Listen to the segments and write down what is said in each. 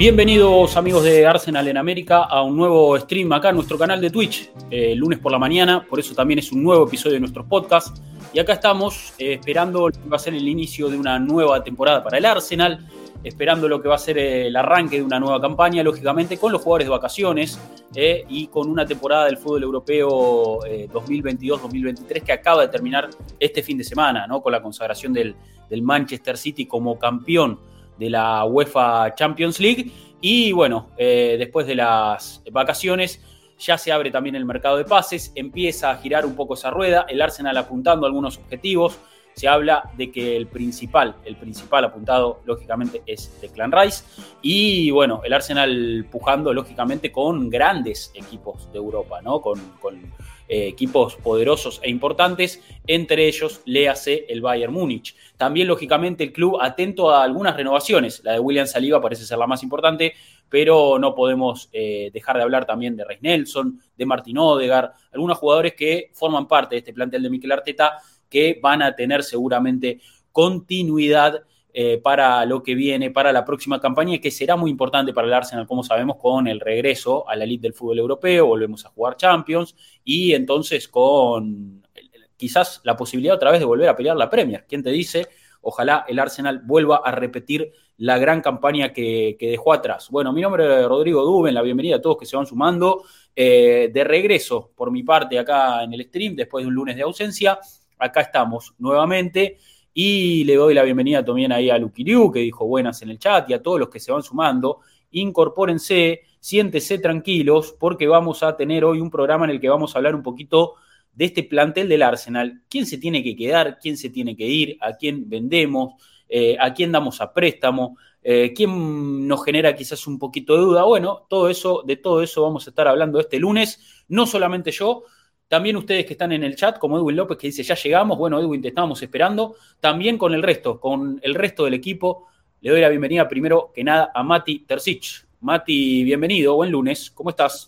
Bienvenidos amigos de Arsenal en América a un nuevo stream acá en nuestro canal de Twitch, eh, lunes por la mañana, por eso también es un nuevo episodio de nuestros podcasts. Y acá estamos eh, esperando lo que va a ser el inicio de una nueva temporada para el Arsenal, esperando lo que va a ser el arranque de una nueva campaña, lógicamente con los jugadores de vacaciones eh, y con una temporada del fútbol europeo 2022-2023 que acaba de terminar este fin de semana, ¿no? con la consagración del, del Manchester City como campeón de la UEFA Champions League. Y bueno, eh, después de las vacaciones ya se abre también el mercado de pases, empieza a girar un poco esa rueda, el Arsenal apuntando algunos objetivos. Se habla de que el principal, el principal apuntado, lógicamente, es Declan Rice. Y bueno, el Arsenal pujando, lógicamente, con grandes equipos de Europa, ¿no? Con eh, equipos poderosos e importantes, entre ellos léase el Bayern Múnich. También, lógicamente, el club atento a algunas renovaciones. La de William Saliba parece ser la más importante, pero no podemos eh, dejar de hablar también de Reis Nelson, de Martín Odegar, algunos jugadores que forman parte de este plantel de Mikel Arteta que van a tener seguramente continuidad eh, para lo que viene, para la próxima campaña, que será muy importante para el Arsenal, como sabemos, con el regreso a la elite del fútbol europeo, volvemos a jugar Champions, y entonces con quizás la posibilidad otra vez de volver a pelear la Premier. ¿Quién te dice? Ojalá el Arsenal vuelva a repetir la gran campaña que, dejó atrás. Bueno, mi nombre es Rodrigo Duben, la bienvenida a todos que se van sumando. Eh, de regreso, por mi parte, acá en el stream, después de un lunes de ausencia, acá estamos nuevamente. Y le doy la bienvenida también ahí a Luquiriu, que dijo buenas en el chat, y a todos los que se van sumando. Incorpórense, siéntese tranquilos, porque vamos a tener hoy un programa en el que vamos a hablar un poquito de este plantel del Arsenal. ¿Quién se tiene que quedar? ¿Quién se tiene que ir? ¿A quién vendemos? Eh, ¿A quién damos a préstamo? Eh, ¿Quién nos genera quizás un poquito de duda? Bueno, todo eso, de todo eso vamos a estar hablando este lunes. No solamente yo, también ustedes que están en el chat, como Edwin López, que dice, ya llegamos. Bueno, Edwin, te estábamos esperando. También con el resto, con el resto del equipo. Le doy la bienvenida primero que nada a Mati Tercich. Mati, bienvenido, buen lunes. ¿Cómo estás?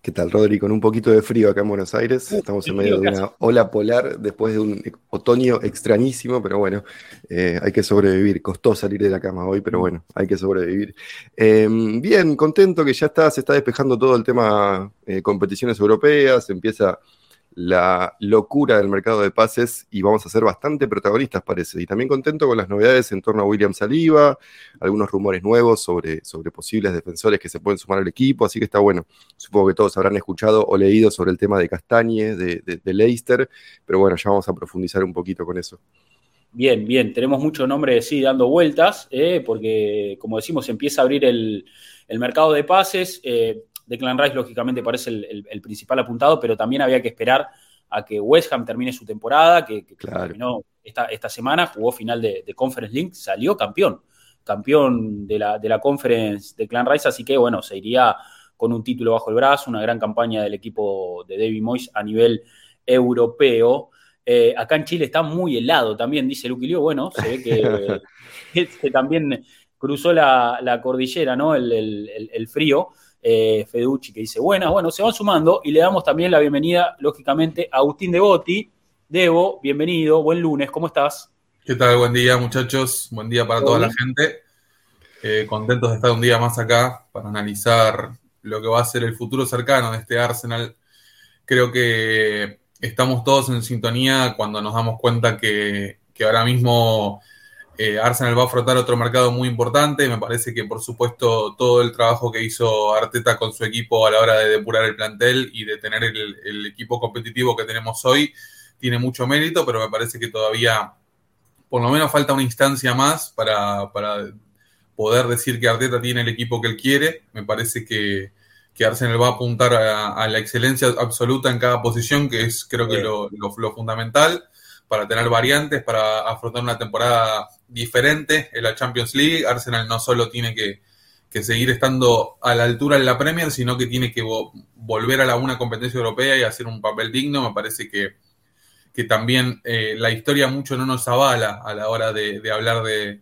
¿Qué tal, Rodri? Con un poquito de frío acá en Buenos Aires. Estamos en medio de una ola polar después de un otoño extrañísimo, pero bueno, eh, hay que sobrevivir. Costó salir de la cama hoy, pero bueno, hay que sobrevivir. Em, bien, contento que ya está, se está despejando todo el tema eh, competiciones europeas, empieza la locura del mercado de pases y vamos a ser bastante protagonistas, parece. Y también contento con las novedades en torno a William Saliba, algunos rumores nuevos sobre, sobre posibles defensores que se pueden sumar al equipo, así que está bueno. Supongo que todos habrán escuchado o leído sobre el tema de Castañe, de, de, Leicester, pero bueno, ya vamos a profundizar un poquito con eso. Bien, bien, tenemos muchos nombres, sí, dando vueltas, eh, porque como decimos, empieza a abrir el, el mercado de pases. Eh, Declan Rice, lógicamente, parece el, principal apuntado, pero también había que esperar a que West Ham termine su temporada, que, terminó esta, esta, semana, jugó final de, Conference League, salió campeón, campeón de la, de la Conference de Clan Rice, así que bueno, se iría con un título bajo el brazo, una gran campaña del equipo de David Moyes a nivel europeo. Eh, acá en Chile está muy helado también, dice Luquilio. Bueno, se ve que, también cruzó la, cordillera, ¿no? el frío eh, Feducci que dice buenas, bueno, se van sumando y le damos también la bienvenida, lógicamente, a Agustín Devoti. Debo, bienvenido, buen lunes, ¿cómo estás? ¿Qué tal? Buen día, muchachos, buen día para toda la gente. Eh, contentos de estar un día más acá para analizar lo que va a ser el futuro cercano de este Arsenal. Creo que estamos todos en sintonía cuando nos damos cuenta que, que ahora mismo eh, Arsenal va a afrontar otro mercado muy importante. Me parece que, por supuesto, todo el trabajo que hizo Arteta con su equipo a la hora de depurar el plantel y de tener el, equipo competitivo que tenemos hoy tiene mucho mérito, pero me parece que todavía, por lo menos, falta una instancia más para, poder decir que Arteta tiene el equipo que él quiere. Me parece que, Arsenal va a apuntar a, la excelencia absoluta en cada posición, que es, creo que, lo, lo fundamental para tener variantes, para afrontar una temporada diferente en la Champions League. Arsenal no solo tiene que, que seguir estando a la altura en la Premier, sino que tiene que volver a la una competencia europea y hacer un papel digno. Me parece que, que también eh, la historia mucho no nos avala a la hora de, hablar de,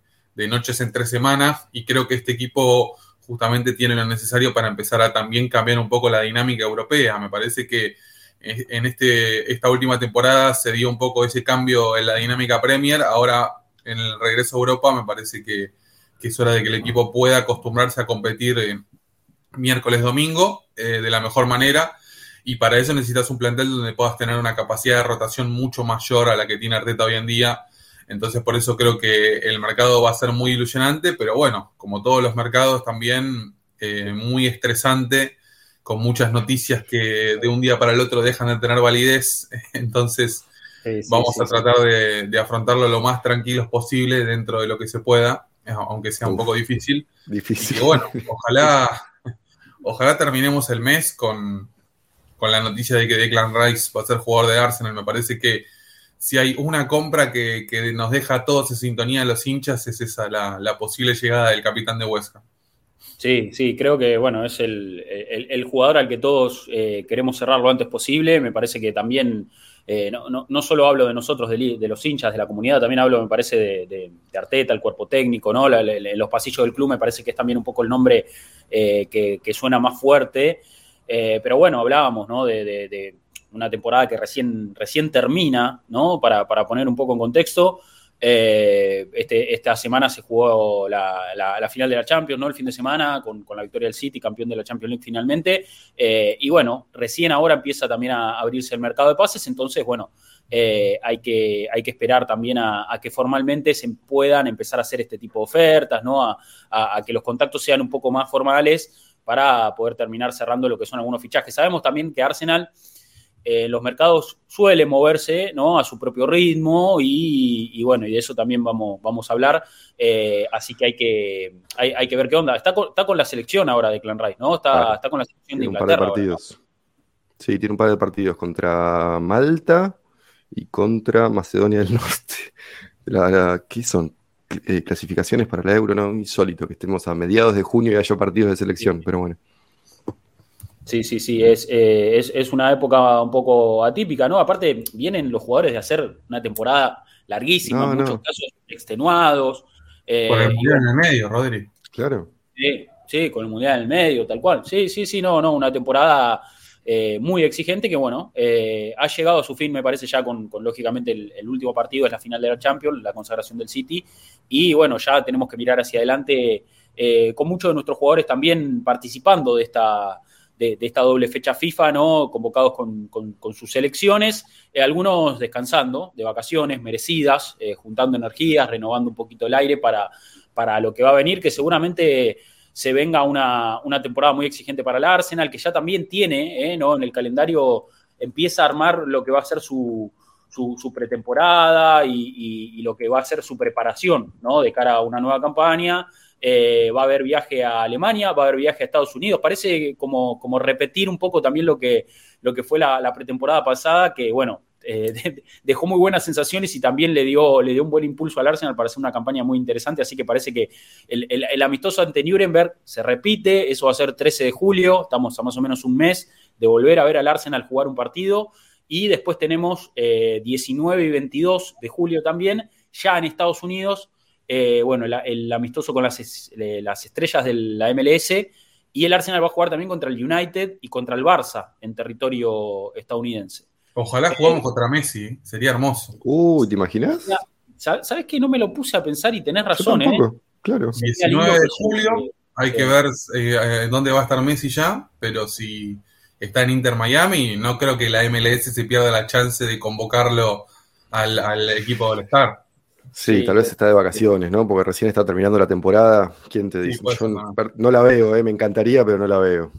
noches en tres semanas y creo que este equipo justamente tiene lo necesario para empezar a también cambiar un poco la dinámica europea. Me parece que eh, en este, esta última temporada se dio un poco ese cambio en la dinámica Premier. Ahora, en el regreso a Europa, me parece que, es hora de que el equipo pueda acostumbrarse a competir eh, miércoles, domingo, eh, de la mejor manera. Y para eso necesitas un plantel donde puedas tener una capacidad de rotación mucho mayor a la que tiene Arteta hoy en día. Entonces, por eso creo que el mercado va a ser muy ilusionante, pero bueno, como todos los mercados, también eh, muy estresante, con muchas noticias que de un día para el otro dejan de tener validez. Entonces, vamos a tratar de, de, afrontarlo lo más tranquilos posible dentro de lo que se pueda aunque sea un poco difícil. Difícil. Y bueno, ojalá, ojalá terminemos el mes con, la noticia de que Declan Rice va a ser jugador de Arsenal. Me parece que si hay una compra que, nos deja a todos en sintonía de los hinchas, es esa, la, posible llegada del capitán de Huesca. Sí, sí, creo que bueno, es el, jugador al que todos eh, queremos cerrar lo antes posible. Me parece que también eh, no, no, solo hablo de nosotros, de, los hinchas, de la comunidad, también hablo, me parece, de, Arteta, el cuerpo técnico, ¿no? los pasillos del club me parece que es también un poco el nombre eh, que, suena más fuerte. Eh, pero bueno, hablábamos, ¿no? De, una temporada que recién, recién termina, ¿no? Para, para poner un poco en contexto. Eh, este, esta semana se jugó la, final de la Champions, ¿no? El fin de semana, con, la victoria del City, campeón de la Champions League finalmente. Eh, y bueno, recién ahora empieza también a abrirse el mercado de pases, entonces, bueno, eh, hay, que, hay que esperar también a, que formalmente se puedan empezar a hacer este tipo de ofertas, ¿no? A, a, que los contactos sean un poco más formales para poder terminar cerrando lo que son algunos fichajes. Sabemos también que Arsenal eh, los mercados suelen moverse ¿no? a su propio ritmo y, bueno, y de eso también vamos, vamos a hablar. Eh, así que hay que, hay, que ver qué onda. Está con, está con la selección ahora de Clan Rice, ¿no? Está, está con la selección de Inglaterra. Un par de partidos. Sí, tiene un par de partidos contra Malta y contra Macedonia del Norte. La, ¿Qué son? Eh, clasificaciones para la Euro, ¿no? Insólito que estemos a mediados de junio y haya partidos de selección, pero bueno. Sí, sí, sí, es, eh, es, es, una época un poco atípica, ¿no? Aparte, vienen los jugadores de hacer una temporada larguísima, en muchos casos extenuados. Eh, con el Mundial en el medio, Rodri. Claro. Sí, sí, con el Mundial en el medio, tal cual. Sí, sí, sí, no, no, una temporada eh, muy exigente que, bueno, ha llegado a su fin, me parece, ya con, lógicamente, el, último partido es la final de la Champions, la consagración del City. Y, bueno, ya tenemos que mirar hacia adelante con muchos de nuestros jugadores también participando de esta de, esta doble fecha FIFA, ¿no? Convocados con, sus selecciones, eh, algunos descansando, de vacaciones merecidas, eh, juntando energías, renovando un poquito el aire para, para lo que va a venir, que seguramente se venga una, temporada muy exigente para el Arsenal, que ya también tiene, eh, ¿no? En el calendario empieza a armar lo que va a ser su, su, pretemporada y, y, lo que va a ser su preparación, ¿no? De cara a una nueva campaña. Eh, va a haber viaje a Alemania, va a haber viaje a Estados Unidos. Parece como, como repetir un poco también lo que, lo que fue la, pretemporada pasada, que bueno, eh, dejó muy buenas sensaciones y también le dio, le dio un buen impulso al Arsenal para hacer una campaña muy interesante. Así que parece que el, amistoso ante Nuremberg se repite, eso va a ser 13 de julio, estamos a más o menos un mes de volver a ver al Arsenal jugar un partido. Y después tenemos 19 eh, y 22 de julio también, ya en Estados Unidos, eh, bueno, el, amistoso con las, estrellas de la MLS. Y el Arsenal va a jugar también contra el United y contra el Barça en territorio estadounidense. Ojalá jugamos contra Messi, sería hermoso. Uy, ¿te imaginas? ¿Sabes que No me lo puse a pensar y tenés razón, ¿eh? Claro. 19 de julio, hay que ver eh, dónde va a estar Messi ya, pero si está en Inter Miami, no creo que la MLS se pierda la chance de convocarlo al, al equipo del Star. Sí, tal vez está de vacaciones, ¿no? Porque recién está terminando la temporada. ¿Quién te dice? Yo no, la veo, ¿eh? me encantaría, pero no la veo.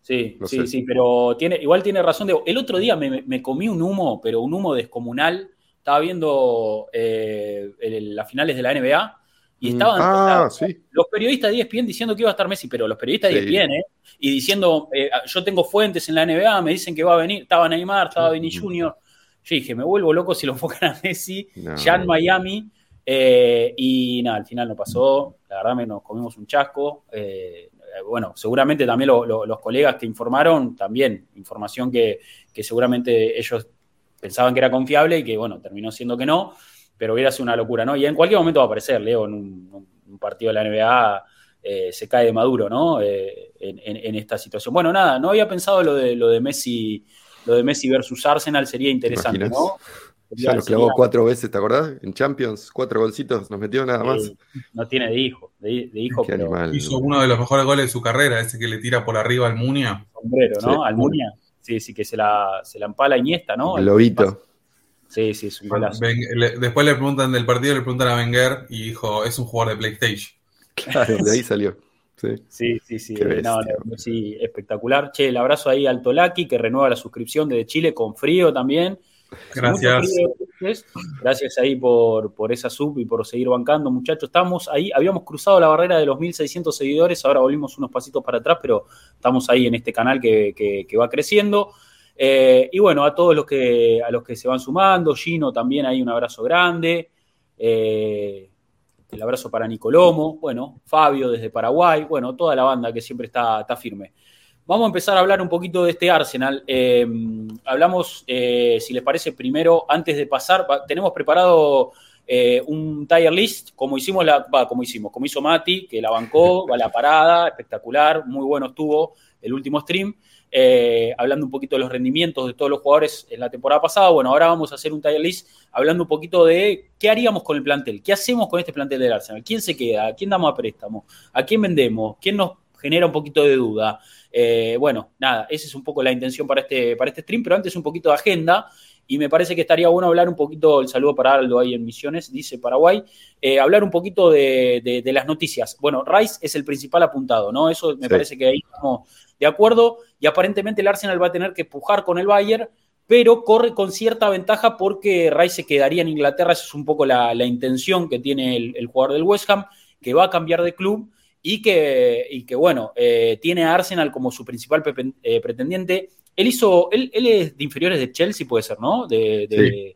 Sí, sí, sí, pero tiene, igual tiene razón. De, el otro día me, comí un humo, pero un humo descomunal. Estaba viendo eh, las finales de la NBA y mm, estaban ah, los periodistas de ESPN diciendo que iba a estar Messi, pero los periodistas de ESPN, ¿eh? Y diciendo, eh, yo tengo fuentes en la NBA, me dicen que va a venir, estaba Neymar, estaba Vinny Jr., yo dije, me vuelvo loco si lo enfocan a Messi, ya en Miami. y nada, al final no pasó, la verdad nos comimos un chasco. bueno, seguramente también los colegas que informaron, también información que, que seguramente ellos pensaban que era confiable y que, bueno, terminó siendo que no, pero hubiera sido una locura, ¿no? Y en cualquier momento va a aparecer, Leo, en un, partido de la NBA eh, se cae de Maduro, ¿no? Eh, en, esta situación. Bueno, nada, no había pensado lo de, lo de Messi, lo de Messi versus Arsenal, sería interesante, ¿no? Ya lo clavó cuatro veces, ¿te acordás? En Champions, cuatro golcitos, nos metió nada más. no tiene de hijo, de, hijo, pero... Hizo uno de los mejores goles de su carrera, ese que le tira por arriba al Munia. Sombrero, ¿no? Al Munia. Sí, sí, que se la, se la empala Iniesta, ¿no? El lobito. Sí, sí, es un golazo. después le preguntan del partido, le preguntan a Wenger y dijo, es un jugador de PlayStation. Claro, de ahí salió. Sí, sí, sí, sí. No, sí, espectacular. Che, el abrazo ahí al Tolaki, que renueva la suscripción desde Chile con frío también. Gracias. Gracias ahí por, por esa sub y por seguir bancando, muchachos. Estamos ahí, habíamos cruzado la barrera de los 1600 seguidores, ahora volvimos unos pasitos para atrás, pero estamos ahí en este canal que, va creciendo. Eh, y bueno, a todos los que, a los que se van sumando, Gino también ahí un abrazo grande. Eh, el abrazo para Nicolomo, bueno, Fabio desde Paraguay, bueno, toda la banda que siempre está, firme. Vamos a empezar a hablar un poquito de este Arsenal. Eh, hablamos, eh, si les parece, primero, antes de pasar, tenemos preparado eh, un tier list, como hicimos, la, como hicimos, como hizo Mati, que la bancó, va la parada, espectacular, muy bueno estuvo el último stream. Hablando un poquito de los rendimientos de todos los jugadores en la temporada pasada. Bueno, ahora vamos a hacer un tier list hablando un poquito de qué haríamos con el plantel, qué hacemos con este plantel del Arsenal, quién se queda, a quién damos a préstamo, a quién vendemos, quién nos genera un poquito de duda. Eh, bueno, nada, esa es un poco la intención para este, para este stream, pero antes un poquito de agenda. Y me parece que estaría bueno hablar un poquito, el saludo para Aldo ahí en Misiones, dice Paraguay, eh, hablar un poquito de, las noticias. Bueno, Rice es el principal apuntado, ¿no? Eso me parece que ahí estamos de acuerdo. Y aparentemente el Arsenal va a tener que pujar con el Bayern, pero corre con cierta ventaja porque Rice se quedaría en Inglaterra. Esa es un poco la, intención que tiene el, el jugador del West Ham, que va a cambiar de club y que, y que bueno, eh, tiene a Arsenal como su principal eh, pretendiente. Él hizo, él, él, es de inferiores de Chelsea, puede ser, ¿no? De,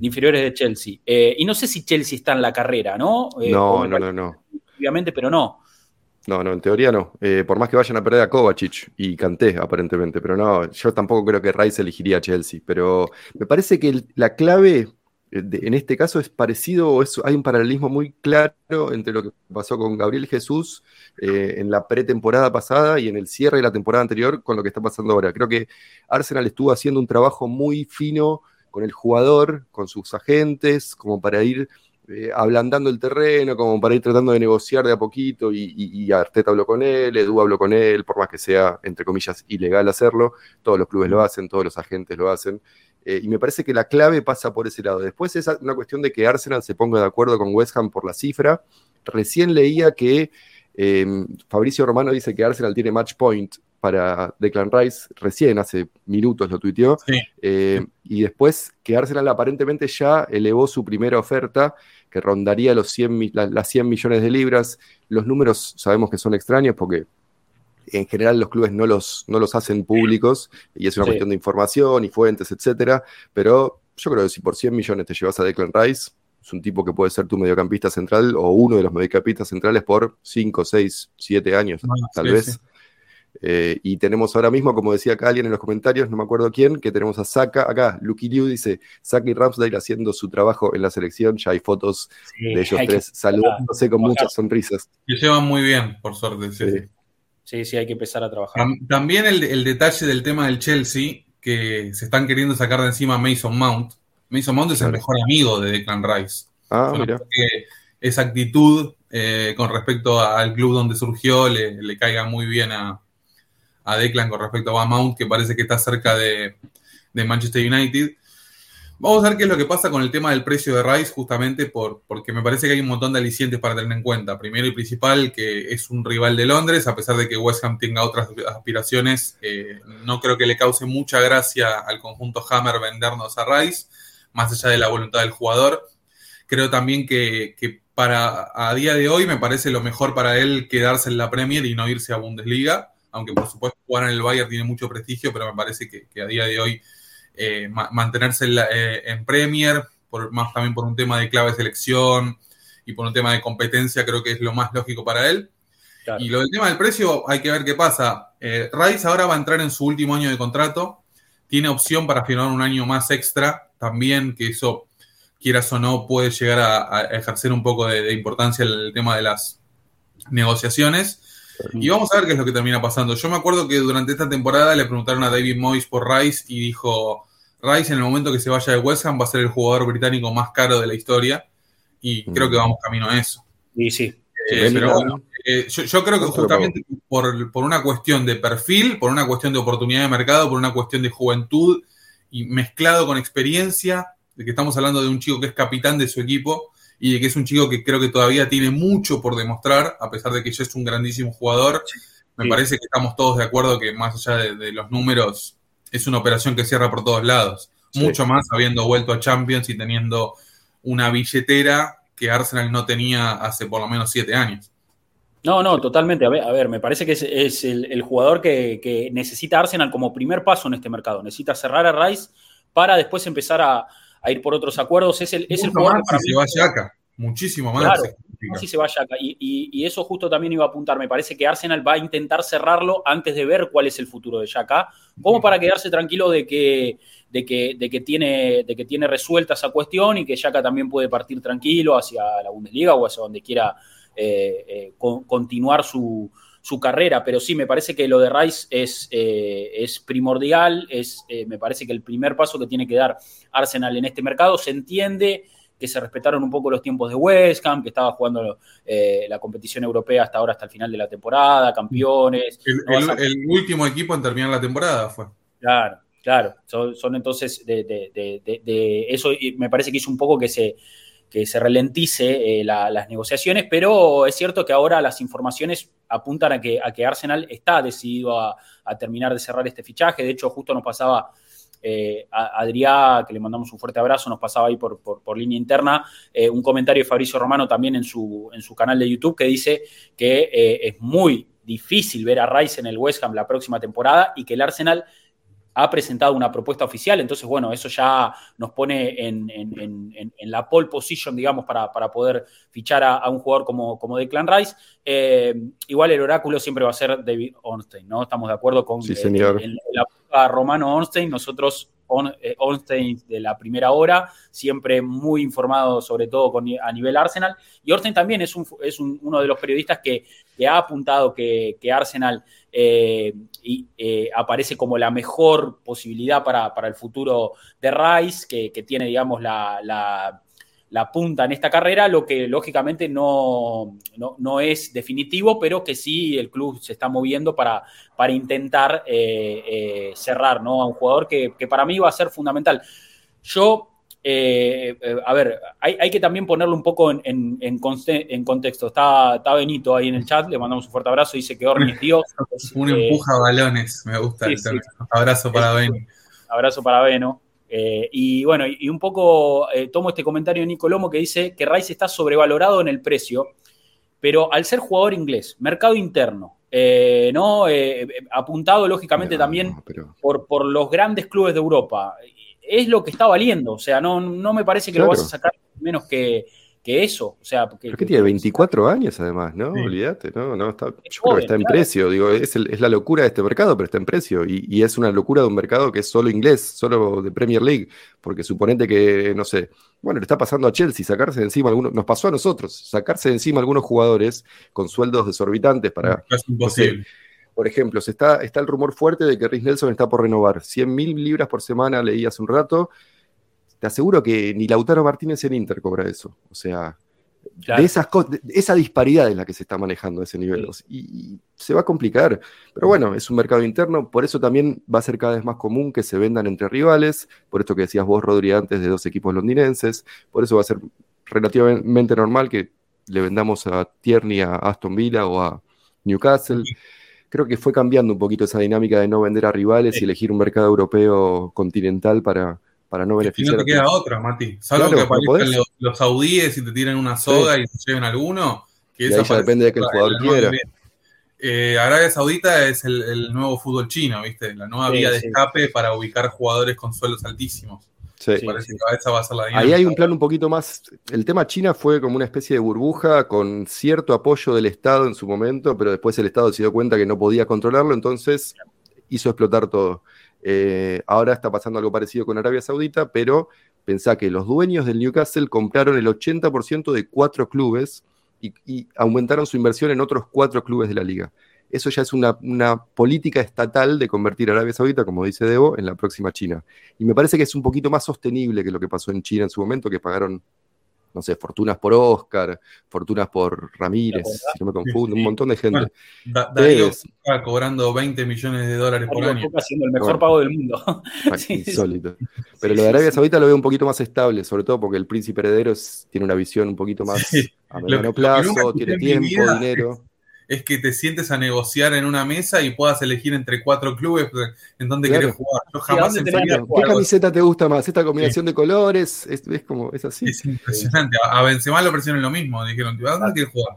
inferiores de Chelsea. Eh, y no sé si Chelsea está en la carrera, ¿no? no, no, no, no. Obviamente, pero no. No, no, en teoría no. por más que vayan a perder a Kovacic y Canté, aparentemente, pero no, yo tampoco creo que Rice elegiría a Chelsea. Pero me parece que la clave eh, en este caso es parecido, o hay un paralelismo muy claro entre lo que pasó con Gabriel Jesús eh, en la pretemporada pasada y en el cierre de la temporada anterior con lo que está pasando ahora. Creo que Arsenal estuvo haciendo un trabajo muy fino con el jugador, con sus agentes, como para ir eh, ablandando el terreno, como para ir tratando de negociar de a poquito, y, y, Arteta habló con él, Edu habló con él, por más que sea, entre comillas, ilegal hacerlo, todos los clubes lo hacen, todos los agentes lo hacen, eh, y me parece que la clave pasa por ese lado. Después es una cuestión de que Arsenal se ponga de acuerdo con West Ham por la cifra. Recién leía que em, Fabricio Romano dice que Arsenal tiene match point para Declan Rice, recién hace minutos lo tuiteó, eh, y después que Arsenal aparentemente ya elevó su primera oferta, que rondaría los 100, las 100 millones de libras. Los números sabemos que son extraños porque en general los clubes no los, no los hacen públicos y es una cuestión de información y fuentes, etcétera, pero yo creo que si por 100 millones te llevas a Declan Rice, es un tipo que puede ser tu mediocampista central o uno de los mediocampistas centrales por 5, 6, 7 años, ah, tal vez. Eh, y tenemos ahora mismo, como decía acá alguien en los comentarios, no me acuerdo quién, que tenemos a Saka, acá, Lucky Liu dice, Saka y Ramsdale haciendo su trabajo en la selección, ya hay fotos de ellos tres saludándose con muchas sonrisas. Se llevan muy bien, por suerte, sí. Sí, sí, hay que empezar a trabajar. También el, detalle del tema del Chelsea, que se están queriendo sacar de encima a Mason Mount. Mason Mount es el mejor amigo de Declan Rice. Ah, mira. esa actitud eh, con respecto al club donde surgió le, caiga muy bien a, Declan con respecto a Mount, que parece que está cerca de, de Manchester United. Vamos a ver qué es lo que pasa con el tema del precio de Rice, justamente por, porque me parece que hay un montón de alicientes para tener en cuenta. Primero y principal, que es un rival de Londres, a pesar de que West Ham tenga otras aspiraciones, eh, no creo que le cause mucha gracia al conjunto Hammer vendernos a Rice, más allá de la voluntad del jugador. Creo también que, para a día de hoy me parece lo mejor para él quedarse en la Premier y no irse a Bundesliga, aunque por supuesto jugar en el Bayern tiene mucho prestigio, pero me parece que, que a día de hoy eh, mantenerse eh, en, Premier, por, más también por un tema de clave de selección, y por un tema de competencia creo que es lo más lógico para él. Y lo del tema del precio, hay que ver qué pasa. Eh, Rice ahora va a entrar en su último año de contrato, tiene opción para firmar un año más extra, también que eso, quieras o no, puede llegar a, ejercer un poco de, importancia el tema de las negociaciones. Y vamos a ver qué es lo que termina pasando. Yo me acuerdo que durante esta temporada le preguntaron a David Moyes por Rice y dijo, Rice en el momento que se vaya de West Ham va a ser el jugador británico más caro de la historia y creo que vamos camino a eso. Y sí. Eh, eh, yo, creo que justamente por, una cuestión de perfil, por una cuestión de oportunidad de mercado, por una cuestión de juventud y mezclado con experiencia, de que estamos hablando de un chico que es capitán de su equipo y de que es un chico que creo que todavía tiene mucho por demostrar, a pesar de que ya es un grandísimo jugador. Me parece que estamos todos de acuerdo que más allá de, los números, es una operación que cierra por todos lados. Mucho más habiendo vuelto a Champions y teniendo una billetera que Arsenal no tenía hace por lo menos siete años. No, no, totalmente. A ver, a ver me parece que es, el, jugador que, necesita Arsenal como primer paso en este mercado. Necesita cerrar a Rice para después empezar a, ir por otros acuerdos. Es el, es el jugador más si se vaya acá. Muchísimo más. si se vaya acá. Y, eso justo también iba a apuntar. Me parece que Arsenal va a intentar cerrarlo antes de ver cuál es el futuro de Yaka, como para quedarse tranquilo de que, de que, de que, tiene, de que tiene resuelta esa cuestión y que Yaka también puede partir tranquilo hacia la Bundesliga o hacia donde quiera eh, eh, continuar su, carrera, pero sí, me parece que lo de Rice es, eh, es primordial, es, me parece que el primer paso que tiene que dar Arsenal en este mercado se entiende que se respetaron un poco los tiempos de West Ham, que estaba jugando la competición europea hasta ahora, hasta el final de la temporada, campeones. El, último equipo en terminar la temporada fue. Claro, claro. Son, entonces de, de, eso, y me parece que hizo un poco que se, que se ralentice eh, las negociaciones, pero es cierto que ahora las informaciones apuntan a que, a que Arsenal está decidido a, terminar de cerrar este fichaje. De hecho, justo nos pasaba eh, Adrián, que le mandamos un fuerte abrazo, nos pasaba ahí por, línea interna, eh, un comentario de Fabricio Romano también en su, en su canal de YouTube que dice que es muy difícil ver a Rice en el West Ham la próxima temporada y que el Arsenal ha presentado una propuesta oficial, entonces, bueno, eso ya nos pone en, la pole position, digamos, para, poder fichar a, un jugador como, como Declan Rice. Eh, igual el oráculo siempre va a ser David Ornstein, ¿no? Estamos de acuerdo con sí, señor. la Romano Ornstein, nosotros eh, Ornstein de la primera hora, siempre muy informado sobre todo con, a nivel Arsenal. Y Ornstein también es, es uno de los periodistas que, ha apuntado que, Arsenal eh, eh, aparece como la mejor posibilidad para, el futuro de Rice, que, tiene, digamos, la la punta en esta carrera, lo que lógicamente no, no, es definitivo, pero que sí el club se está moviendo para, para intentar eh, cerrar ¿no? a un jugador que, para mí va a ser fundamental. Yo, eh, a ver, hay, que también ponerlo un poco en, en, contexto. Está, está, Benito ahí en el chat, le mandamos un fuerte abrazo, dice que Orni es Dios. un empuja balones, me gusta. Abrazo para Beno. Abrazo para Beno. Eh, y bueno, y, un poco eh, tomo este comentario de Nico Lomo que dice que Rice está sobrevalorado en el precio, pero al ser jugador inglés, mercado interno, eh, ¿no? apuntado lógicamente también por, por los grandes clubes de Europa, es lo que está valiendo. O sea, no, no me parece que lo vas a sacar menos que, que eso. O sea, porque, que tiene 24 años además, ¿no? Olvídate, ¿no? no está, yo creo que está en precio. Digo, es, es, la locura de este mercado, pero está en precio. Y, es una locura de un mercado que es solo inglés, solo de Premier League. Porque suponete que, no sé, bueno, le está pasando a Chelsea, sacarse de encima algunos, nos pasó a nosotros, sacarse de encima algunos jugadores con sueldos desorbitantes para. Es imposible. Por ejemplo, se está, está el rumor fuerte de que Rhys Nelson está por renovar 100 mil libras por semana, leí hace un rato, te aseguro que ni Lautaro Martínez en Inter cobra eso. O sea, de esas esa disparidad es la que se está manejando a ese nivel. Y, se va a complicar. Pero bueno, es un mercado interno, por eso también va a ser cada vez más común que se vendan entre rivales, por esto que decías vos, Rodri, antes de dos equipos londinenses, por eso va a ser relativamente normal que le vendamos a Tierney a Aston Villa o a Newcastle. Creo que fue cambiando un poquito esa dinámica de no vender a rivales y elegir un mercado europeo continental para, para no beneficiar. no te queda otra, Mati. Salvo que aparezcan los, saudíes y te tiren una soga y te lleven alguno. Que y eso depende de que el jugador quiera. Eh, Arabia Saudita es el, nuevo fútbol chino, ¿viste? La nueva vía de escape para ubicar jugadores con sueldos altísimos. Sí. Parece que Ahí hay un plan un poquito más. El tema China fue como una especie de burbuja con cierto apoyo del Estado en su momento, pero después el Estado se dio cuenta que no podía controlarlo, entonces hizo explotar todo. Eh, ahora está pasando algo parecido con Arabia Saudita, pero pensá que los dueños del Newcastle compraron el 80% de cuatro clubes y, y aumentaron su inversión en otros cuatro clubes de la liga. Eso ya es una, una política estatal de convertir a Arabia Saudita, como dice Debo, en la próxima China. Y me parece que es un poquito más sostenible que lo que pasó en China en su momento, que pagaron, no sé, fortunas por Oscar, fortunas por Ramírez, si no me confundo, un montón de gente. Bueno, Da- Darío Es- está cobrando 20 millones de dólares por año. Haciendo el mejor Bueno. pago del mundo. Insólito. Pero Sí, lo de Arabia sí. Saudita lo veo un poquito más estable, sobre todo porque el príncipe heredero es- tiene una visión un poquito más Sí. a mediano plazo, tiene tiempo, vida dinero. Es que te sientes a negociar en una mesa y puedas elegir entre cuatro clubes en donde Claro. querés jugar. Yo ¿a jamás que ¿Qué jugar? así. camiseta te gusta más? ¿Esta combinación de colores? Es, es como, es así. Es impresionante. A a Benzema lo presionan lo mismo. Dijeron, ¿a dónde quieres jugar?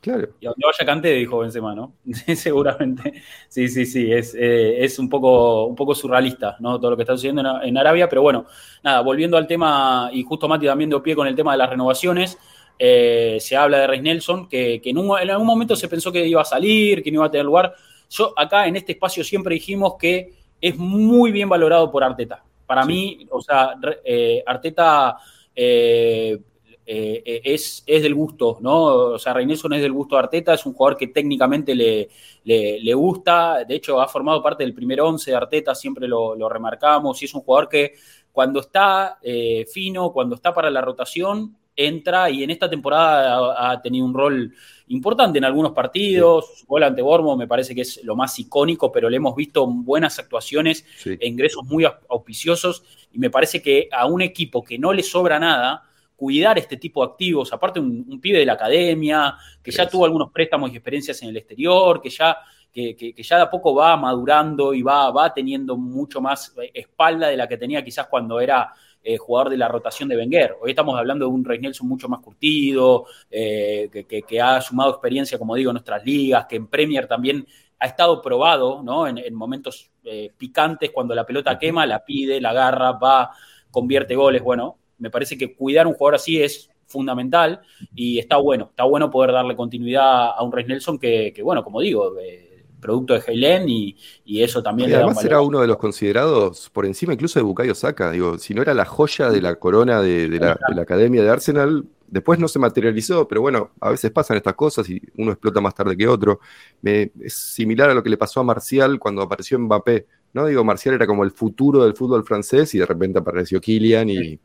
Claro. Y a donde vaya Canté, dijo Benzema, ¿no? Seguramente. Sí, sí, sí, es, eh, es un, poco, un poco surrealista, ¿no? Todo lo que está sucediendo en, en Arabia, pero bueno, nada, volviendo al tema, y justo Mati también dio pie con el tema de las renovaciones, eh, se habla de Reis Nelson, que, que en, un- en algún momento se pensó que iba a salir, que no iba a tener lugar. Yo acá en este espacio siempre dijimos que es muy bien valorado por Arteta. Para Sí. mí, o sea, eh, Arteta eh, es, es del gusto, ¿no? O sea, Reinelson es del gusto de Arteta, es un jugador que técnicamente le, le, le gusta, de hecho ha formado parte del primer once de Arteta, siempre lo, lo remarcamos, y es un jugador que cuando está eh, fino, cuando está para la rotación, entra y en esta temporada ha, ha tenido un rol importante en algunos partidos, su gol ante Bormo me parece que es lo más icónico, pero le hemos visto buenas actuaciones Sí. e ingresos muy auspiciosos. Y me parece que a un equipo que no le sobra nada, cuidar este tipo de activos, aparte un, un pibe de la academia, que ya tuvo algunos préstamos y experiencias en el exterior, que ya, que, que- que ya de a poco va madurando y va, va teniendo mucho más eh, espalda de la que tenía quizás cuando era eh, jugador de la rotación de Wenger. Hoy estamos hablando de un Rey Nelson mucho más curtido, eh, que, que- que ha sumado experiencia, como digo, en nuestras ligas, que en Premier también ha estado probado, ¿no? En, en momentos eh, picantes, cuando la pelota quema, la pide, la agarra, va, convierte goles. Bueno, me parece que cuidar a un jugador así es fundamental y está bueno, está bueno poder darle continuidad a un Rey Nelson que, que, bueno, como digo, eh, producto de Heilén y, y eso también Y le da un además valor. era uno de los considerados por encima incluso de Bukayo Saka. Digo, si no era la joya de la corona de, de la, de la academia de Arsenal, después no se materializó, pero bueno, a veces pasan estas cosas y uno explota más tarde que otro. Me- es similar a lo que le pasó a Marcial cuando apareció Mbappé. ¿no? Digo, Marcial era como el futuro del fútbol francés y de repente apareció Kylian y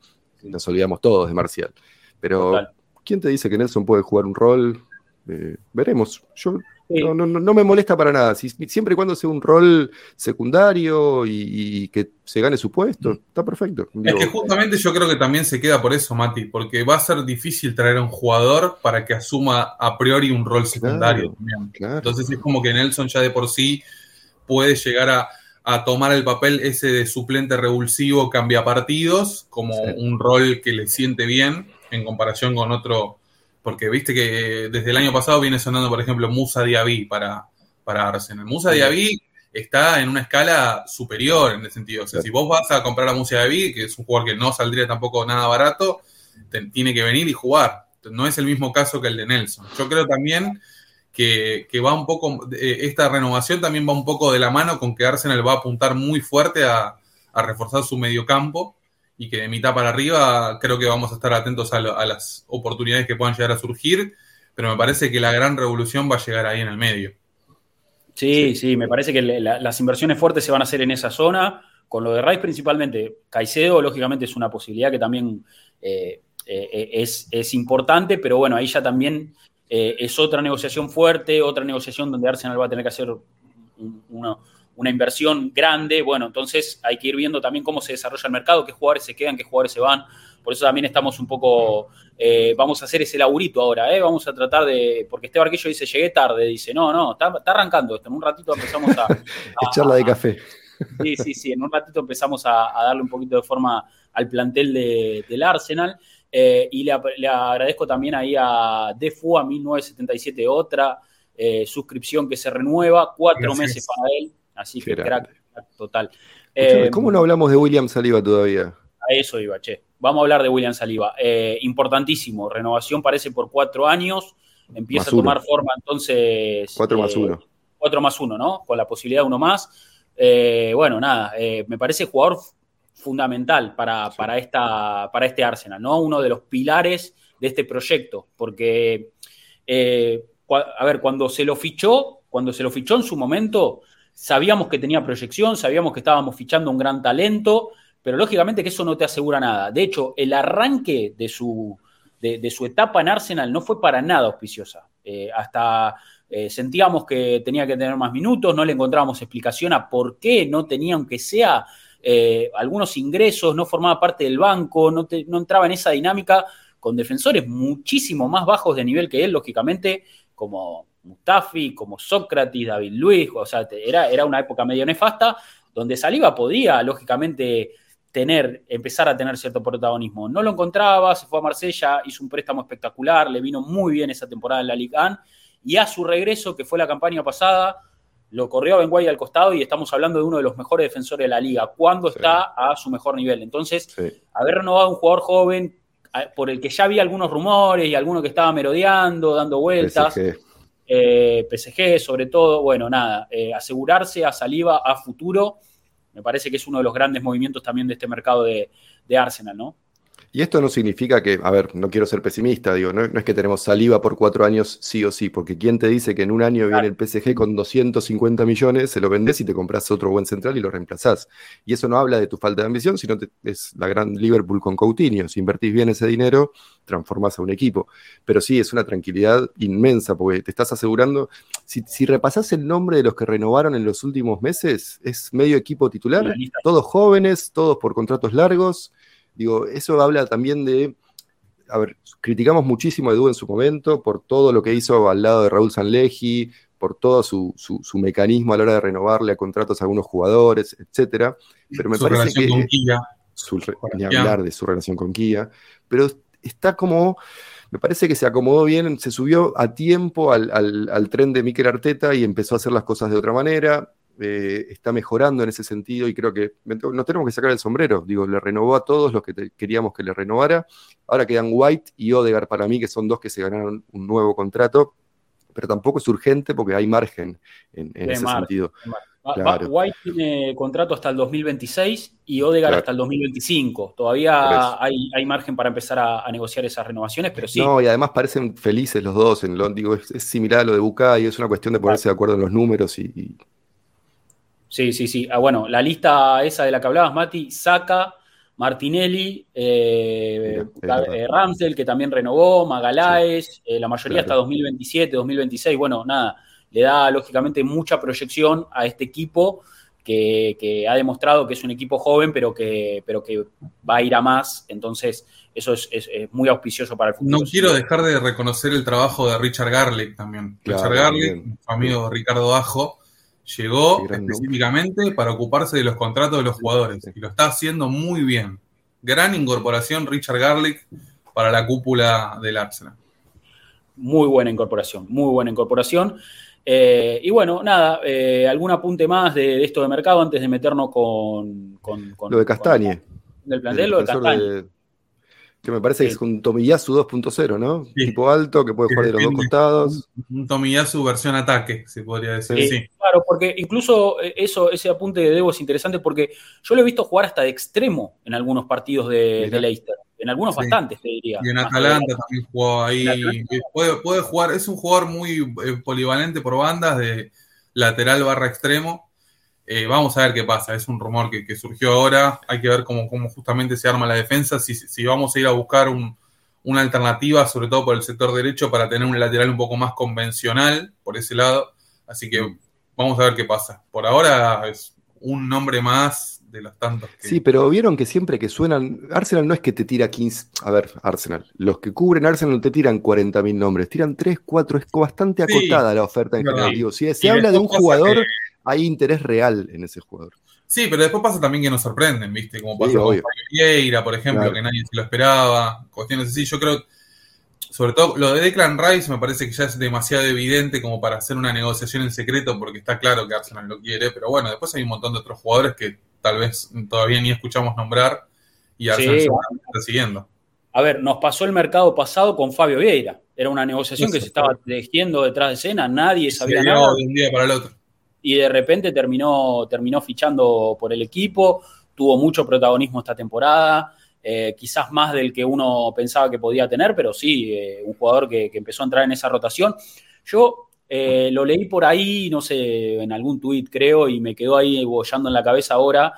nos olvidamos todos de Marcial. Pero, Total. ¿quién te dice que Nelson puede jugar un rol? Eh, veremos. Yo Sí. no, no, no- no me molesta para nada. Si- siempre y cuando sea un rol secundario y, y que se gane su puesto, está perfecto. Es que justamente yo creo que también se queda por eso, Mati, porque va a ser difícil traer a un jugador para que asuma a priori un rol secundario. Claro. también. claro. Entonces es como que Nelson ya de por sí puede llegar a, a tomar el papel ese de suplente revulsivo, cambia partidos, como Sí. un rol que le siente bien en comparación con otro. Porque viste que desde el año pasado viene sonando, por ejemplo, Musa Diaby para, para Arsenal. Musa Sí. Diaby está en una escala superior en ese sentido. O sea, si vos vas a comprar a Musa Diaby, que es un jugador que no saldría tampoco nada barato, te- tiene que venir y jugar. No es el mismo caso que el de Nelson. Yo creo también que, que va un poco, eh, esta renovación también va un poco de la mano con que Arsenal va a apuntar muy fuerte a, a reforzar su mediocampo y que de mitad para arriba creo que vamos a estar atentos a, lo- a las oportunidades que puedan llegar a surgir, pero me parece que la gran revolución va a llegar ahí en el medio. Sí, sí, me parece que la- las inversiones fuertes se van a hacer en esa zona. Con lo de Rice principalmente, Caicedo lógicamente es una posibilidad que también eh, eh, es, es importante, pero bueno, ahí ya también eh, es otra negociación fuerte, otra negociación donde Arsenal va a tener que hacer un- una, inversión grande. Bueno, entonces hay que ir viendo también cómo se desarrolla el mercado, qué jugadores se quedan, qué jugadores se van. Por eso también estamos un poco, eh, vamos a hacer ese laburito ahora, ¿eh? vamos a tratar de, porque este barquillo dice, llegué tarde, dice, no, no, está, está arrancando esto, en un ratito empezamos a... a- charla de café. Sí, sí, sí, en un ratito empezamos a, a darle un poquito de forma al plantel de- del Arsenal. Eh, y le, agradezco también ahí a Defu, a 1977, otra eh, suscripción que se renueva, cuatro Gracias. meses para él, así que crack, crack total. Eh, ¿Cómo no hablamos de William Saliba todavía? eso iba, che. Vamos a hablar de William Saliba. Eh, importantísimo, renovación parece por cuatro años, empieza a tomar forma entonces... Cuatro más uno. Cuatro más uno, ¿no? Con la posibilidad de uno más. bueno, nada, me parece jugador fundamental para, para, esta, para este Arsenal, ¿no? Uno de los pilares de este proyecto, porque, eh, a ver, cuando se lo fichó, cuando se lo fichó en su momento, sabíamos que tenía proyección, sabíamos que estábamos fichando un gran talento, pero lógicamente que eso no te asegura nada. De hecho, el arranque de su, de, su etapa en Arsenal no fue para nada auspiciosa. Eh, hasta eh, sentíamos que tenía que tener más minutos, no le encontrábamos explicación a por qué no tenía, aunque sea algunos ingresos, no formaba parte del banco, no entraba en esa dinámica con defensores muchísimo más bajos de nivel que él, lógicamente, como Mustafi, como Sócrates, David Luis, o sea, era, era una época medio nefasta, donde Saliba podía, lógicamente, tener, empezar a tener cierto protagonismo. No lo encontraba, se fue a Marsella, hizo un préstamo espectacular, le vino muy bien esa temporada en la Liga 1, y a su regreso, que fue la campaña pasada, lo corrió a Benguay al costado y estamos hablando de uno de los mejores defensores de la liga, cuando está a su mejor nivel. Entonces, haber renovado a un jugador joven por el que ya había algunos rumores y alguno que estaba merodeando, dando vueltas. PSG, eh, sobre todo, bueno, nada, eh, asegurarse a saliva a futuro, me parece que es uno de los grandes movimientos también de este mercado de, de Arsenal, ¿no? Y esto no significa que, a ver, no quiero ser pesimista, digo, no, es que tenemos saliva por cuatro años sí o sí, porque ¿quién te dice que en un año viene el PSG con 250 millones, se lo vendes y te compras otro buen central y lo reemplazás? Y eso no habla de tu falta de ambición, sino que es la gran Liverpool con Coutinho. Si invertís bien ese dinero, transformás a un equipo. Pero sí, es una tranquilidad inmensa, porque te estás asegurando, si, si repasás el nombre de los que renovaron en los últimos meses, es medio equipo titular, todos jóvenes, todos por contratos largos Digo, eso habla también de. A ver, criticamos muchísimo a Edu en su momento por todo lo que hizo al lado de Raúl Sanleji, por todo su, mecanismo a la hora de renovarle a contratos a algunos jugadores, etcétera. Pero me parece que. Con Kia. ni hablar de su relación con Kia. Pero está como. Me parece que se acomodó bien, se subió a tiempo al, al tren de Mikel Arteta y empezó a hacer las cosas de otra manera. Eh, está mejorando en ese sentido y creo que nos tenemos que sacar el sombrero. Digo, le renovó a todos los que queríamos que le renovara. Ahora quedan White y Odegar para mí, que son dos que se ganaron un nuevo contrato, pero tampoco es urgente porque hay margen en, ese sentido. White tiene contrato hasta el 2026 y Odegar hasta el 2025. Todavía hay, margen para empezar a, negociar esas renovaciones, pero sí. No, y además parecen felices los dos. En lo, digo, es, similar a lo de Bucay, es una cuestión de ponerse de acuerdo en los números y Sí, sí, sí. Ah, bueno, la lista esa de la que hablabas, Mati, Saca, Martinelli, eh, eh, Ramsel, que también renovó, Magaláes, eh, la mayoría hasta 2027, 2026. Bueno, nada, le da lógicamente mucha proyección a este equipo que, ha demostrado que es un equipo joven, pero que, pero que va a ir a más. Entonces, eso es, muy auspicioso para el futuro. No quiero dejar de reconocer el trabajo de Richard Garlick también. Richard Garlick, amigo Ricardo Ajo Llegó específicamente para ocuparse de los contratos de los jugadores y lo está haciendo muy bien. Gran incorporación Richard Garlic para la cúpula del Arsenal. Muy buena incorporación, muy buena incorporación. Eh, y bueno, nada, eh, algún apunte más de, esto de mercado antes de meternos con. lo de Castañe. del plantel, lo de Castañe que me parece que es un Tomiyasu 2.0, ¿no? Tipo alto, que puede jugar de los dos costados. Un, Tomiyasu versión ataque, se podría decir. Sí, Claro, porque incluso eh, eso, ese apunte de Debo es interesante porque yo lo he visto jugar hasta de extremo en algunos partidos de, Leicester. En algunos bastantes, te diría. Y en Atalanta también jugó ahí. Puede, puede, jugar, es un jugador muy eh, polivalente por bandas de lateral barra extremo eh, vamos a ver qué pasa, es un rumor que, surgió ahora, hay que ver cómo, justamente se arma la defensa, si, vamos a ir a buscar una alternativa, sobre todo por el sector derecho, para tener un lateral un poco más convencional por ese lado, así que vamos a ver qué pasa. Por ahora es un nombre más de los tantos que... Sí, pero vieron que siempre que suenan, Arsenal no es que te tira 15, a ver, Arsenal, los que cubren Arsenal no te tiran 40.000 nombres, tiran 3, 4, es bastante acotada la oferta en general. si se habla de un jugador hay interés real en ese jugador. Sí, pero después pasa también que nos sorprenden, ¿viste? Como pasó con Vieira, por ejemplo, que nadie se lo esperaba, cuestiones así. Yo creo, sobre todo lo de Declan Rice me parece que ya es demasiado evidente como para hacer una negociación en secreto, porque está claro que Arsenal lo quiere, pero bueno, después hay un montón de otros jugadores que tal vez todavía ni escuchamos nombrar y Arsenal sí, está siguiendo. A ver, nos pasó el mercado pasado con Fabio Vieira. Era una negociación que se estaba tejiendo detrás de escena, nadie sabía nada. De un día para el otro. Y de repente terminó, terminó fichando por el equipo, tuvo mucho protagonismo esta temporada, eh, quizás más del que uno pensaba que podía tener, pero sí, eh, un jugador que, empezó a entrar en esa rotación. Yo eh, lo leí por ahí, no sé, en algún tuit creo, y me quedó ahí bollando en la cabeza ahora.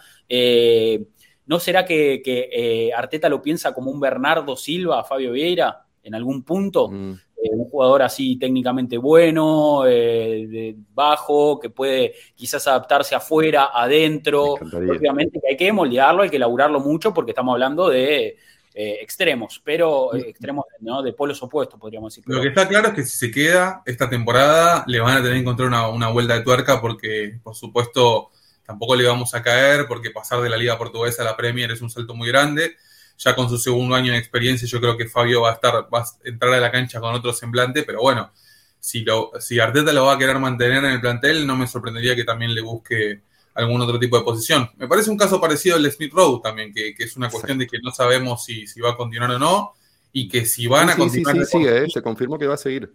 ¿No será que, Arteta lo piensa como un Bernardo Silva, Fabio Vieira, en algún punto? Mm. Eh, un jugador así técnicamente bueno, eh, bajo, que puede quizás adaptarse afuera, adentro. Obviamente que hay que moldearlo, hay que elaborarlo mucho porque estamos hablando de extremos, pero extremos de polos opuestos, podríamos decir. Lo que está claro es que si se queda esta temporada, le van a tener que encontrar una, una vuelta de tuerca porque, por supuesto, tampoco le vamos a caer porque pasar de la Liga Portuguesa a la Premier es un salto muy grande. Ya con su segundo año de experiencia, yo creo que Fabio va a estar, va a entrar a la cancha con otro semblante, pero bueno, si, lo, si Arteta lo va a querer mantener en el plantel, no me sorprendería que también le busque algún otro tipo de posición. Me parece un caso parecido al de Smith Rowe también, que, es una cuestión de que no sabemos si, si, va a continuar o no, y que si van a continuar. Sí, sí, sigue, ¿eh? se confirmó que va a seguir.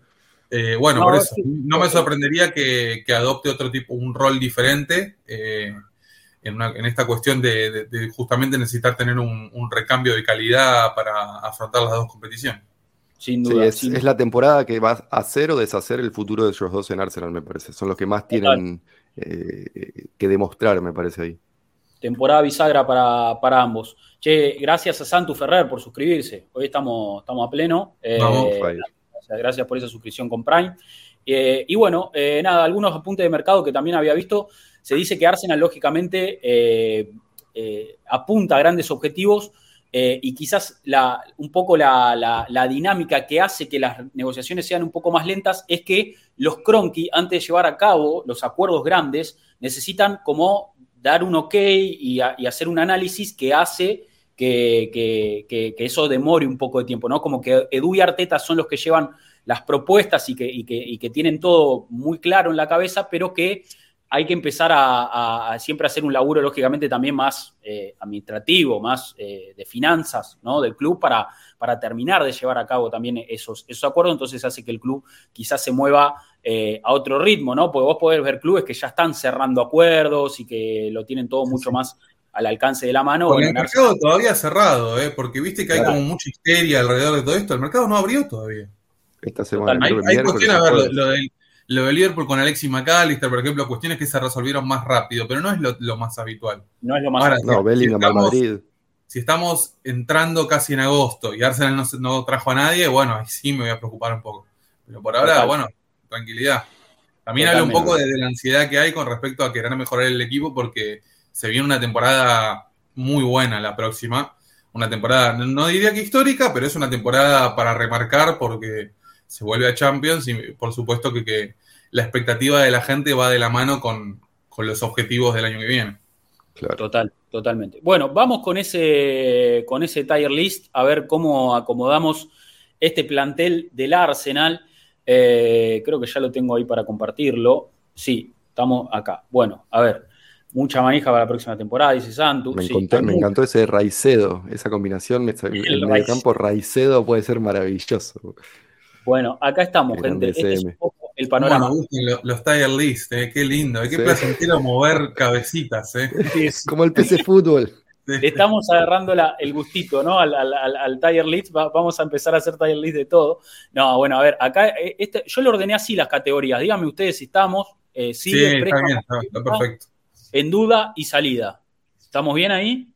Eh, bueno, no, por eso no me sorprendería que, adopte otro tipo, un rol diferente eh, en, esta cuestión de, justamente necesitar tener un, recambio de calidad para afrontar las dos competiciones. Sin duda. es, la temporada que va a hacer o deshacer el futuro de ellos dos en Arsenal, me parece. Son los que más tienen eh, que demostrar, me parece ahí. Temporada bisagra para, ambos. Che, gracias a Santu Ferrer por suscribirse. Hoy estamos, estamos a pleno. Vamos, gracias por esa suscripción con Prime. Eh, y bueno, eh, nada, algunos apuntes de mercado que también había visto. Se dice que Arsenal, lógicamente, eh, apunta a grandes objetivos y quizás un poco la, dinámica que hace que las negociaciones sean un poco más lentas es que los Cronky, antes de llevar a cabo los acuerdos grandes, necesitan como dar un ok y, hacer un análisis que hace que, eso demore un poco de tiempo, ¿no? Como que Edu y Arteta son los que llevan las propuestas y que, tienen todo muy claro en la cabeza, pero que hay que empezar a, siempre hacer un laburo, lógicamente, también más eh, administrativo, más eh, de finanzas ¿no? del club para, para terminar de llevar a cabo también esos, esos acuerdos. Entonces hace que el club quizás se mueva eh, a otro ritmo, ¿no? Porque vos podés ver clubes que ya están cerrando acuerdos y que lo tienen todo mucho más al alcance de la mano. el mercado todavía cerrado, ¿eh? porque viste que hay como mucha histeria alrededor de todo esto. El mercado no abrió todavía. Esta semana. Hay, cuestiones, a ver, lo, del, lo, Liverpool con Alexis McAllister, por ejemplo, cuestiones que se resolvieron más rápido, pero no es lo, más habitual. No es lo más habitual. No, Bellingham si Madrid. Si estamos entrando casi en agosto y Arsenal no, no, trajo a nadie, bueno, ahí sí me voy a preocupar un poco. Pero por ahora, bueno, tranquilidad. También habla un poco de, de, la ansiedad que hay con respecto a querer mejorar el equipo porque se viene una temporada muy buena la próxima. Una temporada, no diría que histórica, pero es una temporada para remarcar porque se vuelve a Champions y por supuesto que, la expectativa de la gente va de la mano con, los objetivos del año que viene. Total, totalmente. Bueno, vamos con ese, con ese tier list a ver cómo acomodamos este plantel del Arsenal. Eh, creo que ya lo tengo ahí para compartirlo. Sí, estamos acá. Bueno, a ver mucha manija para la próxima temporada, dice Santos. Me, encantó, ese Raicedo, esa combinación, el, el mediocampo Raicedo puede ser maravilloso. Bueno, acá estamos, gente. Este es un poco el panorama. Bueno, los, los tier list, eh, qué lindo, qué placentero mover cabecitas. Eh. Como el PC Fútbol. Estamos agarrando el gustito, ¿no? Al, al, tier list, vamos a empezar a hacer tier list de todo. No, bueno, a ver, acá eh, este, yo le ordené así las categorías. Díganme ustedes si estamos. Eh, sí, está bien, está perfecto en duda y salida. ¿Estamos bien ahí?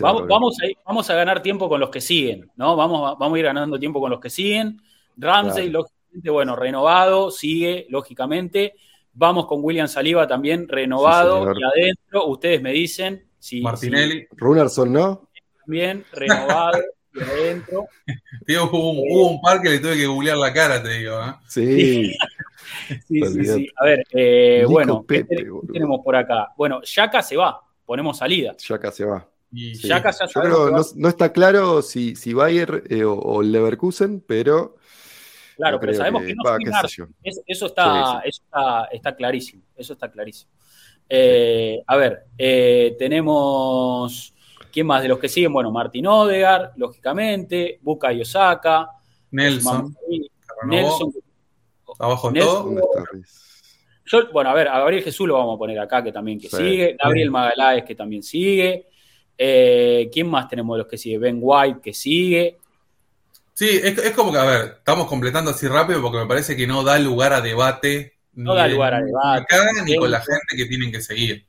Vamos, vamos, a, vamos, a, ganar tiempo con los que siguen, ¿no? Vamos, vamos a ir ganando tiempo con los que siguen. Ramsey, lógicamente, bueno, renovado, sigue, lógicamente. Vamos con William Saliba también, renovado y adentro. Ustedes me dicen si. Martinelli. Runarson, ¿no? También, renovado y adentro. Tío, hubo, un par que le tuve que googlear la cara, te digo. ¿eh? Sí. sí, sí, sí. A ver, eh, bueno, ¿qué, tenemos por acá? Bueno, Yaka se va, ponemos salida. Yaka se va. Y Yaka ya Yo creo, no, no, está claro si, si Bayer eh, o, Leverkusen, pero. Claro, pero sabemos que, no va, eso, eso, está, eso está, está, clarísimo. Eso está clarísimo. Eh, a ver, tenemos ¿Quién más de los que siguen? Bueno, Martín Odegar, lógicamente, Buka Osaka, Nelson. Nelson. Abajo todo. Yo, bueno, a ver, a Gabriel Jesús lo vamos a poner acá, que también que sigue. Gabriel Magaláes, que también sigue. Eh, ¿Quién más tenemos de los que sigue? Ben White, que sigue. Sí, es, como que, a ver, estamos completando así rápido porque me parece que no da lugar a debate. No da lugar a debate. Acá, ni con la gente que tienen que seguir.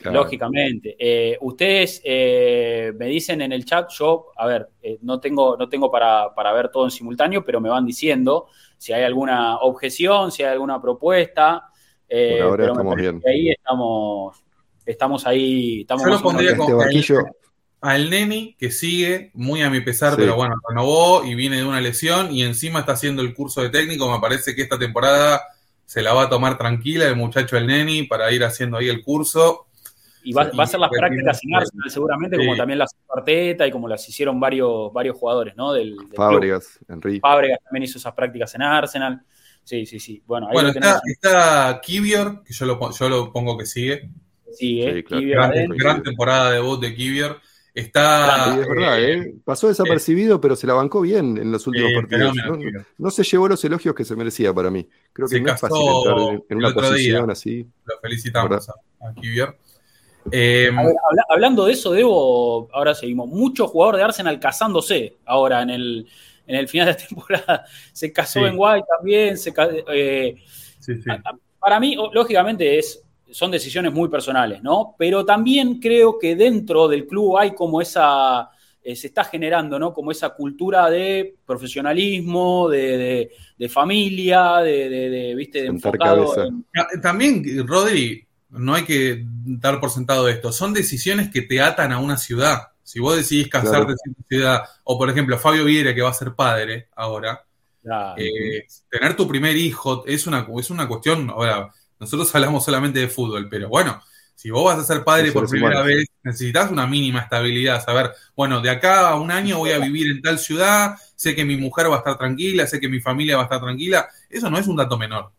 Lógicamente. Eh, ustedes eh, me dicen en el chat, yo, a ver, eh, no tengo, no tengo para, ver todo en simultáneo, pero me van diciendo si hay alguna objeción, si hay alguna propuesta. Por ahora estamos bien. Ahí estamos, estamos ahí. Estamos yo lo pondría con, este al Neni, que sigue, muy a mi pesar, pero bueno, renovó y viene de una lesión y encima está haciendo el curso de técnico. Me parece que esta temporada se la va a tomar tranquila el muchacho el Neni para ir haciendo ahí el curso. Y va, a ser las prácticas en Arsenal, seguramente, como también las Arteta y como las hicieron varios, varios jugadores, ¿no? Del, Fábregas, Enrique. Fábregas también hizo esas prácticas en Arsenal. Sí, sí, sí. Bueno, ahí está, está Kivior, que yo lo, yo lo pongo que sigue. Sí, gran, temporada de voz de Kivior. Está. es verdad, ¿eh? Pasó desapercibido, pero se la bancó bien en los últimos partidos. No, se llevó los elogios que se merecía para mí. Creo que no es fácil entrar en, una posición así. Lo felicitamos a, a Kivior. Eh, hablando de eso, Debo, ahora seguimos. Muchos jugadores de Arsenal casándose ahora en el, en el final de la temporada. Se casó en White también. Eh, para mí, lógicamente, es, son decisiones muy personales, ¿no? Pero también creo que dentro del club hay como esa. Eh, se está generando, ¿no? Como esa cultura de profesionalismo, de, familia, de, ¿viste? De enfocado. También, Rodri, no hay que dar por sentado esto. Son decisiones que te atan a una ciudad. Si vos decidís casarte en una ciudad, o por ejemplo Fabio Vieira, que va a ser padre ahora, eh, tener tu primer hijo es una, es una cuestión, ahora, nosotros hablamos solamente de fútbol, pero bueno, si vos vas a ser padre por primera vez, necesitas una mínima estabilidad, saber, bueno, de acá a un año voy a vivir en tal ciudad, sé que mi mujer va a estar tranquila, sé que mi familia va a estar tranquila, eso no es un dato menor.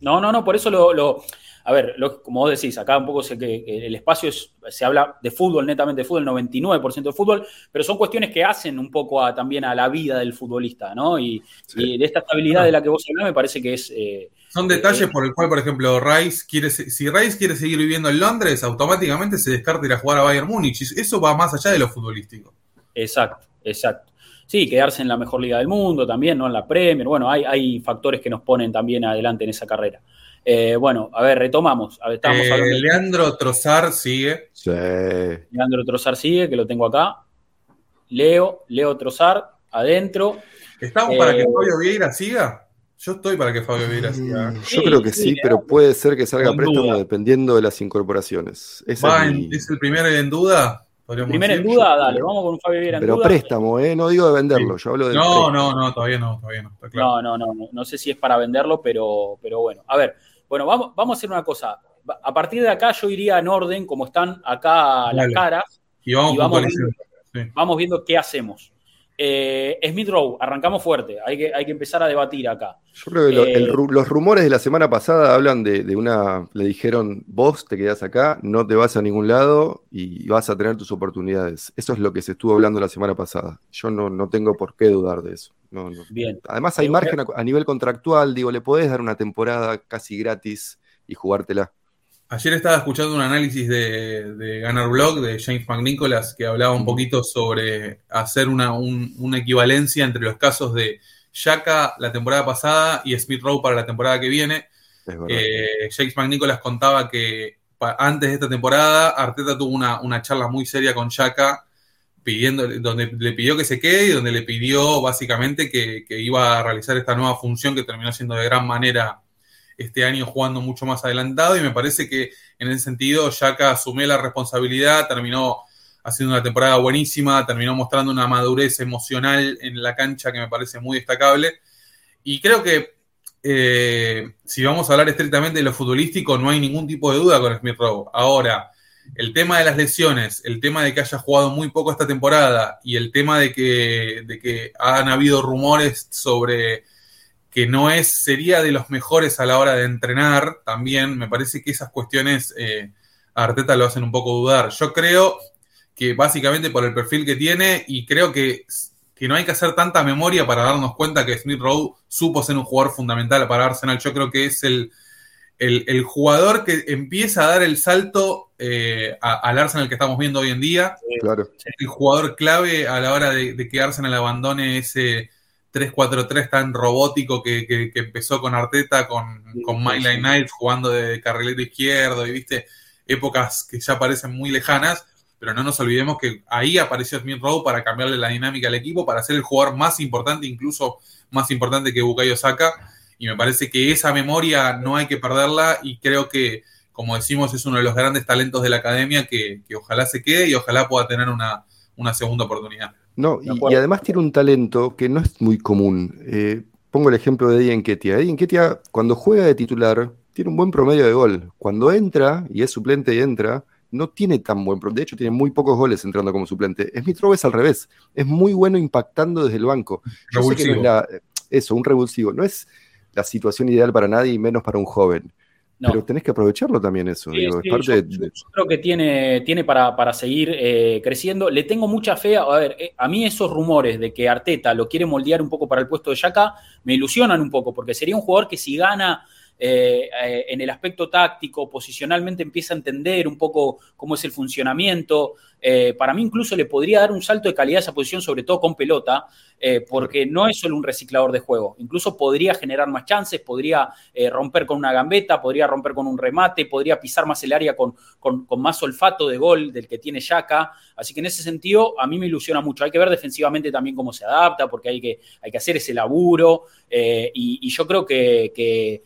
No, no, no, por eso lo a ver, como vos decís, acá un poco sé que, el espacio es, se habla de fútbol, netamente de fútbol, 99% de fútbol, pero son cuestiones que hacen un poco también a la vida del futbolista, ¿no? Y, de esta estabilidad de la que vos hablás me parece que es... Eh, son detalles por el cual, por ejemplo, Rice quiere, si Rice quiere seguir viviendo en Londres, automáticamente se descarta ir a jugar a Bayern Múnich. Eso va más allá de lo futbolístico. Exacto, exacto. Sí, quedarse en la mejor liga del mundo también, ¿no? En la Premier. Bueno, hay, hay factores que nos ponen también adelante en esa carrera. Eh, bueno, a ver, retomamos. A ver, eh, Leandro Trozar sigue. Sí. Leandro Trozar sigue, que lo tengo acá. Leo, Leo Trozar, adentro. ¿Estamos para que eh, Fabio Vieira siga? Yo estoy para que Fabio Vieira siga. Mm, yo creo que sí, pero puede ser que salga préstamo dependiendo de las incorporaciones. es, el primer en duda? Primer en duda, dale, vamos con Fabio Vieira en Pero préstamo, ¿eh? No digo de venderlo, yo hablo de. No, no, no, todavía no, todavía no. No, no, no, no, sé si es para venderlo, pero, pero bueno. A ver, bueno, vamos, vamos a hacer una cosa. A partir de acá yo iría en orden, como están acá las caras. Y vamos, vamos, viendo, qué hacemos. Eh, Smith Rowe, arrancamos fuerte, hay que, hay que empezar a debatir acá. Yo creo que eh, los rumores de la semana pasada hablan de, una, le dijeron, vos te quedás acá, no te vas a ningún lado y vas a tener tus oportunidades. Eso es lo que se estuvo hablando la semana pasada. Yo no, no tengo por qué dudar de eso. Bien. Además hay margen a, nivel contractual, digo, le podés dar una temporada casi gratis y jugártela. Ayer estaba escuchando un análisis de, de Gunner Blog de James McNicholas que hablaba un poquito sobre hacer una, equivalencia entre los casos de Shaka la temporada pasada y Smith Rowe para la temporada que viene. Eh, James McNicholas contaba que antes de esta temporada Arteta tuvo una, una charla muy seria con Shaka pidiendo, donde le pidió que se quede y donde le pidió básicamente que, iba a realizar esta nueva función que terminó siendo de gran manera este año jugando mucho más adelantado y me parece que en ese sentido Yaka asumió la responsabilidad, terminó haciendo una temporada buenísima, terminó mostrando una madurez emocional en la cancha que me parece muy destacable y creo que eh, si vamos a hablar estrictamente de lo futbolístico no hay ningún tipo de duda con Smith Rowe. Ahora, el tema de las lesiones, el tema de que haya jugado muy poco esta temporada y el tema de que, de que han habido rumores sobre que no es, sería de los mejores a la hora de entrenar, también me parece que esas cuestiones eh, a Arteta lo hacen un poco dudar. Yo creo que básicamente por el perfil que tiene y creo que, que no hay que hacer tanta memoria para darnos cuenta que Smith Rowe supo ser un jugador fundamental para Arsenal. Yo creo que es el, el, jugador que empieza a dar el salto eh, al Arsenal que estamos viendo hoy en día. Claro. El jugador clave a la hora de, que Arsenal abandone ese 3-4-3 tan robótico que, empezó con Arteta, con, con My Line jugando de carrilero izquierdo y viste épocas que ya parecen muy lejanas, pero no nos olvidemos que ahí apareció Smith Rowe para cambiarle la dinámica al equipo, para ser el jugador más importante, incluso más importante que Bukayo Saka y me parece que esa memoria no hay que perderla y creo que, como decimos, es uno de los grandes talentos de la academia que, ojalá se quede y ojalá pueda tener una, segunda oportunidad. No, y, además tiene un talento que no es muy común. Eh, pongo el ejemplo de Eddie Enquetia. Eddie Enquetia, cuando juega de titular, tiene un buen promedio de gol. Cuando entra, y es suplente y entra, no tiene tan buen promedio. De hecho, tiene muy pocos goles entrando como suplente. Smith Rowe es al revés. Es muy bueno impactando desde el banco. eso, un revulsivo. No es la situación ideal para nadie y menos para un joven. Pero tenés que aprovecharlo también eso. yo, creo que tiene, tiene para, para seguir eh, creciendo. Le tengo mucha fe. A, ver, eh, a mí esos rumores de que Arteta lo quiere moldear un poco para el puesto de Yaka me ilusionan un poco, porque sería un jugador que si gana eh, eh, en el aspecto táctico, posicionalmente empieza a entender un poco cómo es el funcionamiento. Eh, para mí incluso le podría dar un salto de calidad a esa posición, sobre todo con pelota, porque no es solo un reciclador de juego. Incluso podría generar más chances, podría romper con una gambeta, podría romper con un remate, podría pisar más el área con, más olfato de gol del que tiene Yaka. Así que en ese sentido a mí me ilusiona mucho. Hay que ver defensivamente también cómo se adapta, porque hay que, hay que hacer ese laburo. Y, yo creo que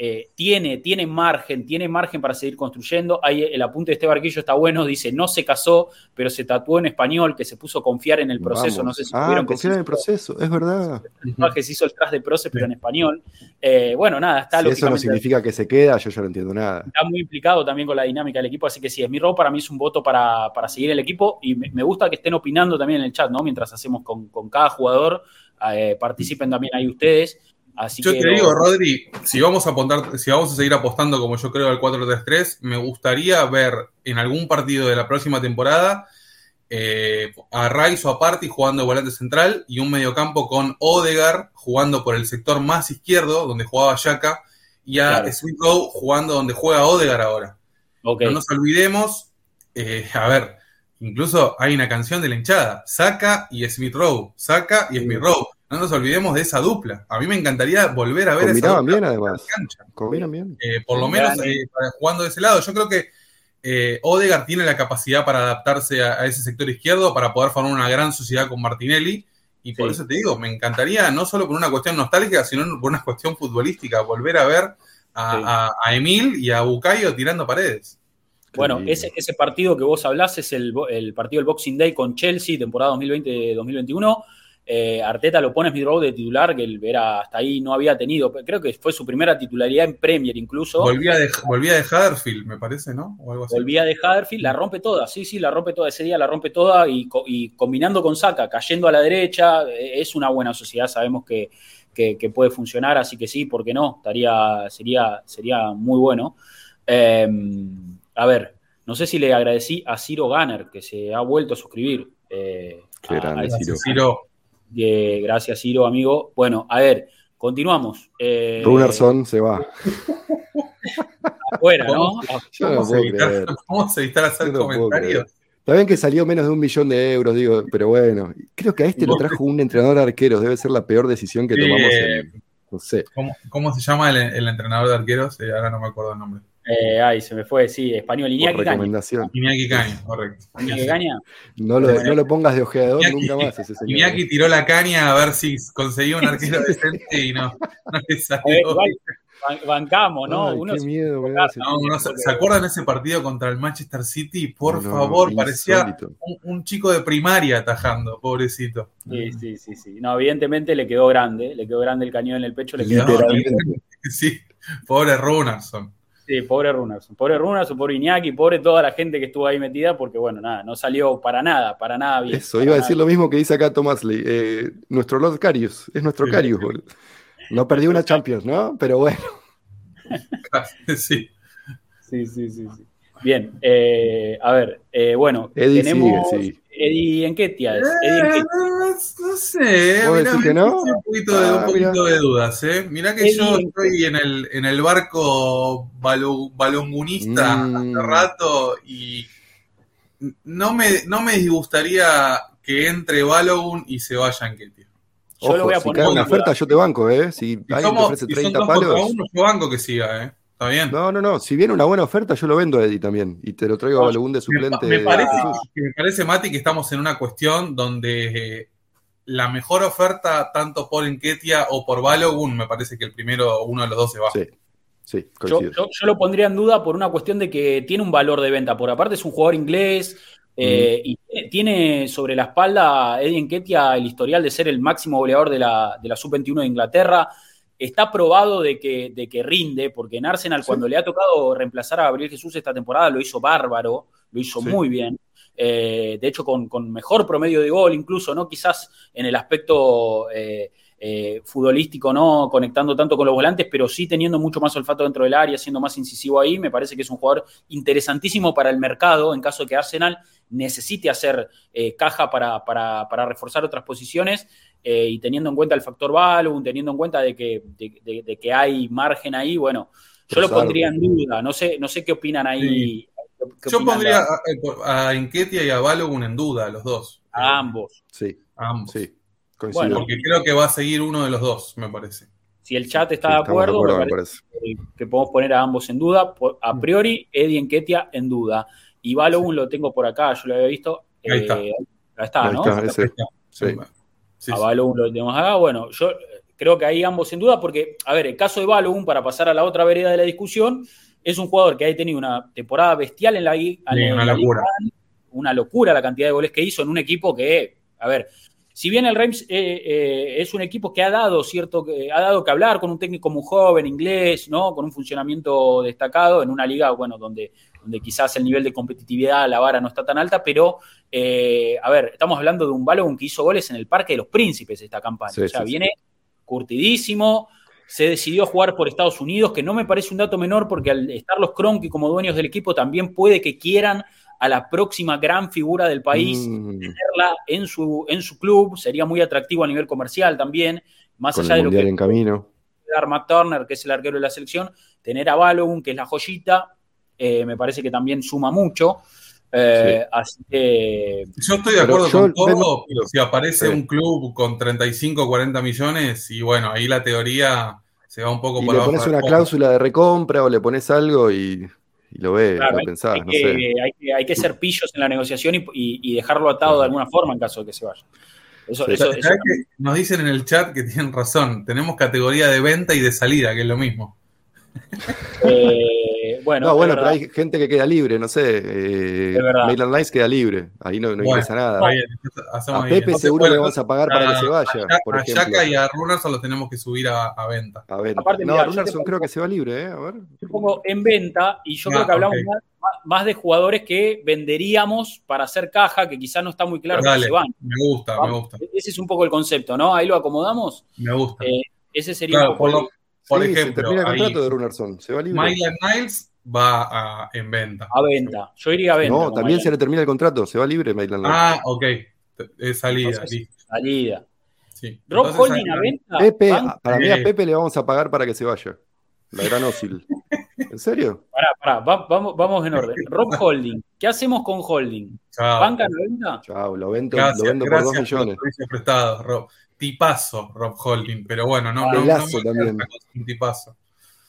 eh, tiene, tiene margen, tiene margen para seguir construyendo. Ahí el apunte de este barquillo está bueno, dice, no se casó, pero se tatuó en español, que se puso a confiar en el proceso. No sé si ah, confiar en el proceso, es verdad. Que se hizo el tras de proceso, pero en español. Eh, bueno, nada, está si Eso no significa que se queda, yo ya no entiendo nada. Está muy implicado también con la dinámica del equipo, así que sí, es mi rol, para mí es un voto para, seguir el equipo y me, gusta que estén opinando también en el chat, ¿no? Mientras hacemos con, cada jugador, eh, participen también ahí ustedes yo te digo, Rodri, si vamos a apuntar, si vamos a seguir apostando como yo creo al 4-3-3, me gustaría ver en algún partido de la próxima temporada eh, a Rice o a Party jugando de volante central y un mediocampo con Odegar jugando por el sector más izquierdo, donde jugaba Yaka, y a claro. jugando donde juega Odegar ahora. No nos olvidemos, eh, a ver, incluso hay una canción de la hinchada, Saca y Smith Rowe, Saca y Smith Rowe. No nos olvidemos de esa dupla. A mí me encantaría volver a ver esa dupla. bien, además. Combinan bien. Eh, por lo menos eh, jugando de ese lado. Yo creo que eh, Odegar tiene la capacidad para adaptarse a, ese sector izquierdo, para poder formar una gran sociedad con Martinelli. Y por eso te digo, me encantaría, no solo por una cuestión nostálgica, sino por una cuestión futbolística, volver a ver a, Emil y a Bucayo tirando paredes. Bueno, ese, ese, partido que vos hablás es el, el partido del Boxing Day con Chelsea, temporada 2020-2021 eh, Arteta lo pone Smith Rowe de titular, que él era hasta ahí no había tenido. Creo que fue su primera titularidad en Premier incluso. Volvía de, volvía de Huddersfield, me parece, ¿no? Volvía de Huddersfield, la rompe toda, sí, sí, la rompe toda. Ese día la rompe toda y, combinando con Saka, cayendo a la derecha, eh, es una buena sociedad, sabemos que, puede funcionar, así que sí, ¿por qué no? Estaría, sería, sería muy bueno. Em, a ver, no sé si le agradecí a Ciro Ganner, que se ha vuelto a suscribir. Eh, Qué grande, Ciro gracias, Ciro, amigo. Bueno, a ver, continuamos. Eh, se va. Afuera, ¿no? ¿Cómo, ¿Cómo se evitar hacer comentarios? Está bien que salió menos de un millón de euros, digo, pero bueno, creo que a este lo trajo un entrenador de arqueros, debe ser la peor decisión que tomamos en, no sé. ¿Cómo, se llama el, entrenador de arqueros? Eh, ahora no me acuerdo el nombre. Eh, ay, se me fue, sí, español. Iñaki recomendación. Iñaki Caña, correcto. Iñaki Caña. No lo, no lo pongas de ojeador nunca más ese señor. Iñaki tiró la caña a ver si conseguía un arquero decente y no, no le salió. bancamos, ¿no? Uno qué miedo no, ¿Se acuerdan de ese partido contra el Manchester City? Por favor, parecía un, chico de primaria atajando, pobrecito. Sí, sí, sí, sí. No, evidentemente le quedó grande, le quedó grande el cañón en el pecho. Le quedó Sí, pobre Runarson. Sí, pobre Runerson. Pobre Runerson, pobre Iñaki, pobre toda la gente que estuvo ahí metida, porque bueno, nada, no salió para nada, para nada bien. Eso, iba a decir lo mismo que dice acá Thomas Lee. Eh, nuestro Lord Carius, es nuestro Carius, No perdió una Champions, ¿no? Pero bueno. sí. Sí, sí, sí, sí. Bien, eh, a ver, eh, bueno, Eddie tenemos sigue, sí. Eddie Enquetia. es Eddie Eh, Enquetia. no, no sé, ¿Vos mirá, decís que no? un poquito, de, Ah, un poquito mirá. de dudas, ¿eh? Mirá que Eddie- yo estoy en el, en el barco balo- balongunista Mm. hace rato y no me, no me disgustaría que entre Balogun y se vaya Enquetia. Yo lo Ojo, voy a si poner cae una oferta, yo te banco, ¿eh? Si Y, alguien te somos- ofrece y son 30 dos palos. uno, yo banco que siga, ¿eh? Está bien. No, no, no. Si viene una buena oferta, yo lo vendo a Eddie también. Y te lo traigo a Balogun de suplente. me parece, que- me parece, Mati, que estamos en una cuestión donde eh, la mejor oferta, tanto por Enquetia o por Balogun, me parece que el primero, uno de los dos se va. Sí, sí, Yo, coincido. yo- yo lo pondría en duda por una cuestión de que tiene un valor de venta. Por aparte es un jugador inglés eh, y tiene- tiene sobre la espalda Eddie Enquetia el historial de ser el máximo goleador de la, de la Sub-21 de Inglaterra. Está probado de que, de que rinde, porque en Arsenal Sí. cuando le ha tocado reemplazar a Gabriel Jesús esta temporada lo hizo bárbaro, lo hizo Sí. muy bien. Eh, de hecho, con, con mejor promedio de gol, incluso, ¿no? Quizás en el aspecto eh, eh, futbolístico, no conectando tanto con los volantes, pero sí teniendo mucho más olfato dentro del área, siendo más incisivo ahí. Me parece que es un jugador interesantísimo para el mercado en caso de que Arsenal necesite hacer caja para, para- para reforzar otras posiciones. Eh, y teniendo en cuenta el factor Balloon, teniendo en cuenta de que, de, de- de que hay margen ahí, bueno, yo lo pondría en duda. No sé, no sé qué opinan ahí. qué Yo opinan pondría a, a Enquetia y a Balogun en duda, los dos. a ambos. Sí, A ambos. sí, coincido. Bueno, Porque creo que va a seguir uno de los dos, me parece. Si el chat está Sí, de acuerdo, me me parece que, que podemos poner a ambos en duda. A priori, Eddie Enquetia en duda. Y Balogun lo tengo por acá, yo lo había visto. Ahí está. Eh, ahí está, Ahí ¿no? está, ese. Sí. Sí, a sí. Balogun lo tenemos acá. Bueno, yo eh, creo que ahí ambos en duda, porque, a ver, el caso de Balogun, para pasar a la otra vereda de la discusión, es un jugador que ha tenido una temporada bestial en la, en una la locura. Liga, una locura la cantidad de goles que hizo en un equipo que, a ver, si bien el Reims eh, eh, es un equipo que ha dado cierto, que ha dado que hablar con un técnico muy joven, inglés, ¿no? Con un funcionamiento destacado en una liga, bueno, donde, donde quizás el nivel de competitividad, la vara no está tan alta, pero eh, a ver, estamos hablando de un Balogun que hizo goles en el Parque de los Príncipes esta campaña. Sí, o sea, sí, sí. viene curtidísimo. Se decidió jugar por Estados Unidos, que no me parece un dato menor, porque al estar los Kroenke como dueños del equipo, también puede que quieran a la próxima gran figura del país Mm, tenerla en su, en su club. Sería muy atractivo a nivel comercial también, más con allá el de lo que en camino. dar Matt Turner, que es el arquero de la selección, tener a Balogun, que es la joyita, eh, me parece que también suma mucho. Eh, Así que Yo estoy de acuerdo con todo, pero si aparece Sí. un club con 35 o 40 millones, y bueno, ahí la teoría se va un poco Y por le pones una cláusula de recompra o le pones algo y, y lo ves, Claro, lo hay- pensás, hay, no que, sé. hay, que, hay que ser pillos en la negociación y, y- y dejarlo atado de alguna forma en caso de que se vaya. Eso, Sí. eso- ¿Sabes eso-? Nos dicen en el chat que tienen razón. Tenemos categoría de venta y de salida, que es lo mismo. Eh, bueno, no, bueno, pero hay gente que queda libre, no sé. Eh, Es verdad. Maitland Nice queda libre, ahí no, no Bueno, ingresa nada. Bien, A. Pepe Entonces, seguro bueno, le vamos a pagar para que se vaya, a, por a. Yaka y a Runerson los tenemos que subir a, a venta. A ver, Aparte, no, mirá, Runerson te- creo que se va libre, ¿eh? A ver. Yo pongo en venta y yo Ah, creo que hablamos ok. más, más de jugadores que venderíamos para hacer caja, que quizás no está muy claro que Dale, se van. me gusta, me gusta, Ese es un poco el concepto, ¿no? Ahí lo acomodamos. me gusta. Eh, ese sería Claro, un por, poco lo- por Sí, se ejemplo, termina el ahí, contrato de Runerson, se va libre. Mylan Niles va a- en venta. a venta. Yo iría a venta. No, también se le termina el contrato, se va libre Maitland Nice. Ah, ok. Es salida, Entonces, listo. salida. Sí. Rob Entonces, Holding a venta. Pepe, Van- para mí a Eh. Pepe le vamos a pagar para que se vaya. La gran Osil. ¿En serio? Pará, pará, va- vamos, vamos en orden. Rob Holding. ¿Qué hacemos con Holding? Chao. ¿Banca la venta? Chao, lo vendo, Gracias, lo vendo por dos gracias por los millones. servicios prestados, Rob. Tipazo, Rob Holding, pero bueno, no, no, no, un tipazo.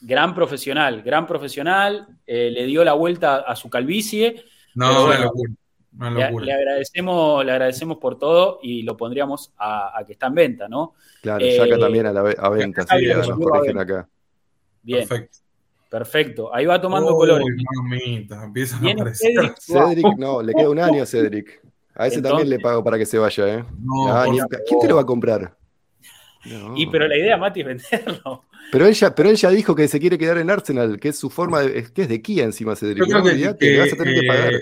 Gran profesional, gran profesional. eh, le dio la vuelta a su calvicie. No, una bueno, locura. Una Le, locura. le agradecemos, le agradecemos por todo y lo pondríamos a, a que está en venta, ¿no? Claro, Eh, Yaka también a, la a venta, sí, bien, nos acá. Bien, Perfecto. perfecto. Ahí va tomando colores. mamita, empiezan a Viene aparecer. Cedric Suárez. Cedric, no, le queda un año a Cedric. A ese Entonces- también le pago para que se vaya, ¿eh? No, Ah, ni-. ¿Quién te lo va a comprar? No. Y pero la idea, Mati, es venderlo. Pero él, ya, pero él ya dijo que se quiere quedar en Arsenal, que es su forma de. Es que es de Kia encima, Cedric. Yo creo No, que, que, le vas a tener que eh, pagar.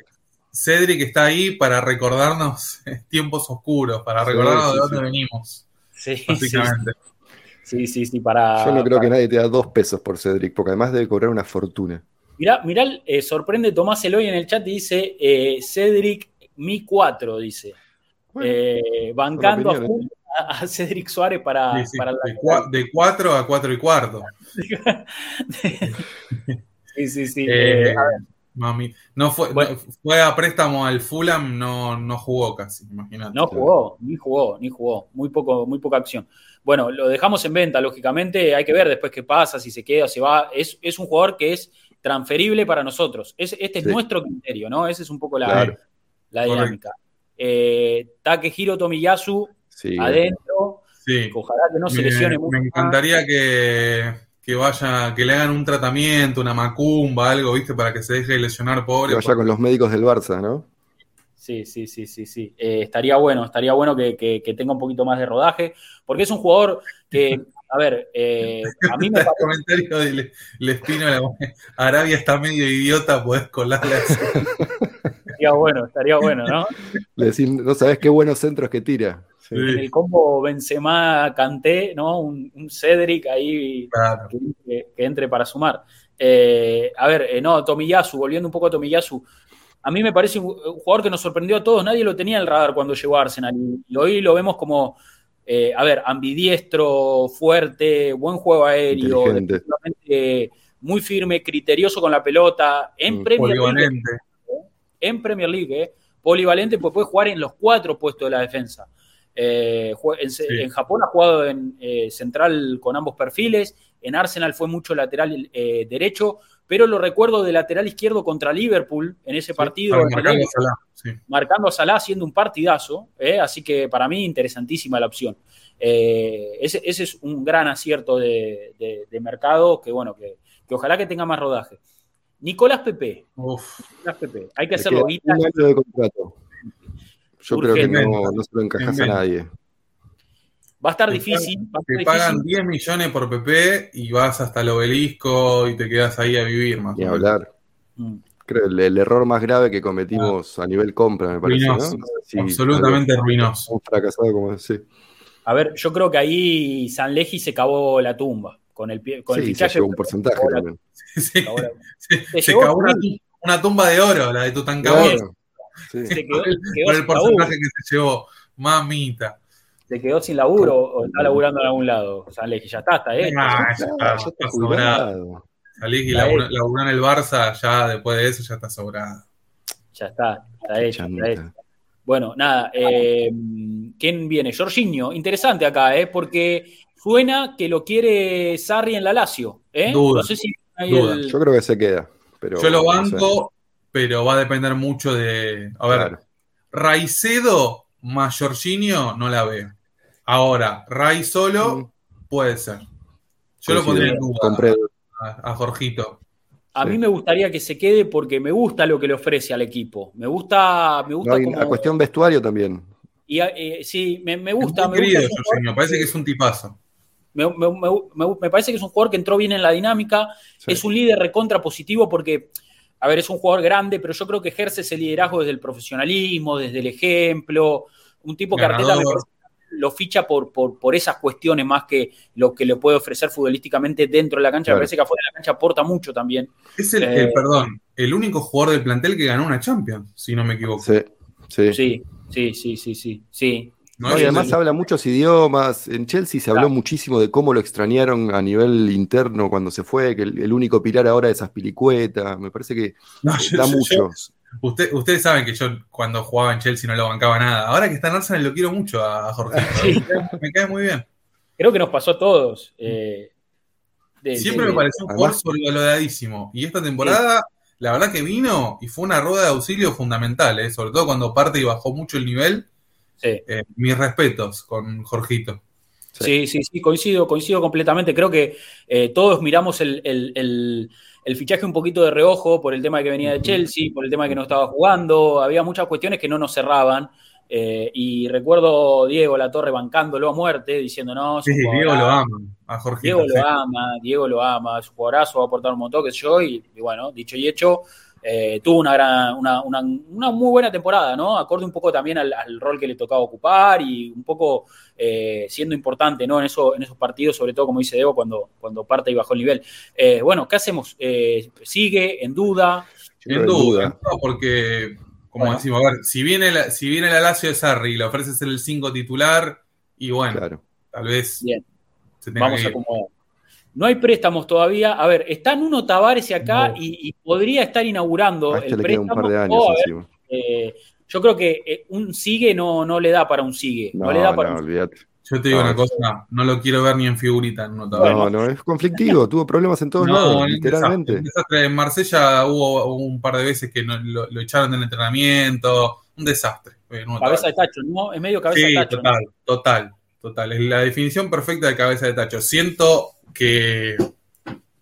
Cedric está ahí para recordarnos tiempos oscuros, para recordarnos sí, de dónde sí. venimos, Sí, sí, básicamente. sí, sí, sí, para. Yo no creo que nadie te da dos pesos por Cedric, porque además debe cobrar una fortuna. Mirá, mirá eh, sorprende Tomás Eloy en el chat y dice eh, Cedric Mi 4, dice. Eh, bancando a, a, Cedric Suárez para, Sí, sí, para la- de, cua- de 4 a 4 y cuarto. sí, sí, sí. Eh, Eh, a ver, mami. No fue, Bueno. no- fue a préstamo al Fulham, no, no jugó casi, imagínate. no jugó, ni jugó, ni jugó. Muy, poco, muy poca acción. Bueno, lo dejamos en venta, lógicamente. Hay que ver después qué pasa, si se queda, si va. Es, es un jugador que es transferible para nosotros. Es- este es Sí. nuestro criterio, ¿no? Esa es un poco la, Claro. La dinámica. Eh, Takehiro Tomiyasu, Sí, adentro. Sí. Ojalá que no se me, lesione me mucho. más. encantaría que, que vaya, que le hagan un tratamiento, una macumba, algo, ¿viste? Para que se deje de lesionar, que pobre. vaya con los médicos del Barça, ¿no? Sí, sí, sí, sí, sí. Eh, estaría bueno, estaría bueno que, que- que tenga un poquito más de rodaje, porque es un jugador que, a ver, eh, a mí me El comentario de Lespino, Arabia está medio idiota, podés colarle así. estaría bueno, estaría bueno, ¿no? Le decís, no sabes qué buenos centros que tira. Sí. Sí. En el combo Benzema Canté, ¿no? Un, un Cedric ahí Claro. que, que- que entre para sumar. Eh, a ver, eh, no, Tomiyasu, volviendo un poco a Tomiyasu, a mí me parece un, un jugador que nos sorprendió a todos, nadie lo tenía en el radar cuando llegó a Arsenal y, y hoy lo vemos como, eh, a ver, ambidiestro, fuerte, buen juego aéreo, muy firme, criterioso con la pelota, en Mm, Premier. En Premier League, eh, polivalente, pues puede jugar en los cuatro puestos de la defensa. Eh, en, Sí. en Japón ha jugado en eh, central con ambos perfiles, en Arsenal fue mucho lateral eh, derecho, pero lo recuerdo de lateral izquierdo contra Liverpool en ese partido, marcarlo a Salah, sí. marcando a Salah haciendo un partidazo, así que para mí interesantísima la opción. Ese, ese es un gran acierto de, de- de mercado que bueno, que, que ojalá que tenga más rodaje. Nicolás Pepe, Uf, Nicolás Pepe, hay que hacerlo un año de contrato. Yo creo que no, no se lo encajas a nadie. Va a estar Te difícil. Te pagan difícil. 10 millones por PP y vas hasta el obelisco y te quedas ahí a vivir más. Ni hablar. Mm. Creo el, el error más grave que cometimos a nivel compra, me parece, ¿no? Ruinoso. No Absolutamente algo- ruinoso. Un fracasado como ese. A ver, yo creo que ahí Sanleji se cavó la tumba con el pie, con el Sí, se fichaje. llevó un porcentaje Ahora- también. Sí, ahora- se, se cavó una, tumba de oro, la de Tutankamón, Claro. Sí. se quedó, por el, quedó por el sin porcentaje laburo, que se llevó. Mamita. se quedó sin laburo o está laburando en algún lado. Sanleji, ya está, está eh. Ah, ya está, ya está está sobrado. Salís y laburá en el Barça, ya después de eso ya está sobrado. Ya está, está hecho, está hecho. Bueno, nada, eh, ¿quién viene? Jorginho, interesante acá, ¿eh? porque suena que lo quiere Sarri en la Lazio. ¿eh? Duda, no sé si hay duda. el- Yo creo que se queda. Pero, Yo lo no sé. banco, pero va a depender mucho de. A ver, Claro. Raicedo más Jorginho no la veo. Ahora, Rai solo puede ser. Yo lo pondría en duda Compré- a, a Jorgito. A Sí. mí me gustaría que se quede porque me gusta lo que le ofrece al equipo. Me gusta, me gusta No, y como. a cuestión vestuario también. y, eh, sí, me, me Es gusta. muy Me, gusta querido Jorginho, parece que es un tipazo. Me, me- me- me- me parece que es un jugador que entró bien en la dinámica. Sí. Es un líder recontra positivo porque, a ver, es un jugador grande, pero yo creo que ejerce ese liderazgo desde el profesionalismo, desde el ejemplo. Un tipo que Arteta lo ficha por, por, por esas cuestiones más que lo que le puede ofrecer futbolísticamente dentro de la cancha. Claro. Me parece que afuera de la cancha aporta mucho también. Es el, Eh, el- perdón, el único jugador del plantel que ganó una Champions, si no me equivoco. Sí, sí. Sí, sí, sí, sí, sí. ¿No? No, y además habla muchos idiomas. En Chelsea se habló Claro. muchísimo de cómo lo extrañaron a nivel interno cuando se fue, que el, el único pilar ahora es Aspilicueta. Me parece que No, yo- da yo- mucho. yo- usted- ustedes saben que yo cuando jugaba en Chelsea no lo bancaba nada. Ahora que está en Arsenal lo quiero mucho a, a Jorge. Sí. Me cae muy bien. Creo que nos pasó a todos. eh, de- Siempre de- me pareció un jugador sobrevaloradísimo. Y esta temporada, la verdad que vino y fue una rueda de auxilio fundamental, ¿eh? sobre todo cuando parte y bajó mucho el nivel. Sí. Eh, mis respetos con Jorgito. Sí, sí, sí, coincido, coincido completamente. Creo que eh, todos miramos el, el- el- el fichaje un poquito de reojo por el tema de que venía de Chelsea, por el tema de que no estaba jugando. Había muchas cuestiones que no nos cerraban. eh, y recuerdo Diego La Torre bancándolo a muerte, diciendo no, Sí, Diego lo ama. A Jorgito. Diego sí. lo ama, Diego lo ama, es un jugadorazo, va a aportar un montón, qué sé yo. Y, y bueno, dicho y hecho, eh, tuvo una, gran, una, una, una, muy buena temporada, ¿no? Acorde un poco también al, al rol que le tocaba ocupar y un poco eh, siendo importante, ¿no? En, eso, en esos partidos, sobre todo, como dice Debo, cuando, cuando parte y bajó el nivel. Eh, bueno, ¿qué hacemos? Eh, ¿Sigue en duda? En duda, porque, como bueno. decimos, a ver, si viene, la, si viene la Lazio de Sarri y le ofreces el 5 titular, y bueno, claro. tal vez Bien. se tenga Vamos que... a acomodar. No hay préstamos todavía. A ver, están uno Tavares acá no. y, y, podría estar inaugurando a este el le préstamo. Queda un par de años ver, eh, yo creo que eh, un sigue no, no le da para un sigue. No, no le da para no, un olvídate. Yo te digo una cosa, no lo quiero ver ni en figurita. En no, no, es conflictivo, tuvo problemas en todos no, lados, literalmente. Un desastre. En Marsella hubo un par de veces que lo, lo, echaron del entrenamiento, un desastre. Cabeza de tacho, ¿no? Es medio cabeza sí, de tacho. Total, ¿no? total, total. Es la definición perfecta de cabeza de tacho. Siento que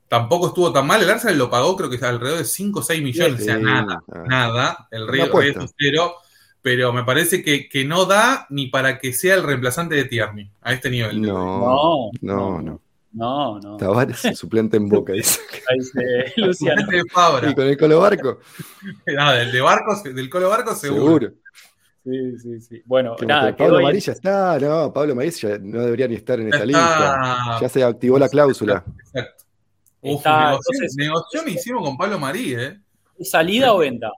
tampoco estuvo tan mal. El Arsenal lo pagó, creo que alrededor de 5 o 6 millones. Sí, o sea, nada, ah. nada. El Río es cero. Pero me parece que, que, no da ni para que sea el reemplazante de Tierney a este nivel. No, no, no. No, no. Tavares, suplente en Boca, dice. Ahí dice Luciano. de Fabra. Y con el Colo Barco. no, del de Barcos, del Colo Barco seguro. Seguro. Sí, sí, sí. Bueno, que nada. Pablo Amarilla está, no, Pablo Amarilla no debería ni estar en esta está... lista. Ya se activó la cláusula. Exacto. Uf, está, negoción, negoción hicimos con Pablo Marí, ¿eh? ¿Salida o venta?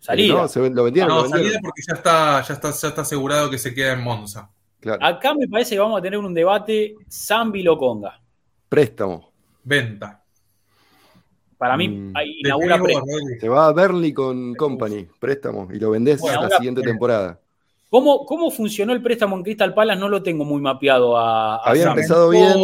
Salida. No, se, lo vendieron. No, lo vendieron. salida porque ya está, ya, está, ya está asegurado que se queda en Monza. Claro. Acá me parece que vamos a tener un debate Zambi Loconga. Préstamo. Venta. Para mí, mm. inaugura préstamo. Se va a Berly con Company, préstamo, y lo vendés bueno, la siguiente temporada. ¿Cómo, ¿Cómo, funcionó el préstamo en Crystal Palace? No lo tengo muy mapeado a. a Había Sam. empezado bien.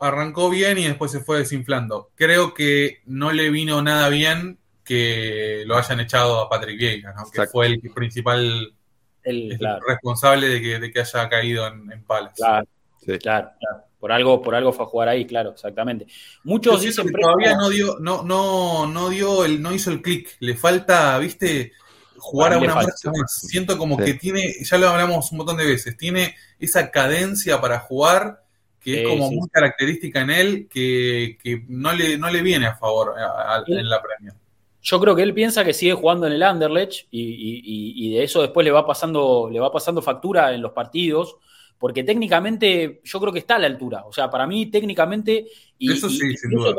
Arrancó bien y después se fue desinflando. Creo que no le vino nada bien que lo hayan echado a Patrick Vieira, ¿no? que fue el principal el, claro. responsable de que, de que, haya caído en, en Palace. Claro, sí. claro, claro. Por algo, por algo fue a jugar ahí, claro, exactamente. Muchos dicen que todavía no dio, no, no, no dio el, no hizo el clic. Le falta, viste, jugar a, a una marcha más. Siento como sí. que tiene, ya lo hablamos un montón de veces, tiene esa cadencia para jugar que es como sí, muy característica en él, que, que, no, le, no le viene a favor a, a, en la premia. Yo creo que él piensa que sigue jugando en el Anderlecht y, y, y, de eso después le va pasando, le va pasando factura en los partidos, porque técnicamente yo creo que está a la altura. O sea, para mí técnicamente y, eso sí, sin duda.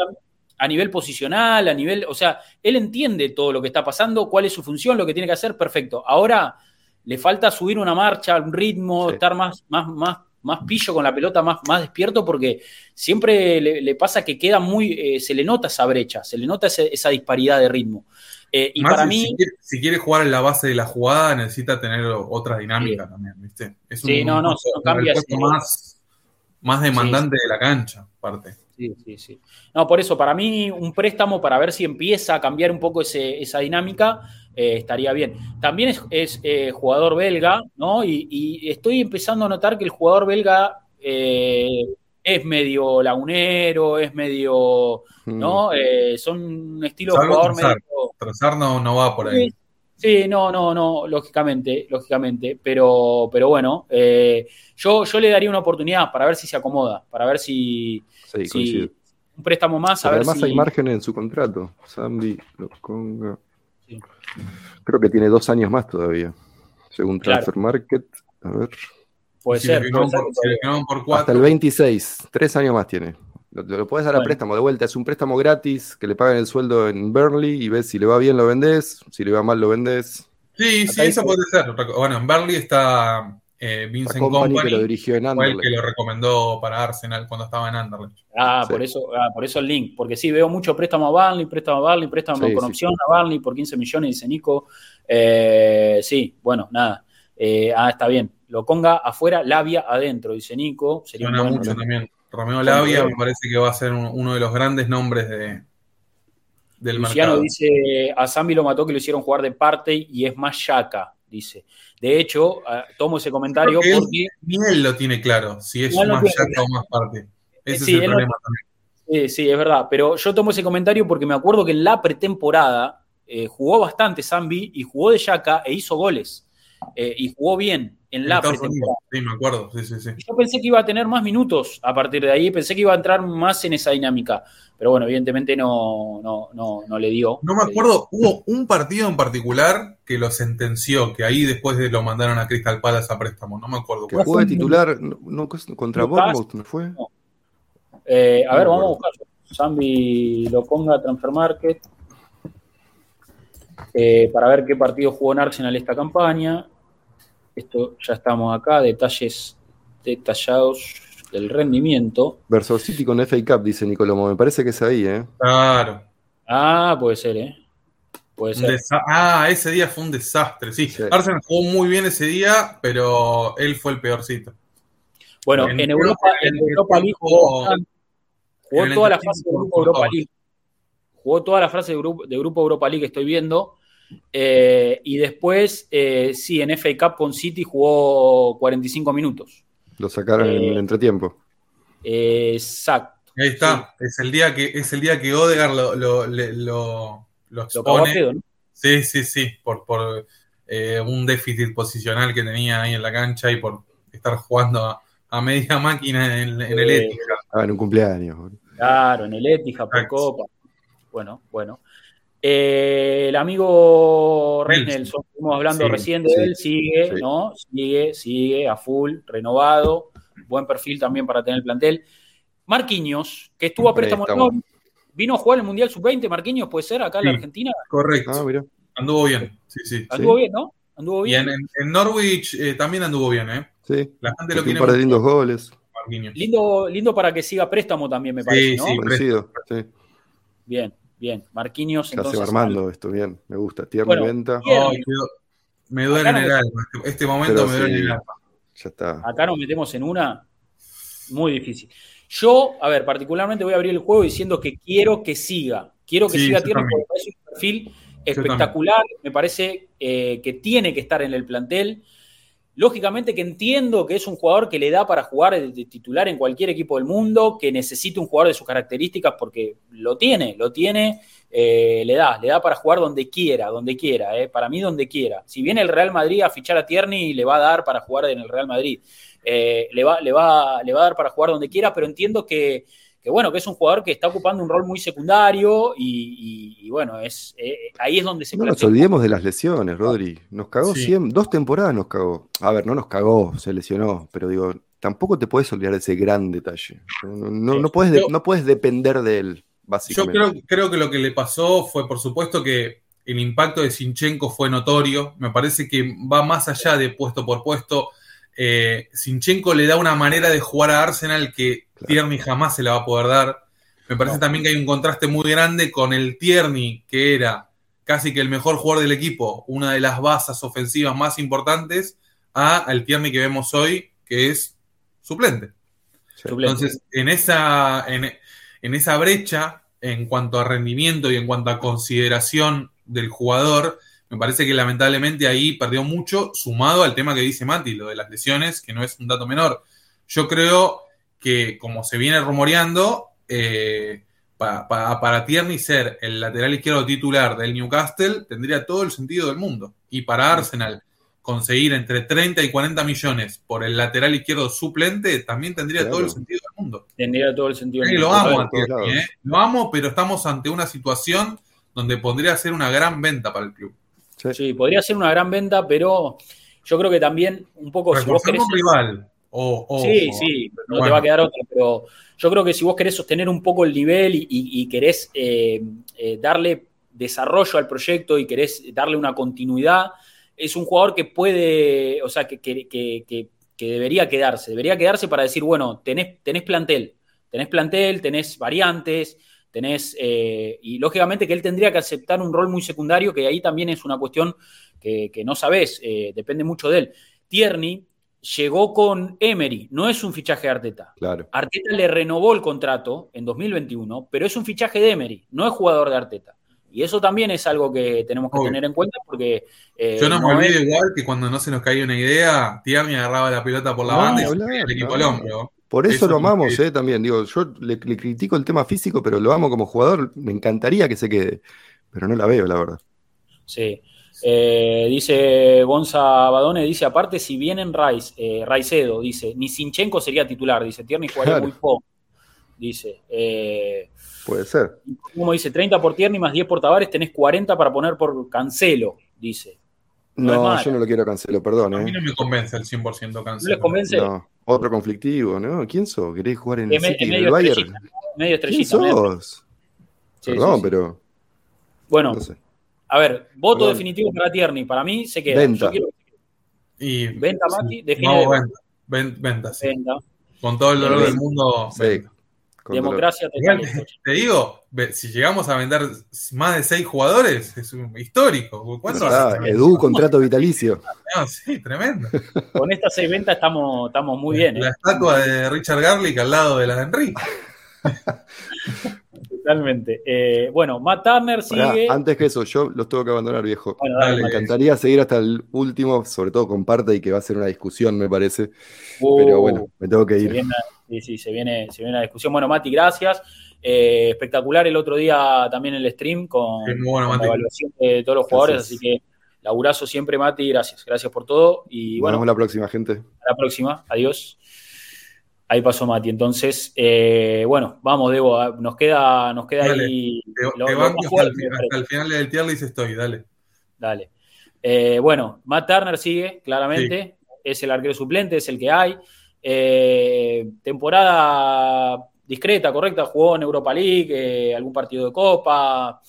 a nivel posicional, a nivel, o sea, él entiende todo lo que está pasando, cuál es su función, lo que tiene que hacer, perfecto. Ahora le falta subir una marcha, un ritmo, sí. estar más, más, más más pillo con la pelota, más, más despierto, porque siempre le, le pasa que queda muy, eh, se le nota esa brecha, se le nota ese, esa disparidad de ritmo. Eh, y más para mí. Si quiere, si quiere, jugar en la base de la jugada, necesita tener otra dinámica sí. también, ¿viste? Es un, sí, no, no, un, no cambia más, más demandante sí. de la cancha, aparte. Sí, sí, sí. No, por eso, para mí, un préstamo para ver si empieza a cambiar un poco ese, esa dinámica eh, estaría bien. También es, es eh, jugador belga, ¿no? Y, y, estoy empezando a notar que el jugador belga eh, es medio lagunero, es medio, ¿no? Mm. son un estilo Salvo de jugador Trozar. medio... Trozar no, no va por ahí. Sí, no, no, no, lógicamente, lógicamente, pero, pero bueno, yo, yo le daría una oportunidad para ver si se acomoda, para ver si, sí, si un préstamo más. A ver además si... hay margen en su contrato. Zambi, Loconga. Sí. Creo que tiene dos años más todavía, según Transfer claro. Market. A ver. Puede si ser. Por, por Hasta el 26, tres años más tiene. Lo, lo puedes dar bueno. a préstamo de vuelta. Es un préstamo gratis que le pagan el sueldo en Burnley y ves si le va bien lo vendes, si le va mal lo vendes. Sí, sí, eso puede ser. Bueno, en Burnley está eh, Vincent Company, Company, que lo dirigió en Anderlecht. Fue el que lo recomendó para Arsenal cuando estaba en Anderlecht. Ah, sí. por eso, ah, por eso el link, porque sí, veo mucho préstamo a Barney, préstamo a Barney, préstamo sí, con sí. opción a Barney por 15 millones, dice Nico. Eh, sí, bueno, nada. Eh, ah, está bien. Lo ponga afuera, Labia adentro, dice Nico. Sería Suena bueno, mucho ¿no? también. Romeo Labia me parece que va a ser uno de los grandes nombres de, del Luciano mercado. dice, a Zambi lo mató que lo hicieron jugar de parte y es más yaca, dice. De hecho, uh, tomo ese comentario porque, porque... Ni él lo tiene claro, si es más yaca o más parte. Ese sí, es el problema no... también. Sí, sí, es verdad. Pero yo tomo ese comentario porque me acuerdo que en la pretemporada eh, jugó bastante Zambi y jugó de yaca e hizo goles. Eh, y jugó bien. En la Estados pretemporada. Unidos. Sí, me acuerdo. Sí, sí, sí. Yo pensé que iba a tener más minutos a partir de ahí, pensé que iba a entrar más en esa dinámica, pero bueno, evidentemente no, no, no, no le dio. No me acuerdo, hubo un partido en particular que lo sentenció, que ahí después de lo mandaron a Crystal Palace a préstamo. No me acuerdo. Que cuál. jugó de titular no, no, contra. Bournemouth, ¿no fue? Eh, a ver, No vamos a buscar. Zambi lo ponga a Transfer Market eh, para ver qué partido jugó en Arsenal esta campaña. Esto ya estamos acá, detalles detallados del rendimiento. Versus City con FA Cup, dice Nicolomo. Me parece que es ahí, ¿eh? Claro. Ah, puede ser, ¿eh? Puede ser. desa- ah, ese día fue un desastre. Sí, Sí. Arsenal jugó muy bien ese día, pero él fue el peorcito. Bueno, en- en Europa, en Europa League jugó. Jugó toda la fase de grupo Europa. League. Jugó toda la fase de grupo, de grupo Europa League que estoy viendo. Eh, y después, eh, sí, en FA Cup con City jugó 45 minutos. Lo sacaron en Eh, el entretiempo. Eh, exacto. Ahí está. Es el día que es el día que Odegaard lo, lo, le- lo, lo expone. pedo, ¿no? Sí, sí, sí, por, por eh, un déficit posicional que tenía ahí en la cancha y por estar jugando a, a media máquina en, en el Eh, Etihad. Ah, en un cumpleaños. Claro, en el Etihad por. Copa. Bueno, bueno. Eh, el amigo Ray Nelson. Estuvimos hablando Sí, recién de sí, él, sigue, sí. ¿no? Sigue, sigue a full, renovado, buen perfil también para tener el plantel. Marquinhos, que estuvo a préstamo Préstamo. Norwich, vino a jugar el Mundial Sub-20, Marquinhos, puede ser, acá en la. Argentina. Correcto. Ah, mira. Anduvo bien. Sí, sí. Anduvo bien, ¿no? Anduvo Y bien. en, en- en Norwich eh, también anduvo bien, ¿eh? Sí. La gente lo quiere un par de lindos goles. Marquinhos. Lindo, lindo para que siga préstamo también, me Sí, parece, ¿no? sí. Parecido. Sí. Bien, bien. Marquinhos, Ya se va entonces. armando esto, bien. Me gusta. Tierna Bueno, venta. quedó- me duele en el alma. Este, este momento Pero me duele en el alma. Ya está. acá nos metemos en una muy difícil. Yo, a ver, particularmente voy a abrir el juego diciendo que quiero que siga. Quiero que Sí, siga también. porque me parece un perfil espectacular. Me parece eh, que tiene que estar en el plantel. Lógicamente que entiendo que es un jugador que le da para jugar de, titular en cualquier equipo del mundo, que necesita un jugador de sus características porque lo tiene, lo tiene, eh, le da, le da para jugar donde quiera, donde quiera, eh, para mí donde quiera. Si viene el Real Madrid a fichar a Tierney, le va a dar para jugar en el Real Madrid. Eh, le, va, le, va, le va a dar para jugar donde quiera, pero entiendo que, que, bueno, que es un jugador que está ocupando un rol muy secundario y, y, y bueno, es, eh, ahí es donde se No nos olvidemos de las lesiones, Rodri. Nos cagó Sí. cien- dos temporadas nos cagó. A ver, no nos cagó, se lesionó, pero digo, tampoco te puedes olvidar de ese gran detalle. No, no, no puedes, de- Yo- no puedes depender de él, Yo básicamente. creo, creo que lo que le pasó fue, por supuesto, que el impacto de Sinchenko fue notorio. Me parece que va más allá de puesto por puesto. Eh, Sinchenko le da una manera de jugar a Arsenal que. Tierney jamás se la va a poder dar. Me parece No. también que hay un contraste muy grande con el Tierney, que era casi que el mejor jugador del equipo, una de las bases ofensivas más importantes, a al Tierney que vemos hoy, que es suplente. Sí. Suplente. Entonces, en esa, en, en esa brecha, en cuanto a rendimiento y en cuanto a consideración del jugador, me parece que lamentablemente ahí perdió mucho, sumado al tema que dice Mati, lo de las lesiones, que no es un dato menor. Yo creo que, como se viene rumoreando, eh, pa- pa- para Tierney ser el lateral izquierdo titular del Newcastle tendría todo el sentido del mundo. Y para Arsenal conseguir entre 30 y 40 millones por el lateral izquierdo suplente también tendría Claro. todo el sentido del mundo. Tendría todo el sentido. Del lo mundo. amo por a todos Tierney, lados. ¿eh? Lo amo, pero estamos ante una situación donde podría ser una gran venta para el club. Sí. Sí, podría ser una gran venta, pero yo creo que también un poco si vos Reforzar querés. un rival. O, o- Sí, o- sí, no te va a quedar otra, pero yo creo que si vos querés sostener un poco el nivel y, y- y querés eh, eh, darle desarrollo al proyecto y querés darle una continuidad, es un jugador que puede, o sea, que, que- que- que- que debería quedarse, debería quedarse para decir, bueno, tenés, tenés plantel, tenés plantel, tenés variantes, tenés, eh, y lógicamente que él tendría que aceptar un rol muy secundario, que ahí también es una cuestión que, no sabés, depende mucho de él. Tierney llegó con Emery, no es un fichaje de Arteta. Claro. Arteta le renovó el contrato en 2021, pero es un fichaje de Emery, no es jugador de Arteta. Y eso también es algo que tenemos que Obvio. tener en cuenta porque... eh, Yo no, me olvido es- igual que cuando no se nos caía una idea, Tierney agarraba la pelota por la No, banda y hablar, el equipo no. al hombro. Por eso, Eso lo amamos, eh, también. Digo, yo le, le critico el tema físico, pero lo amo como jugador. Me encantaría que se quede. Pero no la veo, la verdad. Sí. Eh, dice Gonza Badone, dice, aparte, si vienen Raiz, eh, Raicedo, dice, ni Sinchenko sería titular, dice, Tierney jugaría Claro. muy poco. Dice, eh, Puede ser. como dice, 30 por Tierney más 10 por Tavares, tenés 40 para poner por Cancelo, dice. No yo no lo quiero cancelar, perdón. A mí ¿eh? no me convence el 100% ¿No cancelo. les convence? No, otro conflictivo, ¿no? ¿Quién sos? ¿Querés jugar en el City en el medio Bayern? estrellita, Medio ¿Quién estrellita. medio- sos? Sí, Perdón, sí, sí. pero Bueno, no sé. A ver, voto Perdón. definitivo para Tierney. Para mí se queda. Venta. Yo quiero Y, Venta, Mati, define No, venta. Ven- venta, sí. venta. Con todo el dolor Venta. del mundo. Sí. Democracia total. Te digo, si llegamos a vender más de seis jugadores, es un histórico. ¿Cuánto Ah, Edu, contrato vitalicio. No, sí, tremendo. Con estas seis ventas estamos, estamos muy bien. La ¿eh? estatua de Richard Garlic al lado de la de Enrique. Totalmente. Eh, bueno, Matt Turner Pará, sigue. antes que eso, yo los tengo que abandonar, viejo. Bueno, dale, Dale. Me encantaría seguir hasta el último, sobre todo con parte y que va a ser una discusión, me parece. Uh, Pero bueno, me tengo que se ir. viene, sí, sí, se viene, se viene la discusión. Bueno, Mati, gracias. Eh, espectacular el otro día también el stream con, bueno, la evaluación de todos los jugadores, Gracias. así que laburazo siempre, Mati, gracias. Gracias por todo y Nos bueno, vemos la próxima, gente. a la próxima. Adiós. Ahí pasó Mati. Entonces, eh, bueno, vamos, Debo. Nos queda, nos queda Dale. ahí. Te, lo- te lo banco más hasta, el, hasta final del tier list estoy, dale. Dale. Eh, bueno, Matt Turner sigue, claramente. Es el arquero suplente, es el que hay. Eh, temporada discreta, correcta. Jugó en Europa League, algún partido de Copa.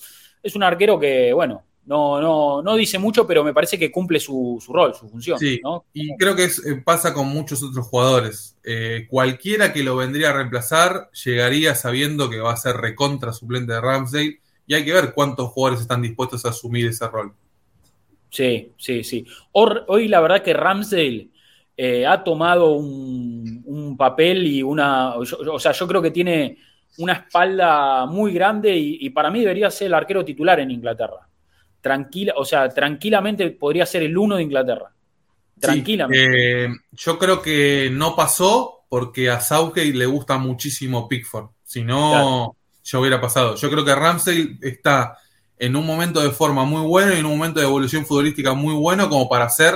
Es un arquero que, bueno, no, no, no dice mucho, pero me parece que cumple su, su rol, su función. Sí. ¿no? Y creo que es- eh, pasa con muchos otros jugadores. Eh, cualquiera que lo vendría a reemplazar llegaría sabiendo que va a ser recontra suplente de Ramsdale. Y hay que ver cuántos jugadores están dispuestos a asumir ese rol. Sí, sí, sí. Hoy la verdad que Ramsdale eh, ha tomado un, un papel y una... o sea, yo creo que tiene una espalda muy grande y, y para mí debería ser el arquero titular en Inglaterra. Tranquila, o sea, tranquilamente podría ser el uno de Inglaterra. Tranquilamente. Sí, eh, yo creo que no pasó porque a Southgate le gusta muchísimo Pickford. Si no, Claro. ya hubiera pasado. Yo creo que Ramsdale está en un momento de forma muy bueno y en un momento de evolución futbolística muy bueno como para ser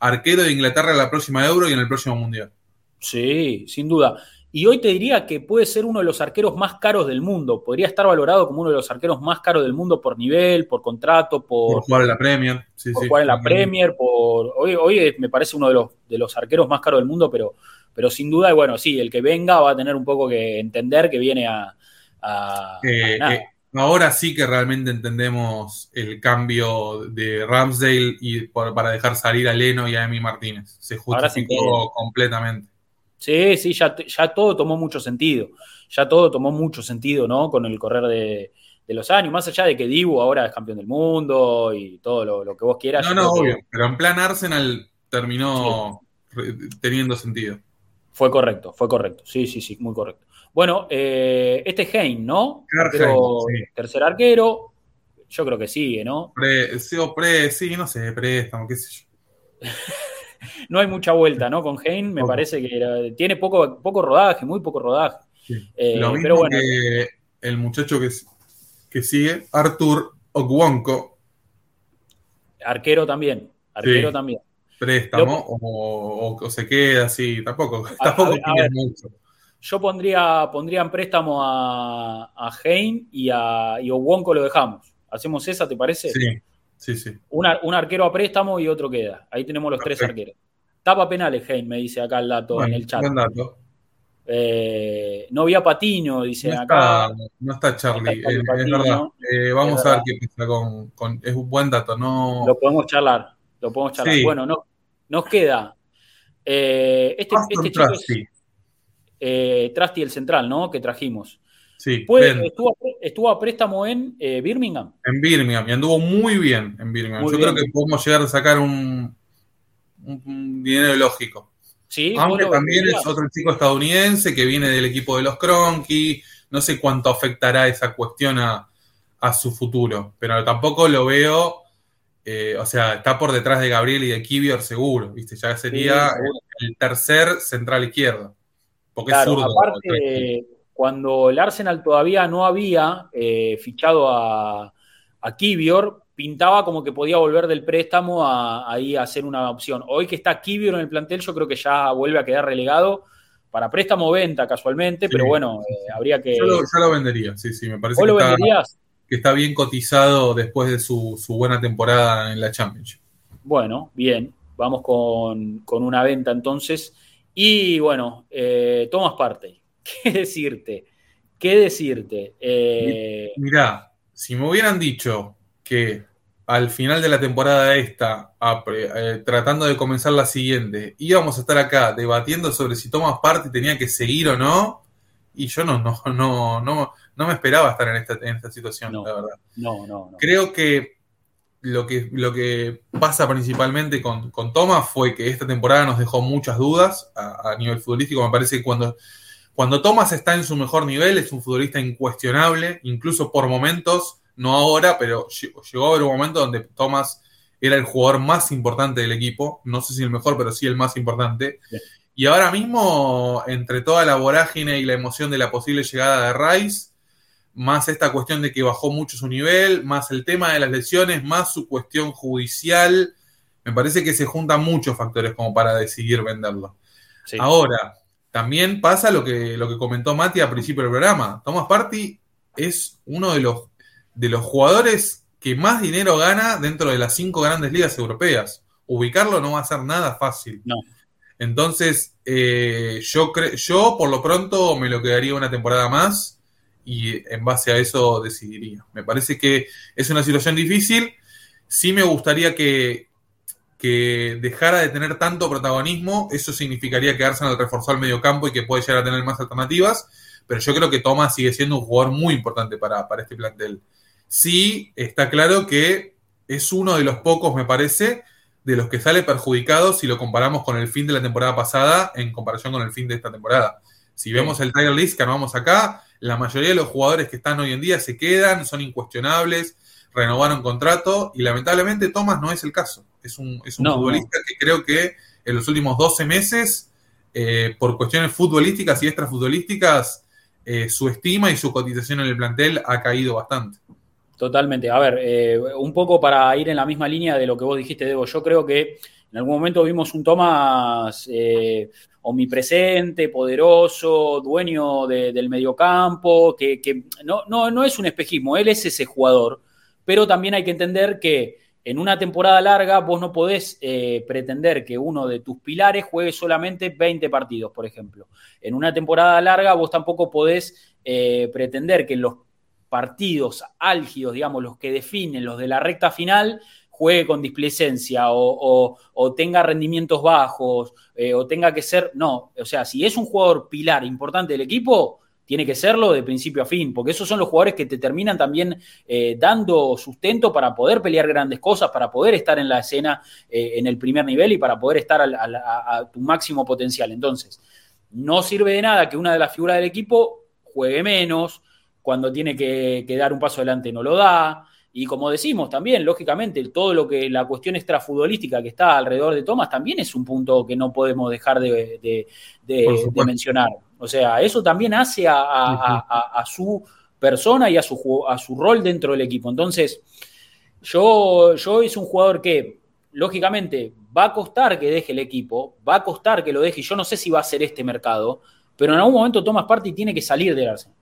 arquero de Inglaterra en la próxima Euro y en el próximo Mundial. Sí, sin duda. Y hoy te diría que puede ser uno de los arqueros más caros del mundo. Podría estar valorado como uno de los arqueros más caros del mundo por nivel, por contrato, Por jugar en la Premier. Sí, por sí. jugar en la Premier, por hoy, hoy me parece uno de los, de los arqueros más caros del mundo, pero, pero sin duda, y bueno, sí, el que venga va a tener un poco que entender que viene a, a- Eh, a nada. eh, ahora sí que realmente entendemos el cambio de Ramsdale y por- para dejar salir a Leno y a Emi Martínez. Se Ahora se entiende. justificó completamente. Sí, sí, ya, ya todo tomó mucho sentido. Ya todo tomó mucho sentido, ¿no? Con el correr de, de los años, más allá de que Dibu ahora es campeón del mundo y todo lo, lo que vos quieras. No, no, que obvio. Pero en plan Arsenal terminó teniendo sentido. Fue correcto, fue correcto. Sí, sí, sí, muy correcto. Bueno, eh, este es Hein, ¿no? Sí. Tercer arquero. Yo creo que sigue, ¿no? Pre, sí, o pre, sí, no sé, préstamo, qué sé yo. No hay mucha vuelta, ¿no? Con Hein me parece que era- tiene poco, poco rodaje, muy poco rodaje. Eh, Lo mismo pero bueno, que el muchacho que, que sigue, Arthur Okwonko, arquero también. Arquero Sí. también. préstamo, o, o- o se queda así, tampoco, A- tampoco a a ver. mucho. Yo pondría, pondría en préstamo a, a Hein y a y lo dejamos. ¿Hacemos esa, te parece? Sí, sí, sí. Un, un arquero a préstamo y otro queda. Ahí tenemos los tres arqueros. Tapa penales, Hein, me dice acá el dato Bueno, en el chat. buen dato. Eh, no vi a Patiño, dice No acá. está, no está Charlie, No está eh, Charlie es verdad. Eh, vamos Es a ver qué pasa con, con- Es un buen dato, no. Lo podemos charlar. Lo podemos charlar. Sí. Bueno, no, nos queda. eh, este, este chico es Trusty. eh, Trusty, el central, ¿no? Que trajimos. Sí, estuvo, a- estuvo a préstamo en Birmingham. en Birmingham y anduvo muy bien en Birmingham. Muy Yo bien. creo que podemos llegar a sacar un, un- dinero lógico. Sí, Aunque también es otro chico estadounidense que viene del equipo de los Cronky. No sé cuánto afectará esa cuestión a, a su futuro, pero tampoco lo veo. eh, o sea, está por detrás de Gabriel y de Kivior seguro, ¿viste? Ya sería Sí, el tercer central izquierdo. Porque Claro, es zurdo. aparte, cuando el Arsenal todavía no había eh, fichado a, a Kivior, pintaba como que podía volver del préstamo a, ahí a hacer una opción. Hoy que está Kibio en el plantel, yo creo que ya vuelve a quedar relegado para préstamo venta casualmente, pero bueno, eh, habría que. Yo lo, lo, vendería, sí, sí, me parece que, está, que, está, bien cotizado después de su, buena temporada en la Championship. Bueno, bien, vamos con, una venta entonces. Y bueno, eh, tomas parte. ¿Qué decirte? ¿Qué decirte? Eh, Mirá, si me hubieran dicho que al final de la temporada esta, eh, tratando de comenzar la siguiente, íbamos a estar acá debatiendo sobre si Thomas parte tenía que seguir o no, y yo no, no, no, no, no me esperaba estar en esta, en esta situación, la verdad. No, no, no. Creo que lo que, lo que pasa principalmente con, con Thomas fue que esta temporada nos dejó muchas dudas a, a nivel futbolístico. Me parece que cuando cuando Thomas está en su mejor nivel, es un futbolista incuestionable, incluso por momentos, no ahora, pero llegó a haber un momento donde Thomas era el jugador más importante del equipo, no sé si el mejor, pero sí el más importante. Y ahora mismo, entre toda la vorágine y la emoción de la posible llegada de Rice, más esta cuestión de que bajó mucho su nivel, más el tema de las lesiones, más su cuestión judicial, me parece que se juntan muchos factores como para decidir venderlo. Ahora, también pasa lo que, lo que comentó Mati al principio del programa. Thomas Party es uno de los, de los jugadores que más dinero gana dentro de las cinco grandes ligas europeas. Ubicarlo no va a ser nada fácil. No. Entonces, eh, yo, yo por lo pronto me lo quedaría una temporada más y en base a eso decidiría. Me parece que es una situación difícil. Sí me gustaría que, que dejara de tener tanto protagonismo, eso significaría que Arsenal reforzó el medio campo y que puede llegar a tener más alternativas, pero yo creo que Thomas sigue siendo un jugador muy importante para, este plantel. Sí, está claro que es uno de los pocos, me parece, de los que sale perjudicado si lo comparamos con el fin de la temporada pasada en comparación con el fin de esta temporada. Si vemos el Tiger List que armamos acá, la mayoría de los jugadores que están hoy en día se quedan, son incuestionables, renovaron contrato y lamentablemente Thomas no es el caso. Es un, es un futbolista que creo que en los últimos 12 meses, eh, por cuestiones futbolísticas y extrafutbolísticas, eh, su estima y su cotización en el plantel ha caído bastante. Totalmente. A ver, eh, un poco para ir en la misma línea de lo que vos dijiste, Debo, yo creo que en algún momento vimos un Thomas omnipresente, poderoso, dueño del mediocampo, que, que no, no, no es un espejismo, él es ese jugador, pero también hay que entender que en una temporada larga vos no podés eh, pretender que uno de tus pilares juegue solamente 20 partidos, por ejemplo. En una temporada larga vos tampoco podés eh, pretender que los partidos álgidos, digamos, los que definen, los de la recta final, juegue con displicencia o, tenga rendimientos bajos eh, o tenga que ser, no, o sea, si es un jugador pilar importante del equipo, tiene que serlo de principio a fin, porque esos son los jugadores que te terminan también eh, dando sustento para poder pelear grandes cosas, para poder estar en la escena eh, en el primer nivel y para poder estar a, tu máximo potencial. Entonces, no sirve de nada que una de las figuras del equipo juegue menos, cuando tiene que, dar un paso adelante no lo da. Y como decimos también, lógicamente, todo lo que la cuestión extrafutbolística que está alrededor de Thomas también es un punto que no podemos dejar de mencionar. O sea, eso también hace a, su persona y a su, a su rol dentro del equipo. Entonces, yo, yo es un jugador que, lógicamente, va a costar que deje el equipo, va a costar que lo deje. Yo no sé si va a ser este mercado, pero en algún momento tomas parte y tiene que salir del Arsenal.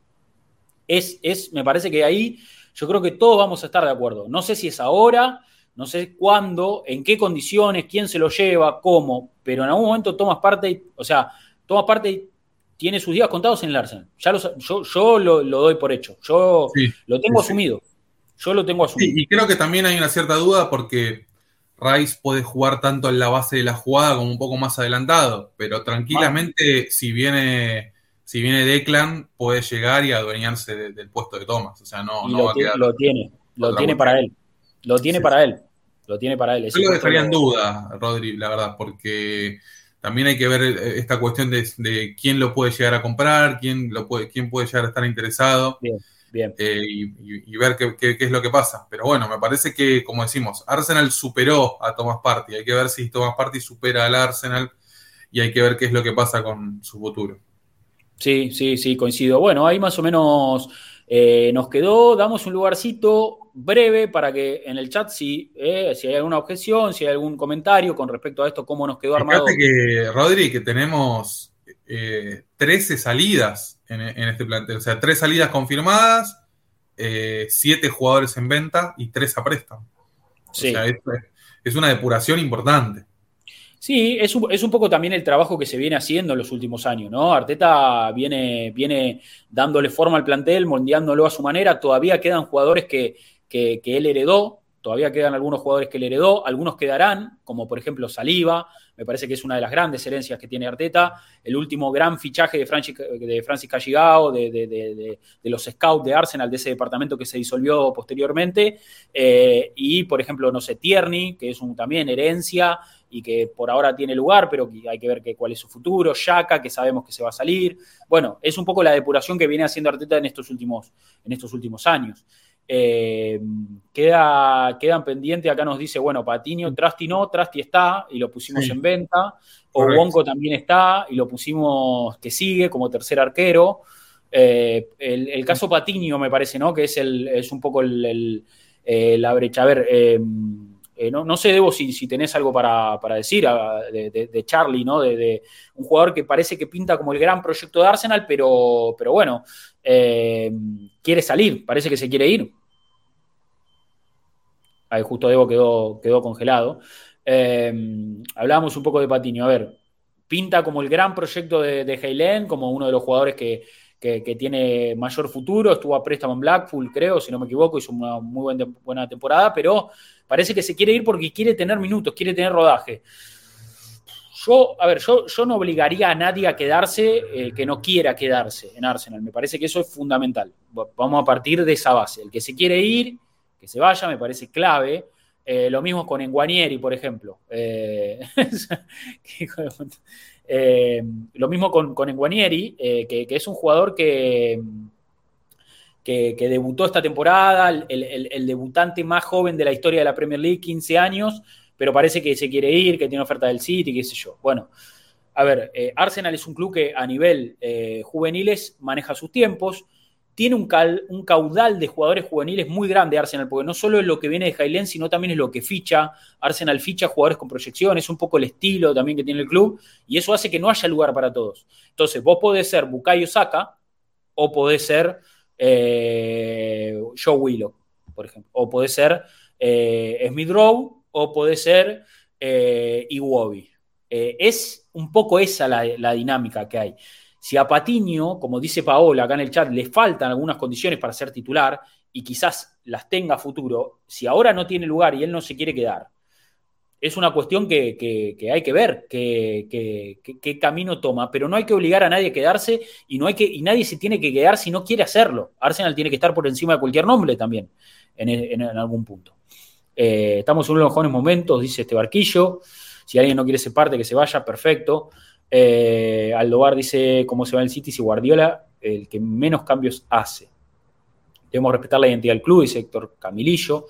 Es, es, me parece que ahí yo creo que todos vamos a estar de acuerdo. No sé si es ahora, no sé cuándo, en qué condiciones, quién se lo lleva, cómo, pero en algún momento tomas parte, o sea, tomas parte tiene sus días contados en el Arsenal. Ya yo, yo lo, doy por hecho. Yo lo tengo asumido. Yo lo tengo asumido. y creo que también hay una cierta duda porque Rice puede jugar tanto en la base de la jugada como un poco más adelantado. Pero tranquilamente, si viene. Si viene Declan, puede llegar y adueñarse del puesto de Thomas. O sea, no, lo, va a quedar. Lo tiene, lo tiene para él. Lo tiene para él. Lo tiene para él. Yo lo dejaría en duda, Rodri, la verdad, porque también hay que ver eh, esta cuestión de, quién lo puede llegar a comprar, quién, lo puede, quién puede llegar a estar interesado. Bien, bien. Eh, y, ver qué, es lo que pasa. Pero bueno, me parece que, como decimos, Arsenal superó a Thomas Party. Hay que ver si Thomas Party supera al Arsenal y hay que ver qué es lo que pasa con su futuro. Sí, sí, sí, coincido. Bueno, ahí más o menos nos quedó, damos un lugarcito breve para que en el chat, si, si hay alguna objeción, si hay algún comentario con respecto a esto, cómo nos quedó armado. Fíjate que, Rodri, que tenemos 13 salidas en, este plantel, o sea, 3 salidas confirmadas, 7 jugadores en venta y 3 a préstamo. Sí. O sea, es una depuración importante. Sí, es un, es un, poco también el trabajo que se viene haciendo en los últimos años, ¿no? Arteta viene, viene dándole forma al plantel, moldeándolo a su manera. Todavía quedan jugadores que, que, él heredó, todavía quedan algunos jugadores que él heredó, algunos quedarán, como por ejemplo Saliva, me parece que es una de las grandes herencias que tiene Arteta. El último gran fichaje de Francis, de Calligao, de, los scouts de Arsenal, de ese departamento que se disolvió posteriormente. Eh, y, por ejemplo, no sé, Tierney, que es también herencia y que por ahora tiene lugar, pero hay que ver que, cuál es su futuro. Shaka, que sabemos que se va a salir. Bueno, es un poco la depuración que viene haciendo Arteta en estos últimos años. Eh, queda, quedan pendientes, acá nos dice, bueno, Patiño, Trasti no, Trasti está y lo pusimos en venta. O Wonko también está y lo pusimos que sigue como tercer arquero. Eh, el, caso Patiño me parece, ¿no? Que es, el, es un poco el, eh, la brecha. A ver, no, sé, Debo, si, si tenés algo para, decir de, Charlie, ¿no? De, un jugador que parece que pinta como el gran proyecto de Arsenal, pero, pero bueno, quiere salir, parece que se quiere ir. Ahí justo Debo quedó, quedó congelado. Em, hablábamos un poco de Patiño. A ver, pinta como el gran proyecto de, de como uno de los jugadores que, tiene mayor futuro. Estuvo a préstamo en Blackpool, creo, si no me equivoco, hizo una muy buena temporada, pero parece que se quiere ir porque quiere tener minutos, quiere tener rodaje. Yo, a ver, yo, yo no obligaría a nadie a quedarse eh, que no quiera quedarse en Arsenal. Me parece que eso es fundamental. Vamos a partir de esa base. El que se quiere ir, que se vaya, me parece clave. Eh, lo mismo con Enguanieri, por ejemplo. Eh, lo mismo con, con Enguanieri, que, es un jugador que, que, debutó esta temporada, el, debutante más joven de la historia de la Premier League, 15 años, pero parece que se quiere ir, que tiene oferta del City, qué sé yo. Bueno, a ver, eh, Arsenal es un club que a nivel eh, juveniles maneja sus tiempos, tiene un, caudal de jugadores juveniles muy grande Arsenal, porque no solo es lo que viene de Highland, sino también es lo que ficha. Arsenal ficha jugadores con proyección, es un poco el estilo también que tiene el club, y eso hace que no haya lugar para todos. Entonces, vos podés ser Bukayo Saka, o podés ser eh, Joe Willow, por ejemplo, o podés ser Smith Rowe, o puede ser eh, Iwobi. Eh, es un poco esa la, dinámica que hay. Si a Patiño, como dice Paola acá en el chat, le faltan algunas condiciones para ser titular y quizás las tenga a futuro, si ahora no tiene lugar y él no se quiere quedar, es una cuestión que, hay que ver qué camino toma, pero no hay que obligar a nadie a quedarse y, no hay que, y nadie se tiene que quedar si no quiere hacerlo. Arsenal tiene que estar por encima de cualquier nombre también, en algún punto. Eh, estamos en unos mejores momentos, dice este barquillo. Si alguien no quiere ser parte, que se vaya, perfecto. Eh, dice cómo se va el City si Guardiola, el que menos cambios hace. Debemos respetar la identidad del club, dice Héctor Camilillo.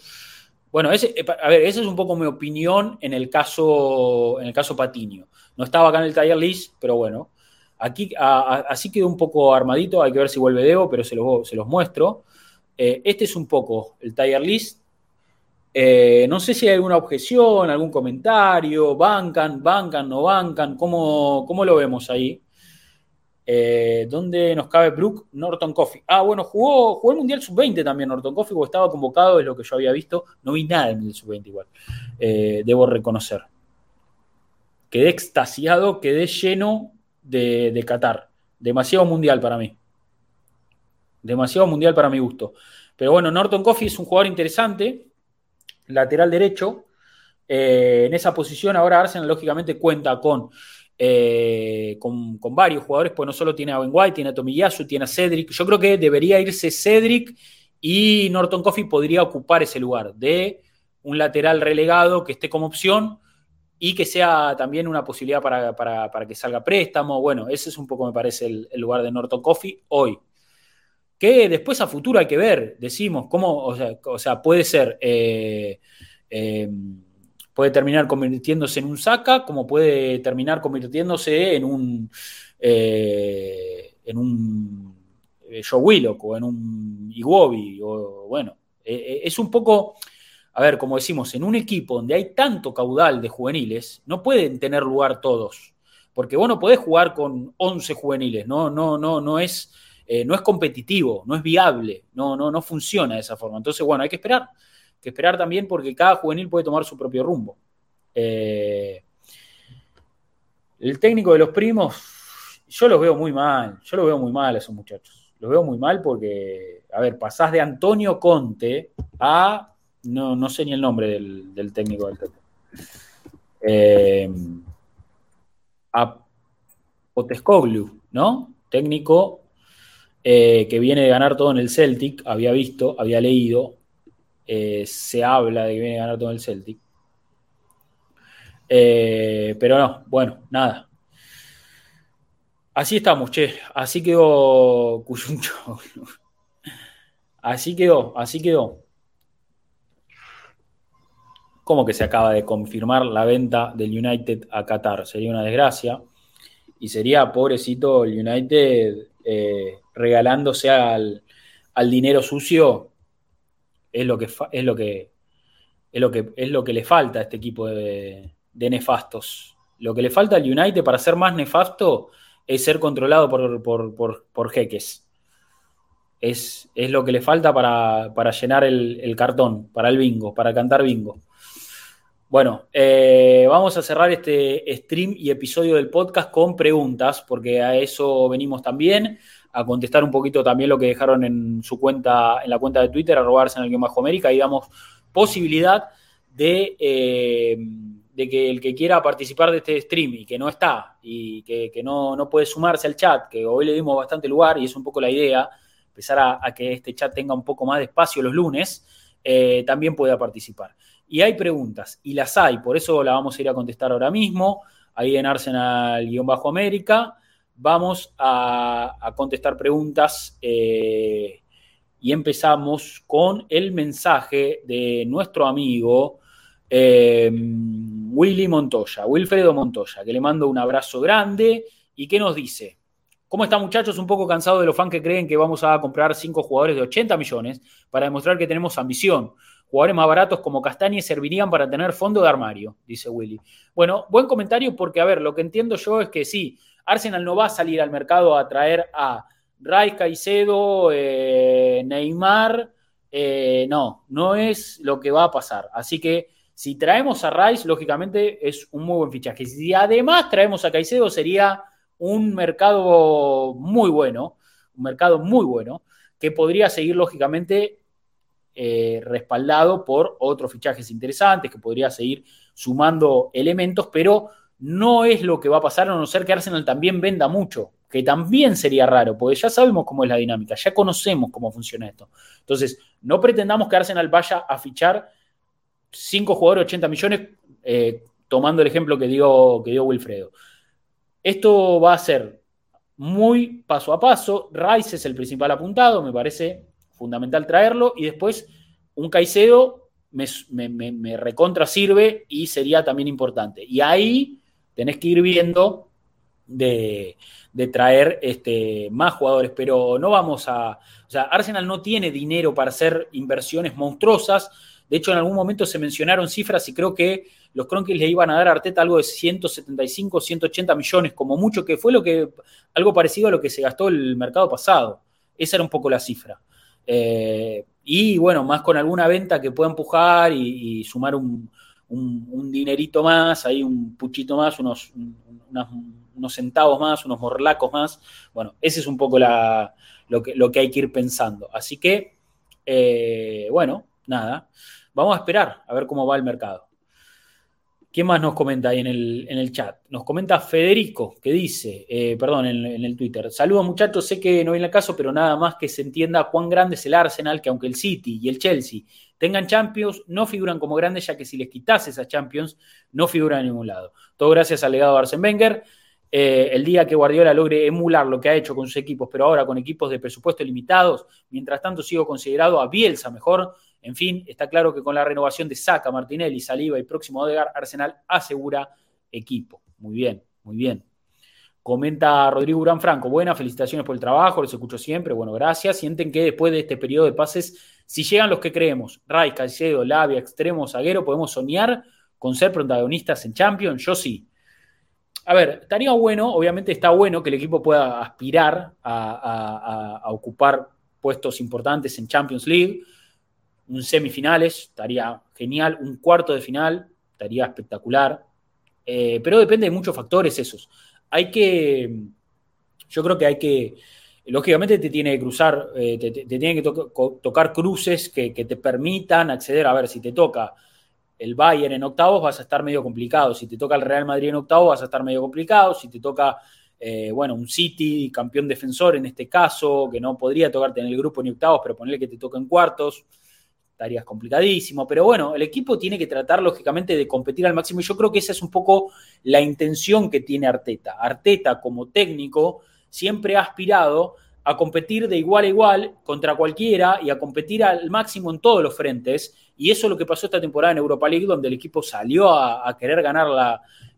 Bueno, eh, a ver, esa es un poco mi opinión en el caso, en el caso Patiño. No estaba acá en el taller list, pero bueno. Aquí, así quedó un poco armadito, hay que ver si vuelve Debo, pero se los, se los muestro. este es un poco el taller list eh, no sé si hay alguna objeción, algún comentario, bancan, bancan, no bancan, ¿cómo, cómo lo vemos ahí? Eh, ¿Dónde nos cabe Brook? Norton Coffee. Ah, bueno, jugó, jugó el Mundial Sub-20 también Norton Coffee, porque estaba convocado, es lo que yo había visto. No vi nada del Mundial Sub-20 igual, eh, debo reconocer. Quedé extasiado, quedé lleno de, de Qatar. Demasiado mundial para mí. Demasiado mundial para mi gusto. Pero bueno, Norton Coffee es un jugador interesante lateral derecho. Eh, en esa posición ahora Arsenal lógicamente cuenta con, eh, con, varios jugadores, pues no solo tiene a Ben White, tiene a Tomiyasu, tiene a Cedric. Yo creo que debería irse Cedric y Norton Coffee podría ocupar ese lugar de un lateral relegado que esté como opción y que sea también una posibilidad para, que salga préstamo. Bueno, ese es un poco, me parece, el lugar de Norton Coffee hoy que después a futuro hay que ver, decimos, cómo, o sea, puede ser, eh, eh, puede terminar convirtiéndose en un saca, como puede terminar convirtiéndose en un, eh, en un eh, Joe Willock o en un Iwobi, o bueno, es un poco, a ver, como decimos, en un equipo donde hay tanto caudal de juveniles, no pueden tener lugar todos, porque vos no podés jugar con 11 juveniles, no, no, no, no es, no es competitivo, no es viable, no, no, no funciona de esa forma. Entonces, bueno, hay que esperar, que esperar también porque cada juvenil puede tomar su propio rumbo. Eh, el técnico de los primos, yo los veo muy mal, yo los veo muy mal a esos muchachos. Los veo muy mal porque, a ver, pasás de Antonio Conte a, no, no sé ni el nombre del, técnico del técnico. Eh, a Potescoglu, ¿no? Técnico eh, que viene de ganar todo en el Celtic, había visto, había leído, se habla de que viene a ganar todo en el Celtic. Eh, pero no, bueno, nada. Así estamos, che. Así quedó Cuyuncho. Así quedó, así quedó. ¿Cómo que se acaba de confirmar la venta del United a Qatar? Sería una desgracia. Y sería, pobrecito, el United eh, regalándose al, dinero sucio. Es lo que es lo que es lo que es lo que le falta a este equipo de, de nefastos. Lo que le falta al United para ser más nefasto es ser controlado por, jeques. Es, es, lo que le falta para, llenar el, cartón, para el bingo, para cantar bingo. Bueno, eh, vamos a cerrar este stream y episodio del podcast con preguntas, porque a eso venimos también, a contestar un poquito también lo que dejaron en su cuenta, en la cuenta de Twitter, a robarse en el Bajo América, y damos posibilidad de eh, de que el que quiera participar de este stream y que no está y que, no, puede sumarse al chat, que hoy le dimos bastante lugar y es un poco la idea, empezar a, que este chat tenga un poco más de espacio los lunes, eh, también pueda participar. Y hay preguntas, y las hay, por eso la vamos a ir a contestar ahora mismo, ahí en Arsenal-América. Vamos a, contestar preguntas eh, y empezamos con el mensaje de nuestro amigo eh, Willy Montoya, Wilfredo Montoya, que le mando un abrazo grande y que nos dice, ¿cómo están muchachos? Un poco cansado de los fans que creen que vamos a comprar cinco jugadores de 80 millones para demostrar que tenemos ambición. Jugadores más baratos como Castañe servirían para tener fondo de armario, dice Willy. Bueno, buen comentario porque, a ver, lo que entiendo yo es que sí, Arsenal no va a salir al mercado a traer a Ray Caicedo, eh, Neymar, eh, no, no es lo que va a pasar. Así que si traemos a Rice, lógicamente es un muy buen fichaje. Si además traemos a Caicedo, sería un mercado muy bueno, un mercado muy bueno, que podría seguir lógicamente eh, respaldado por otros fichajes interesantes, que podría seguir sumando elementos, pero no es lo que va a pasar a no ser que Arsenal también venda mucho, que también sería raro, porque ya sabemos cómo es la dinámica, ya conocemos cómo funciona esto. Entonces, no pretendamos que Arsenal vaya a fichar cinco jugadores, 80 millones, eh, tomando el ejemplo que dio, que dio Wilfredo. Esto va a ser muy paso a paso. Rice es el principal apuntado, me parece fundamental traerlo. Y después un Caicedo me, me, recontra sirve y sería también importante. Y ahí tenés que ir viendo de, de, traer este, más jugadores, pero no vamos a... O sea, Arsenal no tiene dinero para hacer inversiones monstruosas de hecho, en algún momento se mencionaron cifras y creo que los Kronkis le iban a dar a Arteta algo de 175, 180 millones, como mucho, que fue lo que, algo parecido a lo que se gastó el mercado pasado. Esa era un poco la cifra. Eh, y bueno, más con alguna venta que pueda empujar y, sumar un, dinerito más, ahí un puchito más, unos, unos centavos más, unos morlacos más. Bueno, ese es un poco lo, que, lo que hay que ir pensando. Así que, eh, bueno, nada. Vamos a esperar a ver cómo va el mercado. ¿Quién más nos comenta ahí en el, chat? Nos comenta Federico, que dice, eh, perdón, en, el Twitter. Saludos muchachos, sé que no viene el caso, pero nada más que se entienda cuán grande es el Arsenal, que aunque el City y el Chelsea tengan Champions, no figuran como grandes, ya que si les quitas esas Champions, no figuran en ningún lado. Todo gracias al legado de Wenger. Eh, el día que Guardiola logre emular lo que ha hecho con sus equipos, pero ahora con equipos de presupuesto limitados, mientras tanto sigo considerado a Bielsa mejor, en fin, está claro que con la renovación de Saca, Martinelli, Saliva y próximo Odegar, Arsenal asegura equipo. Muy bien, muy bien. Comenta Rodrigo Urán Franco, buenas, felicitaciones por el trabajo, los escucho siempre, bueno, gracias. Sienten que después de este periodo de pases, si llegan los que creemos, Ray, Caicedo, Labia, Extremo, Zaguero, podemos soñar con ser protagonistas en Champions, yo sí. A ver, estaría bueno, obviamente está bueno que el equipo pueda aspirar a, ocupar puestos importantes en Champions League, un semifinales, estaría genial, un cuarto de final, estaría espectacular, eh, pero depende de muchos factores esos hay que, yo creo que hay que, lógicamente te tiene que cruzar, eh, te, tiene que tocar cruces que, te permitan acceder, a ver, si te toca el Bayern en octavos vas a estar medio complicado, si te toca el Real Madrid en octavos vas a estar medio complicado, si te toca, eh, bueno, un City, campeón defensor en este caso, que no podría tocarte en el grupo ni octavos, pero ponerle que te toca en cuartos, estarías complicadísimo, pero bueno, el equipo tiene que tratar lógicamente de competir al máximo y yo creo que esa es un poco la intención que tiene Arteta. Arteta como técnico siempre ha aspirado a competir de igual a igual contra cualquiera y a competir al máximo en todos los frentes. Y eso es lo que pasó esta temporada en Europa League, donde el equipo salió a, querer ganar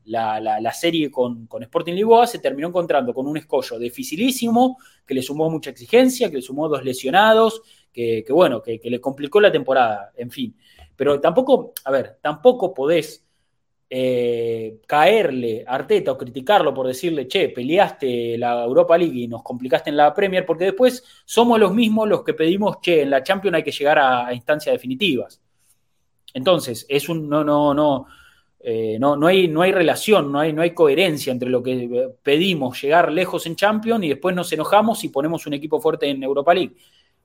la, serie con, con, Sporting Lisboa, se terminó encontrando con un escollo dificilísimo, que le sumó mucha exigencia, que le sumó dos lesionados, que, bueno, que, le complicó la temporada, en fin. Pero tampoco, a ver, tampoco podés eh, caerle a Arteta o criticarlo por decirle, che, peleaste la Europa League y nos complicaste en la Premier, porque después somos los mismos los que pedimos, che, en la Champions hay que llegar a, instancias definitivas. Entonces, es un, no, no, no, eh, no, no, hay, no hay relación, no hay, no hay coherencia entre lo que pedimos, llegar lejos en Champions y después nos enojamos y ponemos un equipo fuerte en Europa League.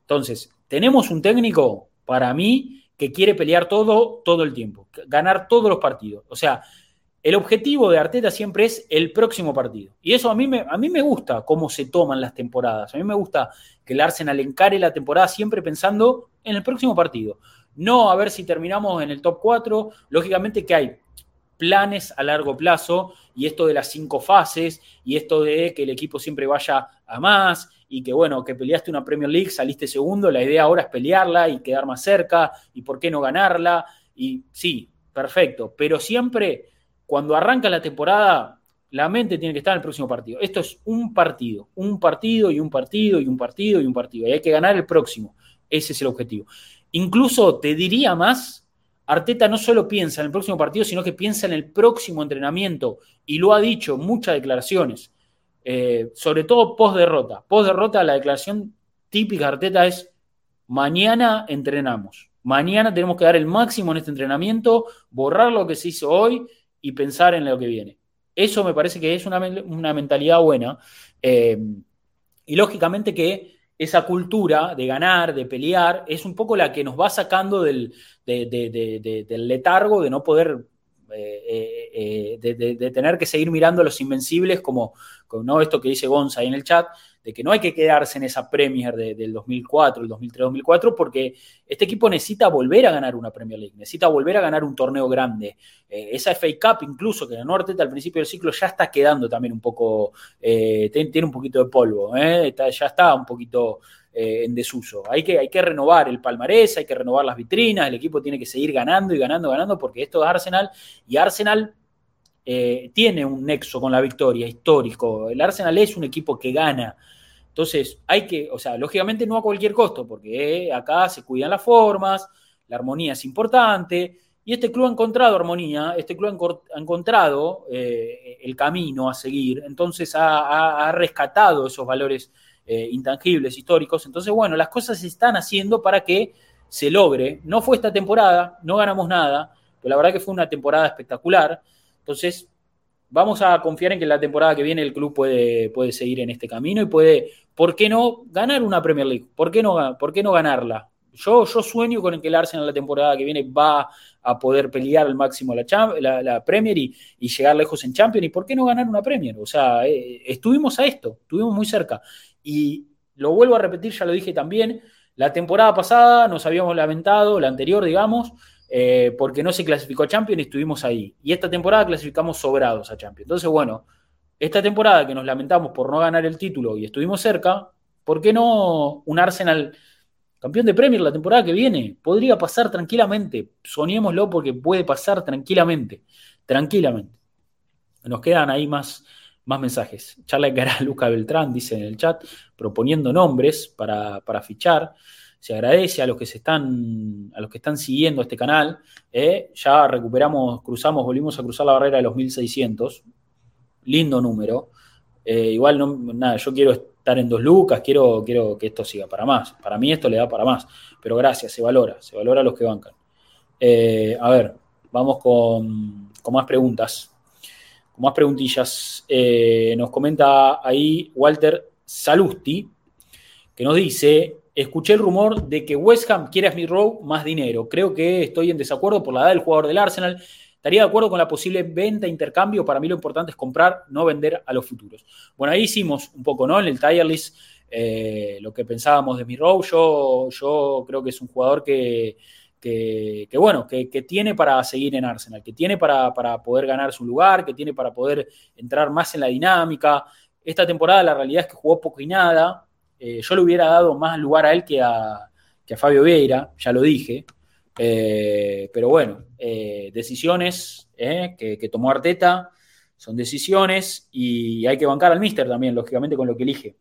Entonces, tenemos un técnico, para mí, que quiere pelear todo, todo el tiempo, ganar todos los partidos. O sea, el objetivo de Arteta siempre es el próximo partido. Y eso a mí, me, a mí me gusta cómo se toman las temporadas. A mí me gusta que el Arsenal encare la temporada siempre pensando en el próximo partido. No a ver si terminamos en el top 4. Lógicamente que hay planes a largo plazo y esto de las cinco fases y esto de que el equipo siempre vaya a más y que bueno, que peleaste una Premier League, saliste segundo, la idea ahora es pelearla y quedar más cerca y por qué no ganarla y sí, perfecto, pero siempre cuando arranca la temporada la mente tiene que estar en el próximo partido. Esto es un partido, un partido y un partido y un partido y un partido y hay que ganar el próximo. Ese es el objetivo. Incluso te diría más Arteta no solo piensa en el próximo partido, sino que piensa en el próximo entrenamiento y lo ha dicho muchas declaraciones, eh, sobre todo post derrota. Post derrota, la declaración típica de Arteta es: mañana entrenamos, mañana tenemos que dar el máximo en este entrenamiento, borrar lo que se hizo hoy y pensar en lo que viene. Eso me parece que es una, mentalidad buena. Eh, y lógicamente que esa cultura de ganar, de pelear, es un poco la que nos va sacando del, del letargo de no poder, eh, de, tener que seguir mirando a los invencibles, como ¿no? esto que dice Gonza ahí en el chat, de que no hay que quedarse en esa Premier del 2004, el 2003-2004, porque este equipo necesita volver a ganar una Premier League, necesita volver a ganar un torneo grande. Eh, esa FA Cup incluso que ganó Arteta al principio del ciclo ya está quedando también un poco, eh, tiene un poquito de polvo, eh, ya está un poquito en desuso. Hay que, hay que renovar el palmarés, hay que renovar las vitrinas, el equipo tiene que seguir ganando y ganando, ganando, porque esto es Arsenal y Arsenal eh, tiene un nexo con la victoria histórico. El Arsenal es un equipo que gana. Entonces, hay que, o sea, lógicamente no a cualquier costo, porque eh, acá se cuidan las formas, la armonía es importante, y este club ha encontrado armonía, este club ha encontrado eh, el camino a seguir, entonces ha, rescatado esos valores intangibles, históricos. Entonces, bueno, las cosas se están haciendo para que se logre. No fue esta temporada, no ganamos nada, pero la verdad que fue una temporada espectacular. Entonces, vamos a confiar en que la temporada que viene el club puede, puede seguir en este camino y puede, ¿por qué no ganar una Premier League? ¿Por qué no, por qué no ganarla? Yo, yo sueño con que el Arsenal la temporada que viene va a poder pelear al máximo la, la, Premier y, llegar lejos en Champions. ¿Y por qué no ganar una Premier? O sea, eh, estuvimos a esto, estuvimos muy cerca. Y lo vuelvo a repetir, ya lo dije también, la temporada pasada nos habíamos lamentado, la anterior, digamos, eh, porque no se clasificó a Champions y estuvimos ahí. Y esta temporada clasificamos sobrados a Champions. Entonces, bueno, esta temporada que nos lamentamos por no ganar el título y estuvimos cerca, ¿por qué no un Arsenal campeón de Premier la temporada que viene? Podría pasar tranquilamente. Soñémoslo porque puede pasar tranquilamente. Tranquilamente. Nos quedan ahí más, más mensajes. Charla que hará Luca Beltrán, dice en el chat, proponiendo nombres para, fichar. Se agradece a los que se están, a los que están siguiendo este canal. ¿eh? ya recuperamos, cruzamos, volvimos a cruzar la barrera de los 1600. Lindo número. Eh, igual, nada, yo quiero estar en dos lucas, quiero, quiero que esto siga para más. Para mí esto le da para más. Pero gracias, se valora, se valora a los que bancan. Eh, a ver, vamos con, con más preguntas más preguntillas. Nos comenta ahí Walter Salusti, que nos dice, escuché el rumor de que West Ham quiere a Smith Rowe más dinero. Creo que estoy en desacuerdo por la edad del jugador del Arsenal. Estaría de acuerdo con la posible venta intercambio. Para mí lo importante es comprar, no vender a los futuros. Bueno, ahí hicimos un poco, ¿no? En el tier list eh, lo que pensábamos de Smith Rowe. Yo, yo creo que es un jugador que que, bueno, que, tiene para seguir en Arsenal, que tiene para, poder ganar su lugar, que tiene para poder entrar más en la dinámica. Esta temporada la realidad es que jugó poco y nada. Eh, yo le hubiera dado más lugar a él que a, que a Fabio Vieira, ya lo dije. Eh, pero bueno, eh, decisiones que, que, tomó Arteta son decisiones y hay que bancar al Mister también, lógicamente, con lo que elige.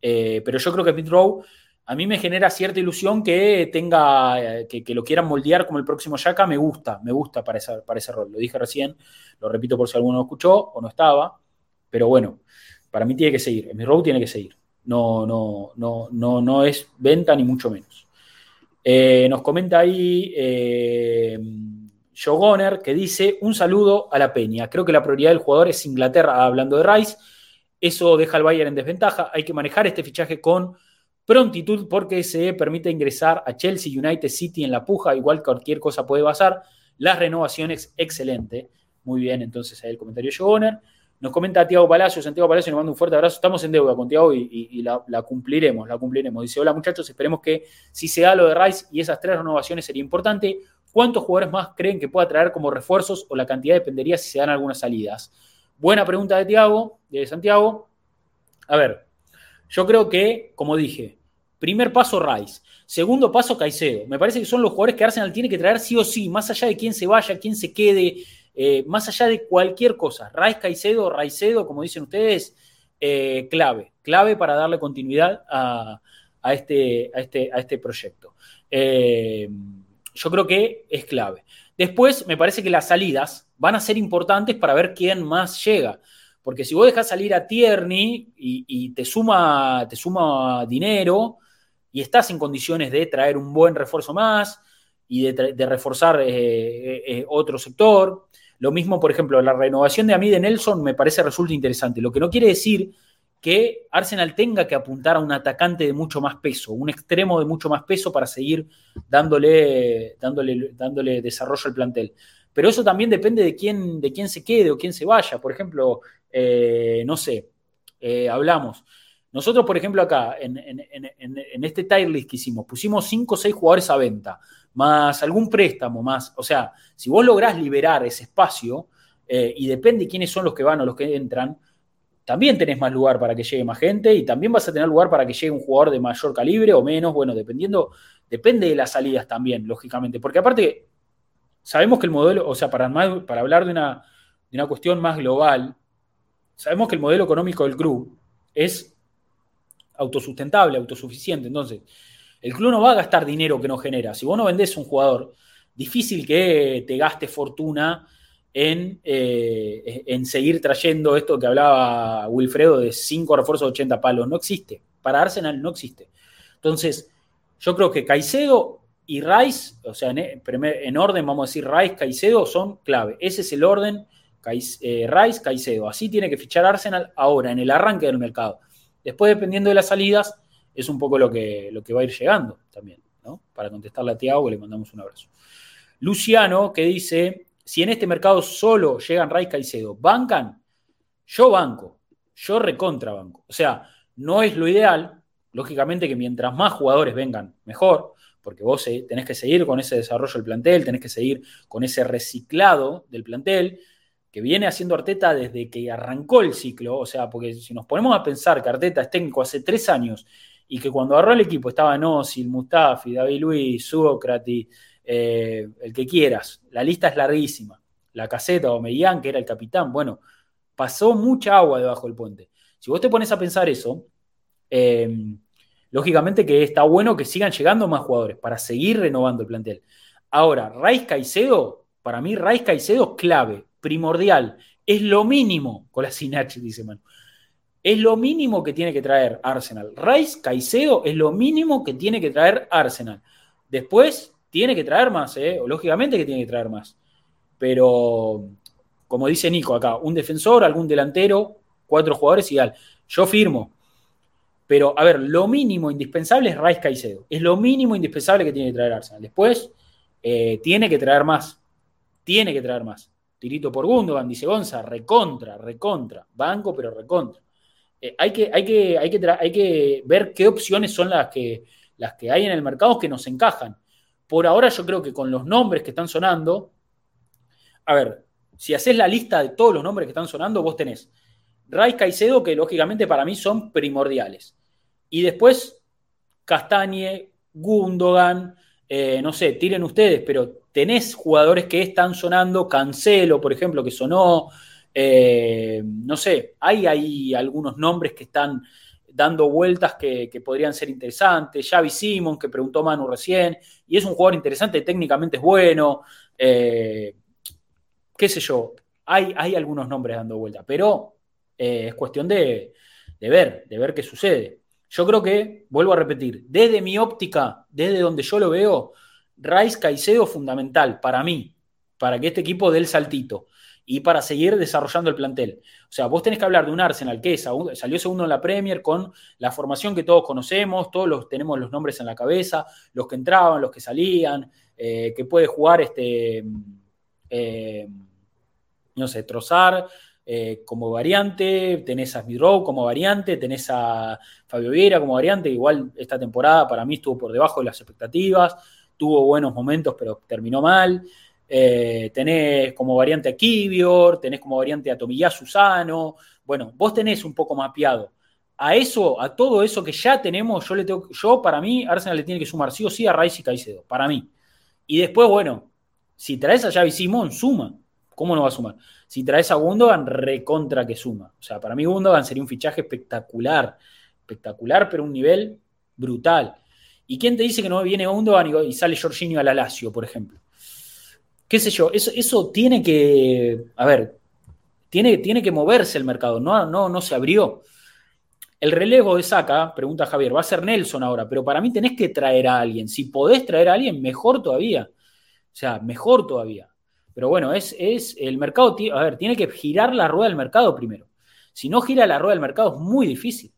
pero yo creo que Smith Rowe a mí me genera cierta ilusión que tenga, que, lo quieran moldear como el próximo Yaka, me gusta, me gusta para, para ese rol. Lo dije recién, lo repito por si alguno lo escuchó o no estaba, pero bueno, para mí tiene que seguir, mi rol tiene que seguir. No, no, no, no, no es venta ni mucho menos. Eh, nos comenta ahí eh, que dice: Un saludo a la Peña. Creo que la prioridad del jugador es Inglaterra, hablando de Rice. Eso deja al Bayern en desventaja. Hay que manejar este fichaje con Prontitud porque se permite ingresar a Chelsea United City en la puja, igual cualquier cosa puede pasar. Las renovaciones, excelente. Muy bien, entonces ahí el comentario de Nos comenta Tiago Palacio, Santiago Palacio nos manda un fuerte abrazo. Estamos en deuda con Tiago y, la, cumpliremos, la cumpliremos. Dice, hola muchachos, esperemos que si se da lo de Rice y esas tres renovaciones sería importante. ¿Cuántos jugadores más creen que pueda traer como refuerzos o la cantidad dependería si se dan algunas salidas? Buena pregunta de Tiago, de Santiago. A ver, yo creo que, como dije, Primer paso, Rice. Segundo paso, Caicedo. Me parece que son los jugadores que Arsenal tiene que traer sí o sí, más allá de quién se vaya, quién se quede, eh, más allá de cualquier cosa. Rice, Caicedo, Raicedo, como dicen ustedes, eh, clave. Clave para darle continuidad a, este, a, este, a este, proyecto. Eh, yo creo que es clave. Después, me parece que las salidas van a ser importantes para ver quién más llega. Porque si vos dejas salir a Tierney y, te, suma, te suma dinero, y estás en condiciones de traer un buen refuerzo más y de, reforzar otro sector. Lo mismo, por ejemplo, la renovación de Amide Nelson me parece resulta interesante. Lo que no quiere decir que Arsenal tenga que apuntar a un atacante de mucho más peso, un extremo de mucho más peso para seguir dándole, dándole, dándole desarrollo al plantel. Pero eso también depende de quién, de quién se quede o quién se vaya. Por ejemplo, no sé, hablamos nosotros, por ejemplo, acá, en, este tier list que hicimos, pusimos 5 o 6 jugadores a venta, más algún préstamo, más. O sea, si vos lográs liberar ese espacio, eh, y depende quiénes son los que van o los que entran, también tenés más lugar para que llegue más gente y también vas a tener lugar para que llegue un jugador de mayor calibre o menos, bueno, dependiendo, depende de las salidas también, lógicamente. Porque aparte, sabemos que el modelo, o sea, para, para hablar de una, de una cuestión más global, sabemos que el modelo económico del club es autosustentable, autosuficiente. Entonces, el club no va a gastar dinero que no genera. Si vos no vendés un jugador, difícil que te gaste fortuna en, eh, en seguir trayendo esto que hablaba Wilfredo de 5 refuerzos de 80 palos. No existe. Para Arsenal no existe. Entonces, yo creo que Caicedo y Rice, o sea, en, orden vamos a decir Rice, Caicedo son clave. Ese es el orden. Eh, Rice, Caicedo. Así tiene que fichar Arsenal ahora, en el arranque del mercado. Después, dependiendo de las salidas, es un poco lo que, lo que va a ir llegando también, ¿no? Para contestarle a Tiago, le mandamos un abrazo. Luciano, que dice, si en este mercado solo llegan Ray Caicedo, ¿bancan? Yo banco, yo recontra banco. O sea, no es lo ideal, lógicamente que mientras más jugadores vengan, mejor, porque vos tenés que seguir con ese desarrollo del plantel, tenés que seguir con ese reciclado del plantel, que viene haciendo Arteta desde que arrancó el ciclo, o sea, porque si nos ponemos a pensar que Arteta es técnico hace tres años y que cuando agarró el equipo estaba Nosil, Mustafi, David Luis, Sócrates, eh, el que quieras, la lista es larguísima. La caseta o Mellán, que era el capitán, bueno, Pasó mucha agua debajo del puente. Si vos te pones a pensar eso, em, lógicamente que está bueno que sigan llegando más jugadores para seguir renovando el plantel. Ahora, Raiz Caicedo, para mí Raiz Caicedo clave, primordial, es lo mínimo con la dice Manu. Es lo mínimo que tiene que traer Arsenal. Rice Caicedo es lo mínimo que tiene que traer Arsenal. Después tiene que traer más, ¿eh? lógicamente que tiene que traer más. Pero, como dice Nico acá, un defensor, algún delantero, cuatro jugadores, ideal. Yo firmo. Pero, a ver, lo mínimo indispensable es Rice Caicedo. Es lo mínimo indispensable que tiene que traer Arsenal. Después, eh, tiene que traer más. Tiene que traer más. Tirito por Gundogan, dice Gonza, recontra, recontra. Banco, pero recontra. Eh, hay, que, hay, que, hay, que ver qué opciones son las que, las que hay en el mercado que nos encajan. Por ahora yo creo que con los nombres que están sonando, a ver, si haces la lista de todos los nombres que están sonando, vos tenés Ray Caicedo, que lógicamente para mí son primordiales. Y después Castañe, Gundogan, eh, no sé, tiren ustedes, pero tenés jugadores que están sonando, Cancelo, por ejemplo, que sonó, eh, no sé, hay ahí algunos nombres que están dando vueltas que, podrían ser interesantes. Xavi Simon, que preguntó Manu recién, y es un jugador interesante, técnicamente es bueno. Eh, qué sé yo, hay, hay, algunos nombres dando vueltas, pero es cuestión de, de ver, de ver qué sucede. Yo creo que, vuelvo a repetir, desde mi óptica, desde donde yo lo veo, Rice Caicedo fundamental para mí, para que este equipo dé el saltito y para seguir desarrollando el plantel. O sea, vos tenés que hablar de un Arsenal que salió segundo en la Premier con la formación que todos conocemos, todos los, tenemos los nombres en la cabeza, los que entraban, los que salían, eh, que puede jugar este, eh, no sé, Trozar, eh, como variante, tenés a Smith como variante, tenés a Fabio Vieira como variante, igual esta temporada para mí estuvo por debajo de las expectativas, tuvo buenos momentos pero terminó mal. Eh, tenés como variante a Kivior, tenés como variante a Tomiyasu Susano. Bueno, vos tenés un poco mapeado. A eso, a todo eso que ya tenemos, yo le tengo, yo para mí, Arsenal le tiene que sumar sí o sí a Rice y Caicedo, para mí. Y después, bueno, si traes a Javi Simón, suma. ¿Cómo no va a sumar? Si traes a Gundogan, recontra que suma. O sea, para mí Gundogan sería un fichaje espectacular. Espectacular, pero un nivel brutal. ¿Y quién te dice que no viene Gundogan y sale Jorginho al Alacio, por ejemplo? qué sé yo, eso, eso tiene que, a ver, tiene, tiene que moverse el mercado, no, no, no se abrió. El relevo de Saca, pregunta Javier, va a ser Nelson ahora, pero para mí tenés que traer a alguien. Si podés traer a alguien, mejor todavía. O sea, mejor todavía. Pero bueno, es, es el mercado, a ver, tiene que girar la rueda del mercado primero. Si no gira la rueda del mercado es muy difícil.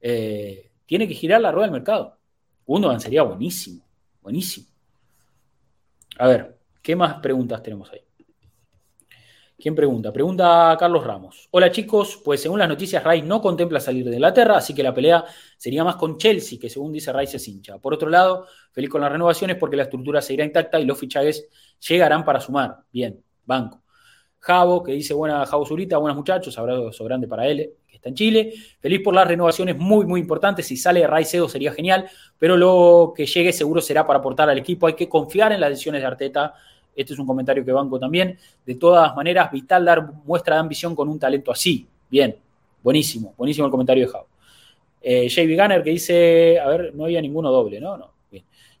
Eh, tiene que girar la rueda del mercado. Gundogan sería buenísimo, buenísimo. A ver, ¿qué más preguntas tenemos ahí? ¿Quién pregunta? Pregunta Carlos Ramos. Hola chicos, pues según las noticias, Rice no contempla salir de Inglaterra, así que la pelea sería más con Chelsea, que según dice Rice es hincha. Por otro lado, feliz con las renovaciones porque la estructura seguirá intacta y los fichajes llegarán para sumar. Bien, banco. Javo, que dice, buena Javo Zurita, buenas muchachos, abrazo grande para él, está en Chile. Feliz por las renovaciones muy, muy importantes. Si sale Raicedo sería genial, pero lo que llegue seguro será para aportar al equipo. Hay que confiar en las decisiones de Arteta. Este es un comentario que banco también. De todas maneras, vital dar muestra de ambición con un talento así. Bien, buenísimo, buenísimo el comentario de Javo. Eh, JB Gunner que dice, a ver, no había ninguno doble, ¿no? No.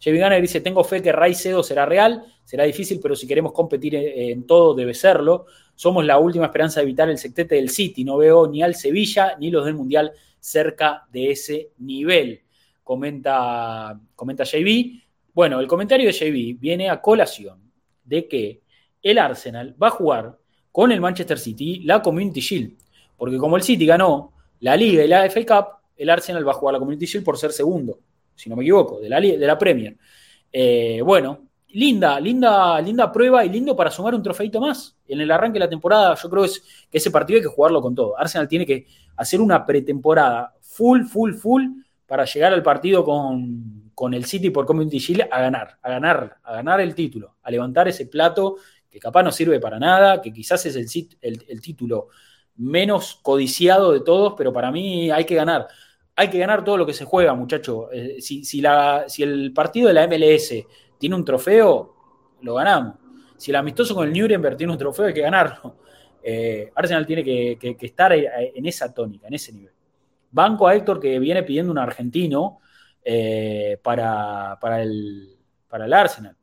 Javi Gunner dice, tengo fe que Raicedo será real, será difícil, pero si queremos competir en, todo debe serlo. Somos la última esperanza de evitar el sectete del City. No veo ni al Sevilla ni los del Mundial cerca de ese nivel. Comenta, comenta JB. Bueno, el comentario de JB viene a colación de que el Arsenal va a jugar con el Manchester City la Community Shield. Porque como el City ganó la Liga y la FA Cup, el Arsenal va a jugar la Community Shield por ser segundo si no me equivoco, de la, de la Premier. Eh, bueno, linda, linda, linda prueba y lindo para sumar un trofeito más. En el arranque de la temporada, yo creo es que ese partido hay que jugarlo con todo. Arsenal tiene que hacer una pretemporada full, full, full para llegar al partido con, el City por Community Shield a ganar, a ganar, a ganar el título, a levantar ese plato que capaz no sirve para nada, que quizás es el, el título menos codiciado de todos, pero para mí hay que ganar hay que ganar todo lo que se juega, muchacho. Eh, si, la, si, el partido de la MLS tiene un trofeo, lo ganamos. Si el amistoso con el Nuremberg tiene un trofeo, hay que ganarlo. Eh, Arsenal tiene que, estar en esa tónica, en ese nivel. Banco a Héctor que viene pidiendo un argentino eh, para, el, para el Arsenal.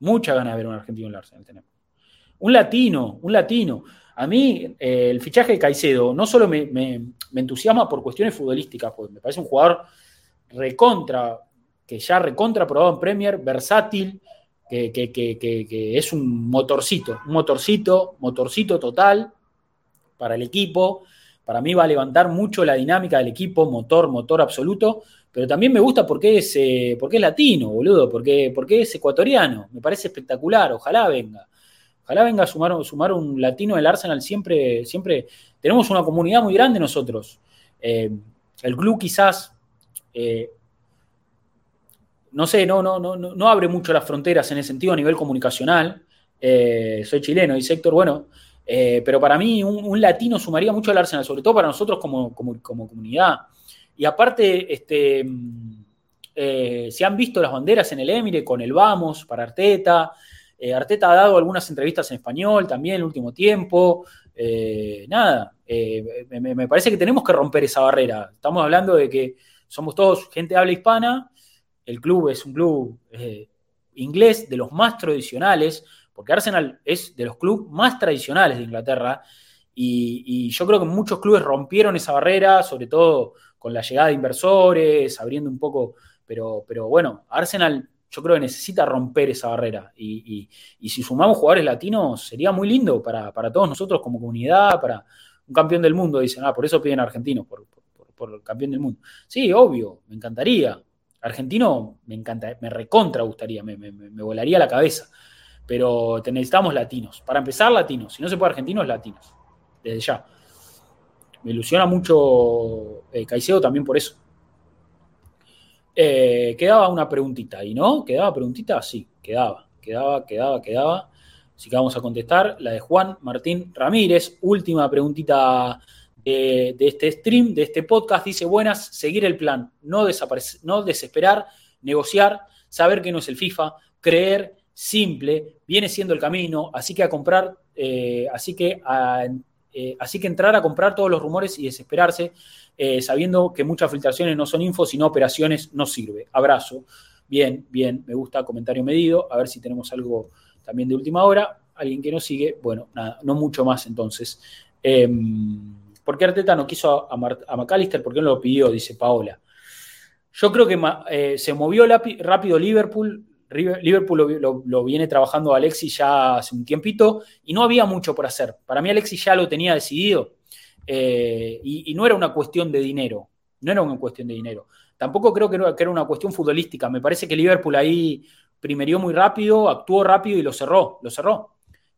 Mucha ganas de ver un argentino en el Arsenal tenemos. Un latino, un latino. A mí eh, el fichaje de Caicedo no solo me, entusiasma por cuestiones futbolísticas, porque me parece un jugador recontra, que ya recontra probado en Premier, versátil, que, es un motorcito, un motorcito, motorcito total para el equipo. Para mí va a levantar mucho la dinámica del equipo, motor, motor absoluto. Pero también me gusta porque es, eh, porque es latino, boludo, porque, porque es ecuatoriano. Me parece espectacular, ojalá venga. Ojalá venga a sumar, un latino del Arsenal. Siempre, siempre tenemos una comunidad muy grande nosotros. Eh, el club quizás, eh, no sé, no, no, no, no abre mucho las fronteras en ese sentido a nivel comunicacional. soy chileno, y Héctor, bueno, pero para mí un, latino sumaría mucho al Arsenal, sobre todo para nosotros como, como, comunidad. Y aparte, este, eh, se han visto las banderas en el Emire con el Vamos para Arteta. Eh, Arteta ha dado algunas entrevistas en español también el último tiempo. Eh, nada, me, parece que tenemos que romper esa barrera. Estamos hablando de que somos todos gente de habla hispana. El club es un club inglés de los más tradicionales, porque Arsenal es de los clubes más tradicionales de Inglaterra. Y, y yo creo que muchos clubes rompieron esa barrera, sobre todo con la llegada de inversores, abriendo un poco, pero, pero bueno, Arsenal yo creo que necesita romper esa barrera. Y, si sumamos jugadores latinos, sería muy lindo para, todos nosotros como comunidad, para un campeón del mundo. Dicen, ah, por eso piden argentinos, por, por, el campeón del mundo. Sí, obvio, me encantaría. Argentino me encanta, me recontra gustaría, me, me volaría la cabeza. Pero necesitamos latinos. Para empezar, latinos. Si no se puede argentinos, latinos. Desde ya me ilusiona mucho eh, Caicedo también por eso. Eh, quedaba una preguntita ahí, ¿no? ¿Quedaba preguntita? Sí, quedaba, quedaba, quedaba, quedaba. Así que vamos a contestar la de Juan Martín Ramírez. Última preguntita de, este stream, de este podcast. Dice, buenas, seguir el plan, no, desesperar, negociar, saber que no es el FIFA, creer, simple, viene siendo el camino, así que a comprar, eh, así que eh, así que entrar a comprar todos los rumores y desesperarse, eh, sabiendo que muchas filtraciones no son info, sino operaciones, no sirve. Abrazo. Bien, bien, me gusta, comentario medido. A ver si tenemos algo también de última hora. Alguien que nos sigue, bueno, nada, no mucho más entonces. Eh, ¿Por qué Arteta no quiso a, McAllister? ¿Por qué no lo pidió? Dice Paola. Yo creo que eh, se movió rápido Liverpool, Liverpool lo, viene trabajando Alexis ya hace un tiempito y no había mucho por hacer. Para mí Alexis ya lo tenía decidido eh, y, no era una cuestión de dinero, no era una cuestión de dinero. Tampoco creo que era, una cuestión futbolística. Me parece que Liverpool ahí primerió muy rápido, actuó rápido y lo cerró, lo cerró.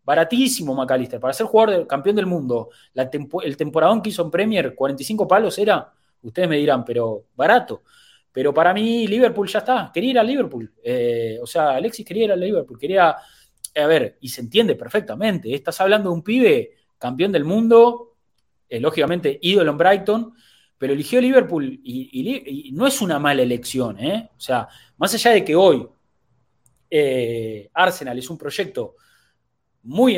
Baratísimo McAllister, para ser jugador de, campeón del mundo. el temporadón que hizo en Premier, 45 palos era, ustedes me dirán, pero barato. Pero para mí, Liverpool ya está. Quería ir a Liverpool. Eh, o sea, Alexis quería ir a Liverpool. Quería. Eh, a ver, y se entiende perfectamente. Estás hablando de un pibe campeón del mundo, eh, lógicamente ídolo en Brighton, pero eligió Liverpool y, no es una mala elección. O sea, más allá de que hoy Arsenal es un proyecto muy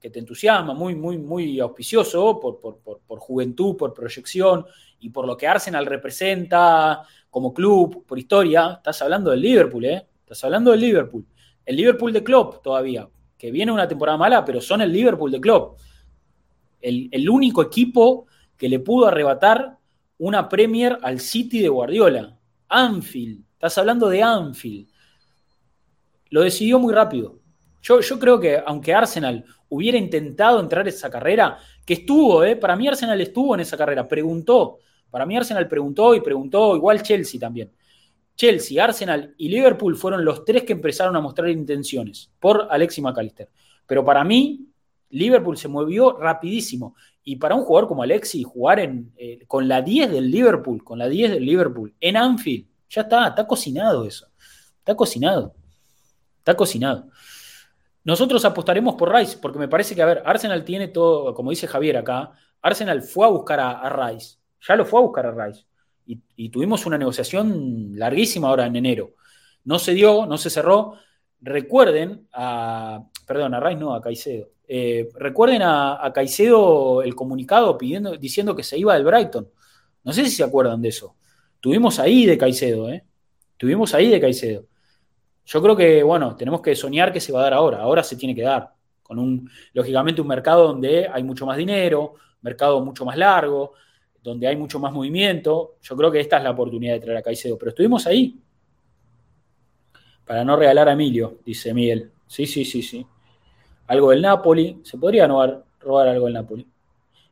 que te entusiasma, muy, muy, muy auspicioso por, por, juventud, por proyección y por lo que Arsenal representa como club, por historia. Estás hablando del Liverpool, ¿eh? Estás hablando del Liverpool. El Liverpool de Klopp todavía, que viene una temporada mala, pero son el Liverpool de Klopp. El, único equipo que le pudo arrebatar una Premier al City de Guardiola. Anfield. Estás hablando de Anfield. Lo decidió muy rápido yo, creo que aunque Arsenal hubiera intentado entrar en esa carrera, que estuvo, ¿eh? para mí Arsenal estuvo en esa carrera, preguntó, para mí Arsenal preguntó y preguntó, igual Chelsea también. Chelsea, Arsenal y Liverpool fueron los tres que empezaron a mostrar intenciones por Alexis McAllister. Pero para mí, Liverpool se movió rapidísimo. Y para un jugador como Alexis, jugar en, eh, con la 10 del Liverpool, con la 10 del Liverpool, en Anfield, ya está, está cocinado eso. Está cocinado. Está cocinado. Nosotros apostaremos por Rice, porque me parece que, a ver, Arsenal tiene todo, como dice Javier acá, Arsenal fue a buscar a, Rice, ya lo fue a buscar a Rice, y, tuvimos una negociación larguísima ahora en enero. No se dio, no se cerró. Recuerden a, perdón, a Rice no, a Caicedo. Eh, recuerden a, Caicedo el comunicado pidiendo, diciendo que se iba del Brighton. No sé si se acuerdan de eso. Tuvimos ahí de Caicedo, ¿eh? Tuvimos ahí de Caicedo. Yo creo que, bueno, tenemos que soñar que se va a dar ahora. Ahora se tiene que dar. Con un, lógicamente, un mercado donde hay mucho más dinero, mercado mucho más largo, donde hay mucho más movimiento. Yo creo que esta es la oportunidad de traer a Caicedo. Pero estuvimos ahí. Para no regalar a Emilio, dice Miguel. Sí, sí, sí, sí. Algo del Napoli. Se podría robar, algo del Napoli.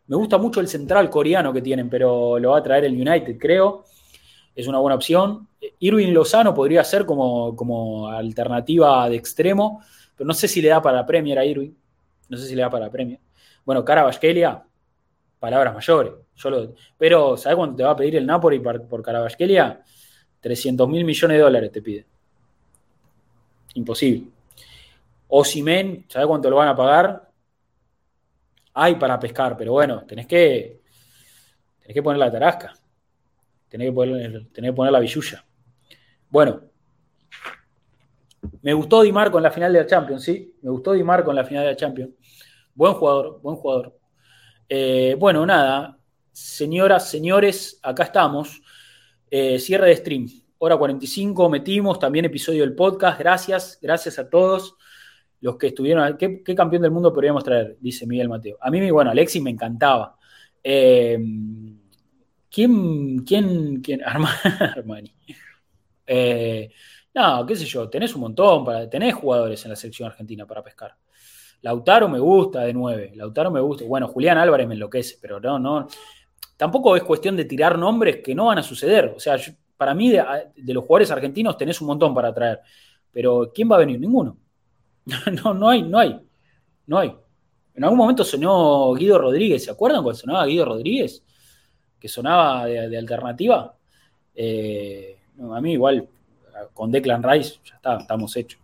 Me gusta mucho el central coreano que tienen, pero lo va a traer el United, creo. Es una buena opción. Irving Lozano podría ser como, como alternativa de extremo, pero no sé si le da para Premier a Irving. No sé si le da para Premier. Bueno, Cara Vasquelia, palabras mayores. pero, ¿sabes cuánto te va a pedir el Napoli por, por Carabasquelia? 300 mil millones de dólares te pide. Imposible. Osimen, ¿sabes cuánto lo van a pagar? Hay para pescar, pero bueno, tenés que, tenés que poner la tarasca. Tenés que poner, tenés que poner la billulla. Bueno, me gustó Di Marco en la final de la Champions, ¿sí? Me gustó Di Marco en la final de la Champions. Buen jugador, buen jugador. Eh, bueno, nada, señoras, señores, acá estamos. Eh, cierre de stream. Hora 45, metimos también episodio del podcast. Gracias, gracias a todos los que estuvieron. ¿Qué, campeón del mundo podríamos traer? Dice Miguel Mateo. A mí, bueno, Alexis me encantaba. Eh, ¿Quién, quién, quién? Armani. no, qué sé yo, tenés un montón, para, tenés jugadores en la selección argentina para pescar. Lautaro me gusta de nueve, Lautaro me gusta. Bueno, Julián Álvarez me enloquece, pero no, no. Tampoco es cuestión de tirar nombres que no van a suceder. O sea, para mí, de, los jugadores argentinos tenés un montón para traer. Pero ¿quién va a venir? Ninguno. no, no hay, no hay. No hay. En algún momento sonó Guido Rodríguez, ¿se acuerdan cuando sonaba Guido Rodríguez? Que sonaba de, alternativa. Eh, a mí igual, con Declan Rice, ya está, estamos hechos.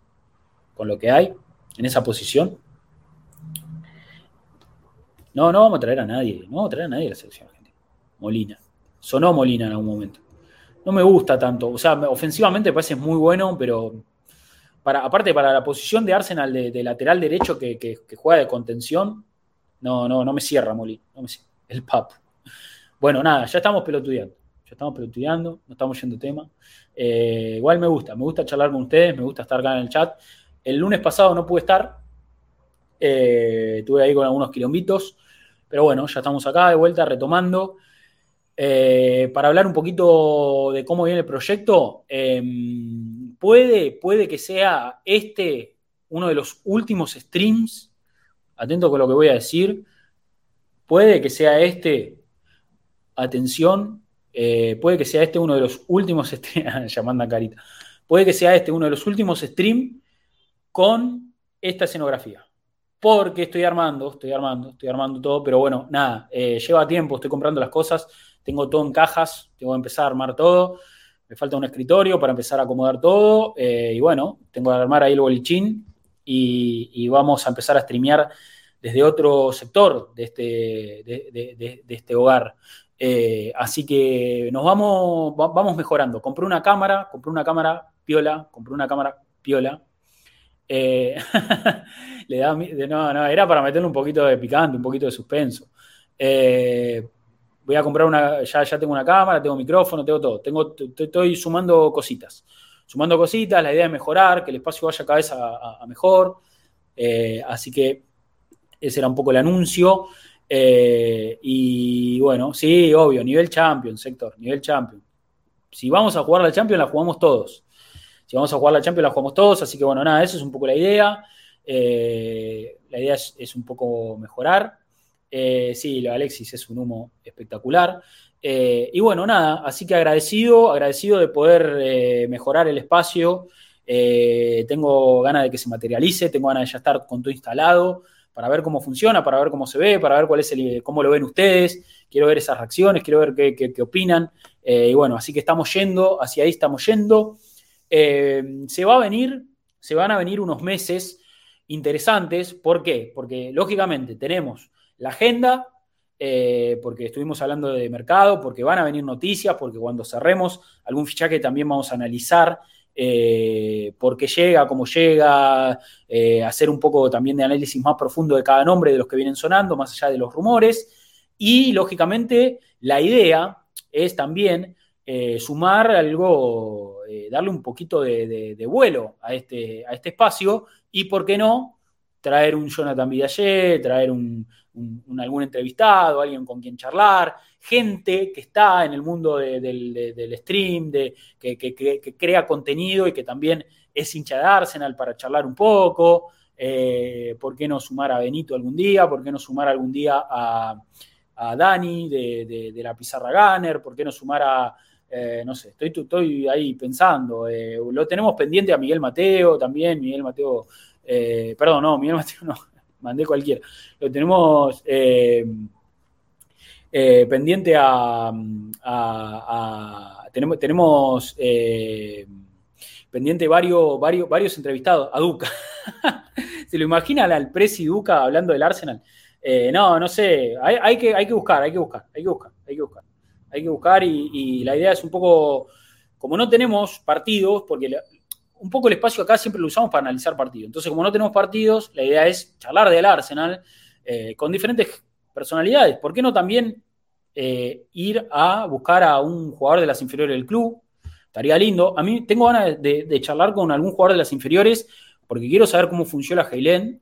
Con lo que hay en esa posición. No, no vamos a traer a nadie. No vamos a traer a nadie a la selección argentina. Molina. Sonó Molina en algún momento. No me gusta tanto. O sea, ofensivamente me parece muy bueno, pero para, aparte para la posición de Arsenal de, lateral derecho que, juega de contención, no, no, no me cierra Molina. El papo. Bueno, nada, ya estamos pelotudeando. Ya estamos pelotudeando, no estamos yendo tema. Eh, igual me gusta, me gusta charlar con ustedes, me gusta estar acá en el chat. El lunes pasado no pude estar, eh, estuve ahí con algunos quilombitos. Pero bueno, ya estamos acá de vuelta retomando. Eh, para hablar un poquito de cómo viene el proyecto, em, puede, puede que sea este uno de los últimos streams, atento con lo que voy a decir, puede que sea este, atención, eh, puede que sea este uno de los últimos streams, llamando a Carita, puede que sea este uno de los últimos streams con esta escenografía porque estoy armando, estoy armando, estoy armando todo, pero bueno, nada, eh, lleva tiempo, estoy comprando las cosas, tengo todo en cajas, tengo que empezar a armar todo, me falta un escritorio para empezar a acomodar todo, eh, y bueno, tengo que armar ahí el bolichín y, vamos a empezar a streamear desde otro sector de este, de, este hogar. Eh, así que nos vamos, vamos mejorando. Compré una cámara, compré una cámara piola, compré una cámara piola, eh, le da, no, no, era para meterle un poquito de picante, un poquito de suspenso. Eh, voy a comprar una, ya, ya tengo una cámara, tengo micrófono, tengo todo. Tengo, estoy sumando cositas. Sumando cositas, la idea es mejorar, que el espacio vaya cada vez a, mejor. Eh, así que ese era un poco el anuncio. y bueno, sí, obvio, nivel champion, sector, nivel champion. Si vamos a jugar la champion, la jugamos todos. Si vamos a jugar la Champions, la jugamos todos. Así que bueno, nada, eso es un poco la idea. Eh, la idea es, un poco mejorar. Eh, sí, lo Alexis es un humo espectacular. Eh, y bueno, nada, así que agradecido, agradecido de poder mejorar el espacio. tengo ganas de que se materialice, tengo ganas de ya estar con todo instalado para ver cómo funciona, para ver cómo se ve, para ver cuál es el, cómo lo ven ustedes. Quiero ver esas reacciones, quiero ver qué opinan. y bueno, así que estamos yendo, hacia ahí estamos yendo. Eh, se va a venir, se van a venir unos meses interesantes. ¿Por qué? Porque lógicamente tenemos la agenda, eh, porque estuvimos hablando de mercado, porque van a venir noticias, porque cuando cerremos algún fichaje también vamos a analizar eh, por qué llega, cómo llega, hacer un poco también de análisis más profundo de cada nombre de los que vienen sonando, más allá de los rumores. Y lógicamente la idea es también sumar algo, darle un poquito de, vuelo a este, a este espacio y, ¿por qué no?, traer un Jonathan Vidalé, traer un, algún entrevistado, alguien con quien charlar, gente que está en el mundo del stream, de, que, crea contenido y que también es hincha de Arsenal para charlar un poco. Eh, ¿Por qué no sumar a Benito algún día? ¿Por qué no sumar algún día a, Dani de, la Pizarra Gunner? ¿Por qué no sumar a, eh, no sé, estoy, estoy ahí pensando. Eh, lo tenemos pendiente a Miguel Mateo también. Miguel Mateo, perdón, no, Miguel Mateo no, mandé cualquiera. Lo tenemos eh, pendiente a, tenemos, tenemos eh, pendiente varios, varios, varios entrevistados a Duca. ¿Se lo imagina al Presi Duca hablando del Arsenal? Eh, no, no sé, hay, que, hay que buscar, hay que buscar, hay que buscar, hay que buscar. Hay que buscar y, la idea es un poco, como no tenemos partidos, porque un poco el espacio acá siempre lo usamos para analizar partidos. Entonces, como no tenemos partidos, la idea es charlar del Arsenal con diferentes personalidades. ¿Por qué no también eh, ir a buscar a un jugador de las inferiores del club. Estaría lindo. A mí tengo ganas de, charlar con algún jugador de las inferiores porque quiero saber cómo funciona Heilén.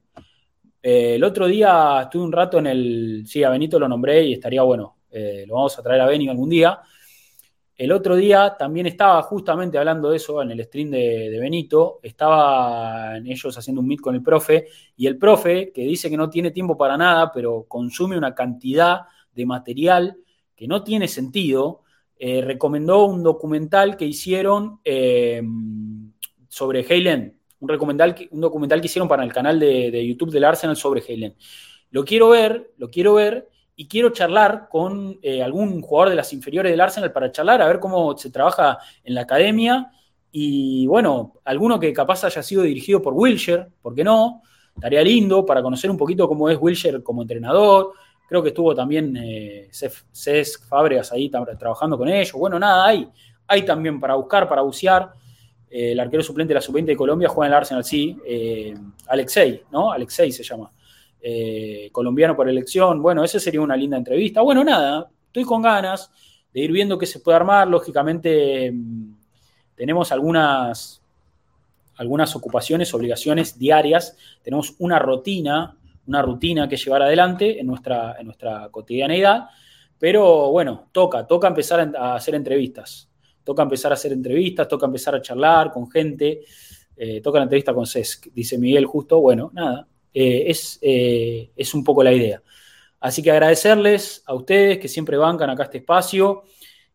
Eh, el otro día estuve un rato en el. Sí, a Benito lo nombré y estaría bueno. Eh, lo vamos a traer a Benny algún día. El otro día también estaba justamente hablando de eso en el stream de, de, Benito. Estaban ellos haciendo un meet con el profe y el profe, que dice que no tiene tiempo para nada, pero consume una cantidad de material que no tiene sentido, eh, recomendó un documental que hicieron eh, sobre Helen, un, documental que, un documental que hicieron para el canal de, YouTube del Arsenal sobre Helen. Lo quiero ver, lo quiero ver y quiero charlar con eh, algún jugador de las inferiores del Arsenal para charlar, a ver cómo se trabaja en la academia y bueno, alguno que capaz haya sido dirigido por Wilshire, ¿por qué no? Estaría lindo para conocer un poquito cómo es Wilshire como entrenador, Creo que estuvo también eh, Cesc Fábregas ahí trabajando con ellos. Bueno, nada, hay, hay también para buscar, para bucear. Eh, el arquero suplente de la sub-20 de Colombia juega en el Arsenal, sí. Eh, Alexei, ¿no? Alexei se llama. Eh, colombiano por elección. Bueno, esa sería una linda entrevista. Bueno, nada, estoy con ganas de ir viendo qué se puede armar. Lógicamente, mm, tenemos algunas, algunas ocupaciones, obligaciones diarias. Tenemos una rutina una rutina que llevar adelante en nuestra, en nuestra cotidianeidad. Pero bueno, toca, toca empezar a hacer entrevistas. Toca empezar a hacer entrevistas, toca empezar a charlar con gente. Eh, toca la entrevista con Cesc, dice Miguel justo. Bueno, nada, eh, es, eh, es un poco la idea. Así que agradecerles a ustedes que siempre bancan acá este espacio.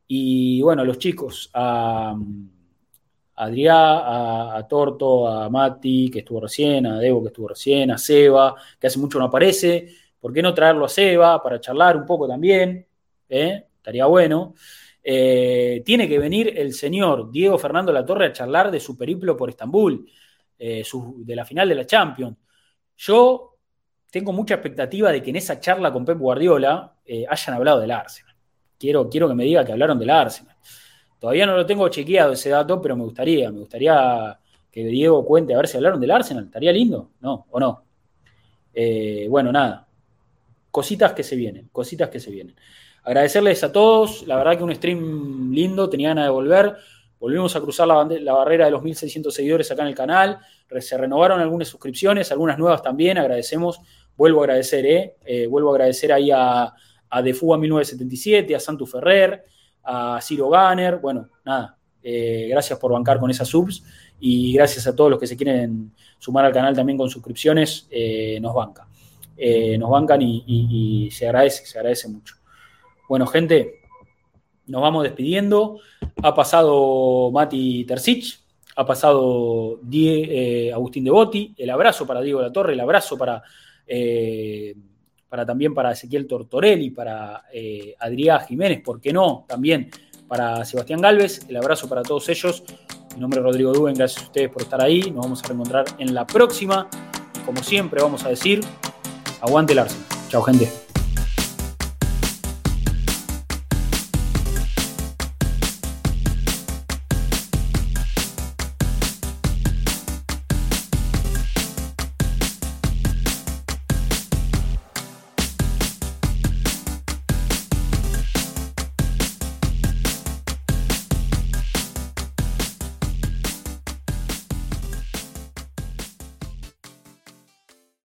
Y bueno, los chicos, a. Adrián, a, Torto, a Mati, que estuvo recién, a Debo, que estuvo recién, a Seba, que hace mucho no aparece. ¿Por qué no traerlo a Seba para charlar un poco también? ¿Eh? Estaría bueno. Eh, tiene que venir el señor Diego Fernando Latorre a charlar de su periplo por Estambul, de la final de la Champions. Yo tengo mucha expectativa de que en esa charla con Pep Guardiola hayan hablado del Arsenal. Quiero, quiero que me diga que hablaron del Arsenal. Todavía no lo tengo chequeado ese dato, pero me gustaría, me gustaría que Diego cuente a ver si hablaron del Arsenal. ¿Estaría lindo? ¿No? ¿O no? Eh, bueno, nada. Cositas que se vienen, cositas que se vienen. Agradecerles a todos, la verdad que un stream lindo, tenía ganas de volver. Volvimos a cruzar la, barrera de los 1.600 seguidores acá en el canal. Se renovaron algunas suscripciones, algunas nuevas también. Agradecemos, vuelvo a agradecer, ¿eh? eh vuelvo a agradecer ahí a, a Defuga 1977, a Santu Ferrer, a Ciro Ganner, bueno, nada, eh, gracias por bancar con esas subs y gracias a todos los que se quieren sumar al canal también con suscripciones, nos banca. Nos bancan y, se agradece, se agradece mucho. Bueno, gente, nos vamos despidiendo. Ha pasado Mati Tercich, ha pasado Die, Agustín Devoti, el abrazo para Diego La Torre, el abrazo para para también para Ezequiel Tortorelli, para eh, Adrián Jiménez, ¿por qué no? También para Sebastián Galvez, el abrazo para todos ellos. Mi nombre es Rodrigo Duben, gracias a ustedes por estar ahí. Nos vamos a reencontrar en la próxima. como siempre, vamos a decir, aguante el Arsenal. Chao, gente.